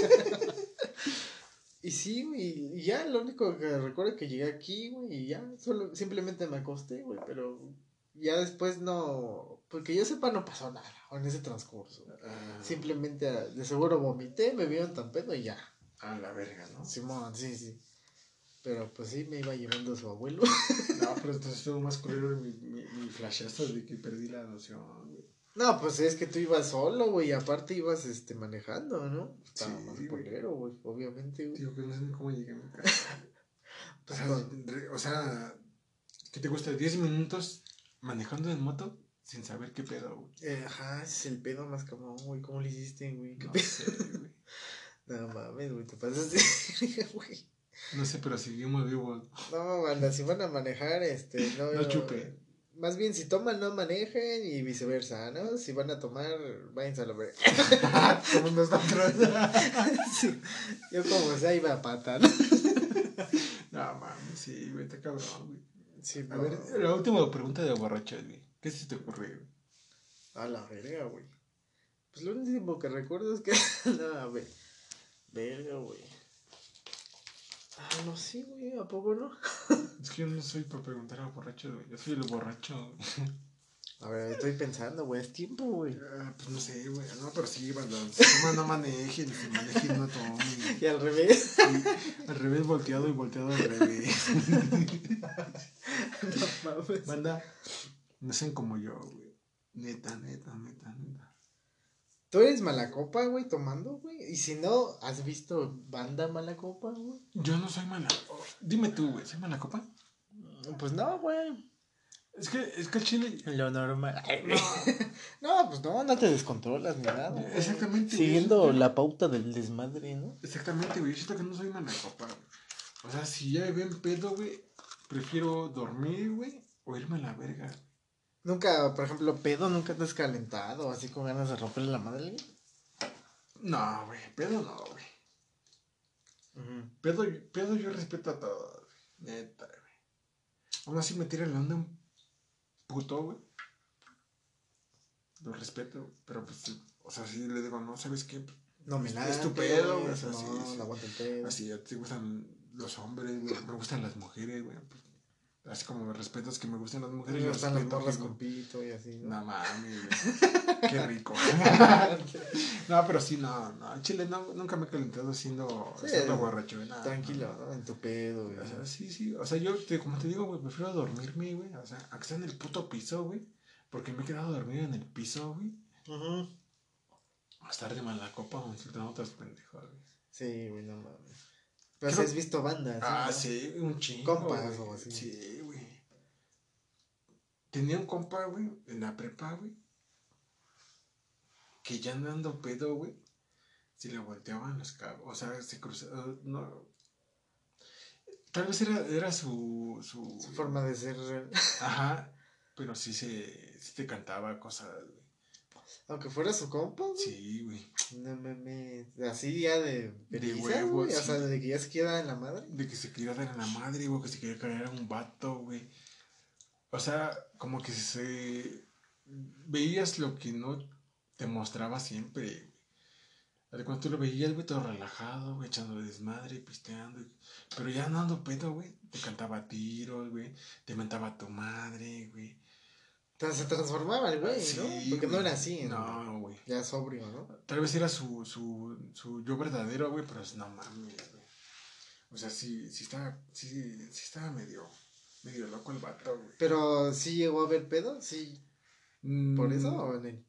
A: y sí, güey. Y ya lo único que recuerdo es que llegué aquí, güey. Y ya, solo, simplemente me acosté, güey. Pero ya después no. Porque yo sepa, no pasó nada en ese transcurso.
B: Ah,
A: Simplemente, de seguro vomité, me vieron tan pedo y ya.
B: A la verga, ¿no?
A: Simón, sí, sí. Pero pues sí, me iba llevando su abuelo.
B: No, pero entonces estuvo más culero mi, mi, mi flashazo de que perdí la noción, güey.
A: No, pues es que tú ibas solo, güey, y aparte ibas este manejando, ¿no? Estaba
B: Sí,
A: más culero, güey, obviamente, güey.
B: Tío, que no sé ni cómo llegué a mi casa. güey. O
A: Pues
B: sea,
A: con-
B: o sea, ¿qué te gusta? ¿10 minutos manejando en moto sin saber qué pedo, güey?
A: eh, ajá, ese es el pedo más común, güey, ¿cómo le hiciste, güey? ¿Qué
B: No
A: pedo?
B: sé, güey.
A: No mames, güey, te pasaste, güey.
B: No sé, pero seguimos vivos.
A: No, banda, si van a manejar, este, no.
B: No chupe.
A: Más bien, si toman, no manejen y viceversa, ¿no? Si van a tomar, váyanse a la verga.
B: Como nosotros.
A: sí, yo como sea iba a pata, ¿no?
B: No, mames, sí, güey, está cabrón, güey.
A: Sí,
B: A
A: no.
B: ver, la última pregunta de borrachos, güey. ¿Qué se te ocurre, güey?
A: A la verga, güey. Pues lo último que recuerdo es que. no, ver. Verga, güey. Ah, no sé, güey, ¿a poco no?
B: Es que yo no soy para preguntar a borrachos, güey. Yo soy el borracho.
A: A ver, estoy pensando, güey, es tiempo, güey.
B: Ah, pues no sé, güey. No, pero sí, banda. Si toman, no manejen. Si manejen, no tomen.
A: Y al revés.
B: Sí, al revés volteado y volteado al revés.
A: no mames.
B: Banda, no sean como yo, güey. Neta, neta, neta, neta.
A: ¿Tú eres mala copa, güey, tomando, güey? Y si no, ¿has visto banda mala copa, güey?
B: Yo no soy mala. oh, dime tú, güey. ¿Soy mala copa?
A: Pues no, güey.
B: Es que, es que el chile.
A: Lo normal.
B: No,
A: No, pues no, no te descontrolas ni nada. güey.
B: Exactamente, güey.
A: Siguiendo la pauta del desmadre, ¿no?
B: exactamente, güey. Yo siento que no soy mala copa, güey. O sea, si ya me ven pedo, güey, prefiero dormir, güey. o irme a la verga.
A: Nunca, por ejemplo, pedo, nunca te has calentado, así con ganas de romperle la madre.
B: No, güey, pedo no, güey. pedo, pedo yo respeto a todos, neta, güey. Aún así me tira la onda un puto, güey. Lo respeto, pero pues, o sea, si le digo, no, ¿sabes qué?
A: No me
B: Es tu pedo, güey.
A: no,
B: o sea, sí, sí.
A: no pedo.
B: Así, a ti te gustan los hombres, güey. Me gustan las mujeres, güey. pues, así como me respetas que me gustan las mujeres.
A: Me
B: yo
A: gustan las
B: respeto
A: porras
B: que-
A: con pito y así, ¿no?
B: No mames. Qué rico. no, pero sí, no, no. En Chile no, nunca me he calentado siendo,
A: Sí,
B: siendo borracho, güey. no,
A: Tranquilo,
B: no.
A: En tu pedo, güey.
B: O sea, sí, sí. O sea, yo, te- como te digo, güey, prefiero dormirme, güey. O sea, a que en el puto piso, güey. Porque me he quedado dormido en el piso, güey.
A: Ujú.
B: A estar de mala copa o insultando pendejos, güey.
A: Sí, güey, no mames. Pero si
B: Creo-
A: has visto bandas.
B: Ah,
A: ¿no?
B: sí, un chingo.
A: Compas o así.
B: Sí, güey. Tenía un compa, güey, en la prepa, güey. Que ya andando pedo, güey. Se le volteaban los cabos. O sea, se cruzaban. No. Tal vez era, era su, su.
A: Su forma de ser. real.
B: Ajá. Pero sí se. Sí te cantaba cosas.
A: Aunque fuera su compa, güey.
B: Sí, güey.
A: No mames. Así ya de. veriza,
B: huevo,
A: O sea, de que ya se queda en la madre.
B: De que se quería dar en la madre, güey, que se quería caer a un vato, güey. O sea, como que se... Veías lo que no te mostraba siempre, güey. Cuando tú lo veías, güey, todo relajado, güey, echando desmadre, pisteando. Pero ya andando pedo, güey, te cantaba tiros, güey, te mentaba a tu madre, güey.
A: Se transformaba el güey, ¿no? Porque no era así, ¿no?
B: No, güey.
A: Ya sobrio, ¿no?
B: Tal vez era su, su, su yo verdadero, güey, pero es- no mames, güey. O sea, sí, sí estaba, sí, sí estaba medio, medio loco el vato, güey.
A: Pero sí llegó a haber pedo, sí. ¿Por eso
B: Mm,
A: o en el-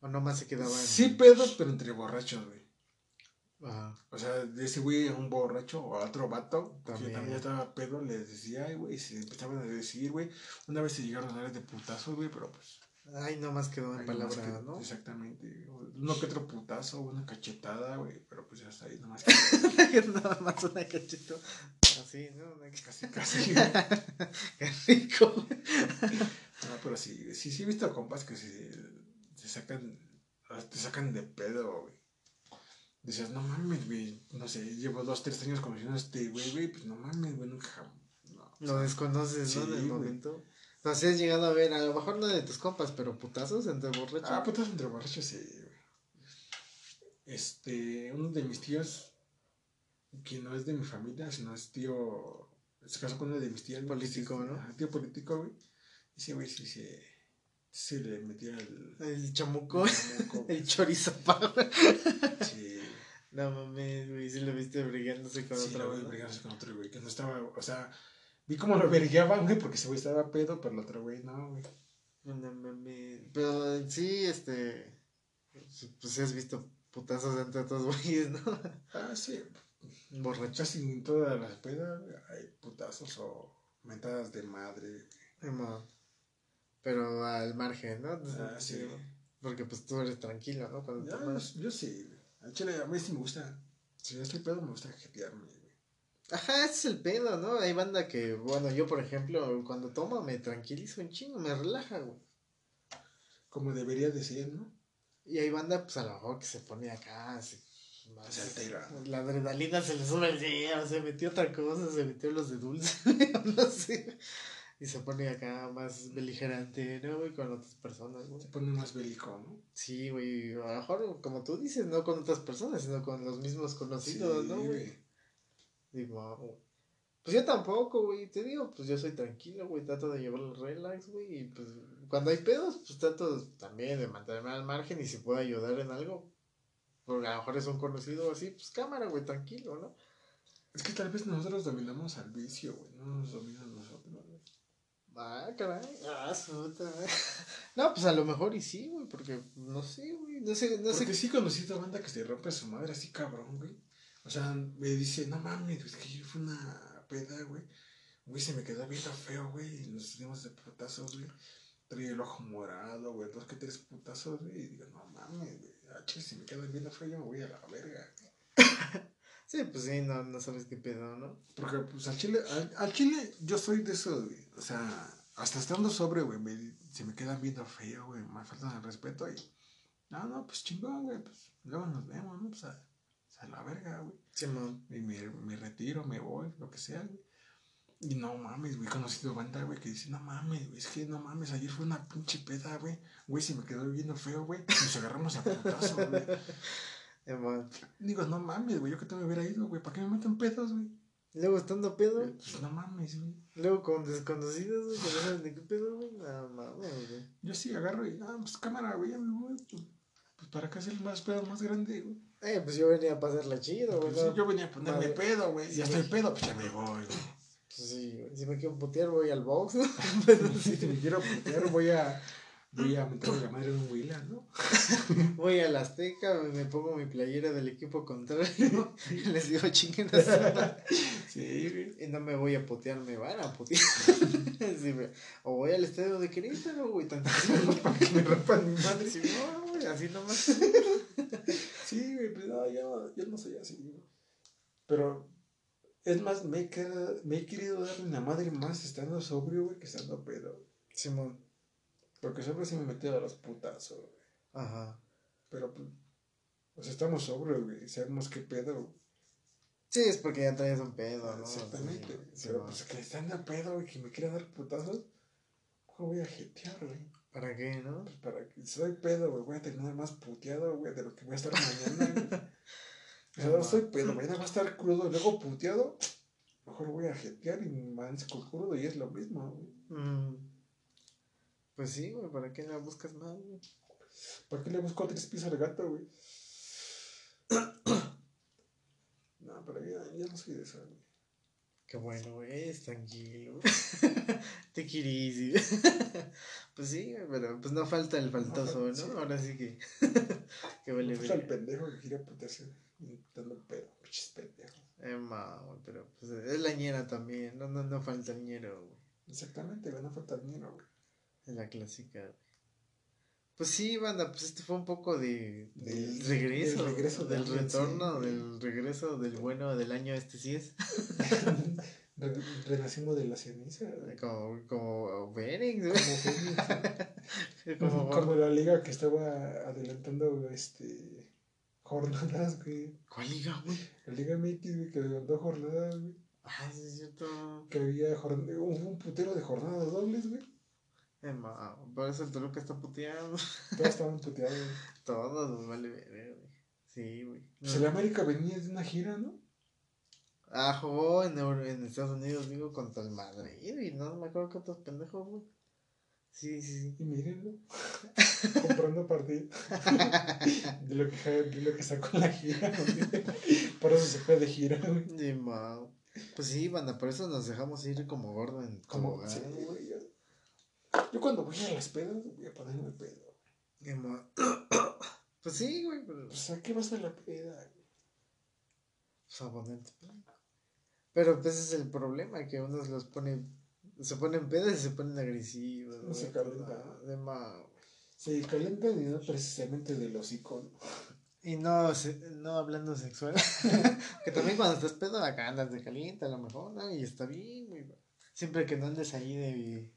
A: O nomás se quedaba en.
B: Sí, pedos, pero entre borrachos, güey.
A: Ajá.
B: O sea, de ese güey a un borracho o a otro vato
A: También.
B: que también estaba pedo, le decía, ay, güey, se empezaban a decir, güey. Una vez se llegaron a dar de putazos, güey, pero pues.
A: Ay, nomás quedó en palabras,
B: que-
A: ¿no?
B: Exactamente. Uno que otro putazo, una cachetada, güey, pero pues ya está ahí, nomás que
A: Nada más una cachito. Así, ¿no? Una
B: casi, casi.
A: Qué rico.
B: No, pero sí, sí, sí he visto compas que se, se sacan, te sacan de pedo, güey. Dices, no mames, güey, no sé, llevo dos, tres años conociendo a este güey, güey, pues no mames, güey, nunca, no,
A: Lo desconoces, ¿no?
B: sí,
A: En el momento. No sé, has llegado a ver, a lo mejor no de tus compas, pero putazos entre borrachos.
B: Ah, putas entre borrachos, sí, güey. Este, uno de mis tíos, que no es de mi familia, sino es tío, se casó con uno de mis tíos.
A: Político,
B: sí,
A: ¿no?
B: Tío político, güey. Ese güey sí se, se le metía el...
A: El chamuco,
B: chamuco,
A: el chorizo power.
B: Sí,
A: No mames, güey, si lo viste brigándose con
B: sí,
A: otra
B: lo
A: güey.
B: vi brigándose con otro güey, que no estaba, o sea, vi cómo lo vergueaban, güey, porque ese güey estaba pedo, pero el otro güey no, güey.
A: No mames. Pero sí, este. Pues sí has visto putazos entre otros güeyes, ¿no?
B: Ah, sí,
A: Borrachos.
B: casi en todas las pedas güey, hay putazos o mentadas de madre.
A: Mo- Pero al margen, ¿no?
B: Ah, sí.
A: Porque pues tú eres tranquilo, ¿no? Cuando
B: Ya,
A: tomas.
B: yo, yo sí, güey. Al chile, a mí sí me gusta. Si yo estoy pedo, me gusta jetearme, güey.
A: Ajá, ese es el pedo, ¿no? Hay banda que, bueno, yo por ejemplo, cuando tomo me tranquilizo un chingo, me relaja, güey.
B: Como debería de ser, ¿no?
A: Y hay banda, pues a lo mejor que se pone acá, se, más-
B: Se altera.
A: La adrenalina se le sube el día, se metió otra cosa, se metió los de dulce, no sé. Y se pone acá más beligerante, ¿no, güey? Con otras personas, güey.
B: Se pone más bélico, ¿no?
A: Sí, güey, a lo mejor, como tú dices, no con otras personas, sino con los mismos conocidos, ¿no, güey? Digo, pues yo tampoco, güey, te digo, pues yo soy tranquilo, güey, trato de llevarlo relax, güey, y pues cuando hay pedos, pues trato también de mantenerme al margen y si puedo ayudar en algo, porque a lo mejor es un conocido así, pues cámara, güey, tranquilo, ¿no?
B: Es que tal vez nosotros dominamos al vicio, güey. No nos dominan.
A: Ah, caray, ah, su puta madre. No, pues a lo mejor y sí, güey, porque no sé, güey, no sé, no sé.
B: Porque sí conocí a banda que se rompe su madre así cabrón, güey. O sea, me dice, no mames, es que yo fue una peda, güey. Güey, se me quedó viendo feo, güey. Y nos dimos de putazos, güey. Traía el ojo morado, güey. Dos que tres putazos, güey. Y digo, no mames, güey. Ah, si me quedo viendo feo, yo me voy a la verga.
A: Sí, pues sí, no, no sabes qué pedo, ¿no?
B: Porque, pues, al chile, al, al chile, yo soy de esos, güey. O sea, hasta estando sobre, güey, me- se me quedan viendo feo, güey, me faltan el respeto y, no, no, pues chingón, güey, pues luego nos vemos, ¿no? Pues a, a la verga, güey.
A: Simón.
B: Y me, me retiro, me voy, lo que sea, güey. Y no mames, güey, conocido banda, güey, que dice, no mames, güey, es que no mames, ayer fue una pinche peda, güey. Güey, se me quedó viendo feo, güey. Nos agarramos a putazo, güey. Digo, no mames, güey, yo que te me hubiera ido, güey, ¿para qué me meten pedos, güey?
A: Luego estando pedo.
B: Pues no mames, güey.
A: Luego con desconocidos, güey, que no saben de qué pedo, güey. No mames, güey.
B: Yo sí agarro y, ah, pues cámara, güey, ya me voy. Pues, pues para que hacer el más pedo más grande, güey.
A: Eh, pues yo venía a pasarla chido, güey.
B: Pues,
A: ¿no?
B: sí, yo venía a ponerme
A: Madre.
B: pedo, güey.
A: Sí.
B: Ya estoy pedo, pues ya me voy, güey.
A: Pues sí, güey. Si me quiero putear, voy al box.
B: Si me quiero putear, voy a, voy a meterle la madre en un Willa, ¿no?
A: voy al Azteca, me pongo mi playera del equipo contrario. y les digo, chinguen a su madre".
B: Sí, güey.
A: Y no me voy a putear, me van a putear. Sí, o voy al estadio de Querétaro, güey, tantísimo.
B: Para que me rompan mi madre.
A: Sí, no, güey, así nomás.
B: Sí, güey, pues no, yo, yo no soy así, güey. Pero, es más, me he, quedado- me he querido darle una madre más estando sobrio, güey, que estando pedo.
A: Simón.
B: Porque sobrio sí me he metido a los putazos, güey.
A: Ajá.
B: Pero, pues, pues estamos sobrios, güey. Sabemos qué pedo. güey.
A: Sí, es porque ya traes un pedo, ¿no?
B: Exactamente.
A: Sí, sí,
B: Pero,
A: va.
B: pues, que estando pedo, güey, que me quiera dar putazos, ¿cómo voy a jetear, güey?
A: ¿Para qué, no?
B: Pues para que soy pedo, güey, voy a terminar más puteado, güey, de lo que voy a estar mañana, güey. O sea, no soy pedo, mañana va a estar crudo luego puteado. Mejor voy a jetear y me amanezco crudo y es lo mismo, güey.
A: Mm. Pues sí, güey, ¿para qué la buscas más, güey?
B: ¿Para qué le busco tres pisos al gato, güey? No, pero ya, ya no soy de eso, güey.
A: Qué bueno, güey, es tranquilo. Te querís. pues sí, güey, pero pues no falta el faltoso, ¿no?
B: sí.
A: Ahora sí que. que vale,
B: gusta el pendejo que quiere putearse dando pedo, pinches pendejos.
A: Eh, ma, güey, pero pues es la ñera también. No, no, no falta el ñero, güey.
B: Exactamente, güey, no falta dinero, güey.
A: La clásica. Pues sí, banda, pues este fue un poco de, del
B: Del-
A: regreso,
B: del regreso
A: retorno,
B: sí.
A: del regreso del bueno del año este sí es.
B: Re- Renacimos de la ceniza.
A: Como, como Fénix.
B: Como Fénix,
A: Como,
B: Como la liga que estaba adelantando este jornadas, güey.
A: ¿Cuál liga, güey?
B: La Liga MX, güey, que adelantó jornadas, güey.
A: Ah, sí, es cierto.
B: Que había jorn- un, un putero de jornadas dobles, güey.
A: Eh, ma, por eso el Toluca está puteando.
B: Todos estaban puteados, güey.
A: Todos nos vale ver, güey. Sí, güey.
B: Pues el América venía de una gira, ¿no?
A: Ah, jugó en, Euro- en Estados Unidos, digo, contra el Madrid. Y no me acuerdo qué otros pendejos, güey. Sí, sí, sí.
B: Y mírenlo. comprando partido. de, lo que, de lo que sacó la gira. Por eso se fue de gira, güey.
A: Pues sí, banda, por eso nos dejamos ir como gordo en
B: Como, sí,
A: güey.
B: Yo, cuando voy a las pedas, voy a ponerme pedo.
A: Pues sí, güey, pero.
B: O sea, ¿qué vas a la peda? güey?
A: Pues a ponerte pedo. Pero pues ese es el problema, que unos los pone. Se ponen pedos y se ponen agresivos.
B: No se
A: güey,
B: calientan.
A: De ma.
B: Se calentan y no precisamente del hocico. ¿no?
A: Y no, se- no hablando sexual. que también cuando estás pedo acá andas de caliente a lo mejor, ¿no? Y está bien, güey. Siempre que no andes ahí de,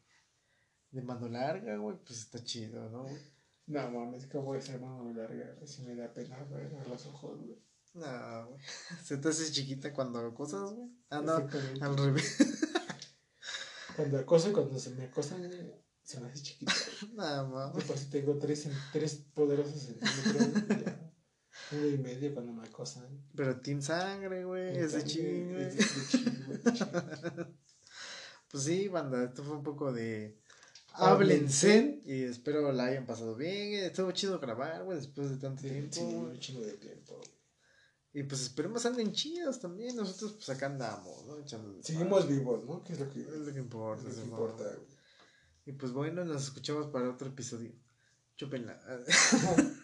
A: de mano larga, güey, pues está chido, ¿no? güey?
B: No mames, que voy a ser mano larga. güey, Si me da pena ver los ojos, güey.
A: No, güey. Se te hace chiquita cuando acosas, güey. Ah, no, al revés.
B: Cuando acoso y cuando se me acosan, güey, se me hace chiquito. güey.
A: Nada más.
B: por si tengo tres, tres poderosos centímetros. ya. Uno y medio cuando me acosan.
A: Pero Team Sangre, güey, es de
B: Entonces,
A: ching, güey.
B: Es de es de ching, güey, de ching.
A: Pues sí, banda, esto fue un poco de.
B: Háblense.
A: Y espero la hayan pasado bien. Estuvo chido grabar, güey, después de tanto
B: Sí,
A: tiempo.
B: sí, un chingo de tiempo.
A: Y pues esperemos anden chidos también. Nosotros, pues acá andamos, ¿no? Echando
B: Seguimos vivos, ¿no? Que es lo que,
A: Es lo que importa.
B: es lo que
A: Simón.
B: importa. güey.
A: Y pues bueno, nos escuchamos para otro episodio. Chúpenla.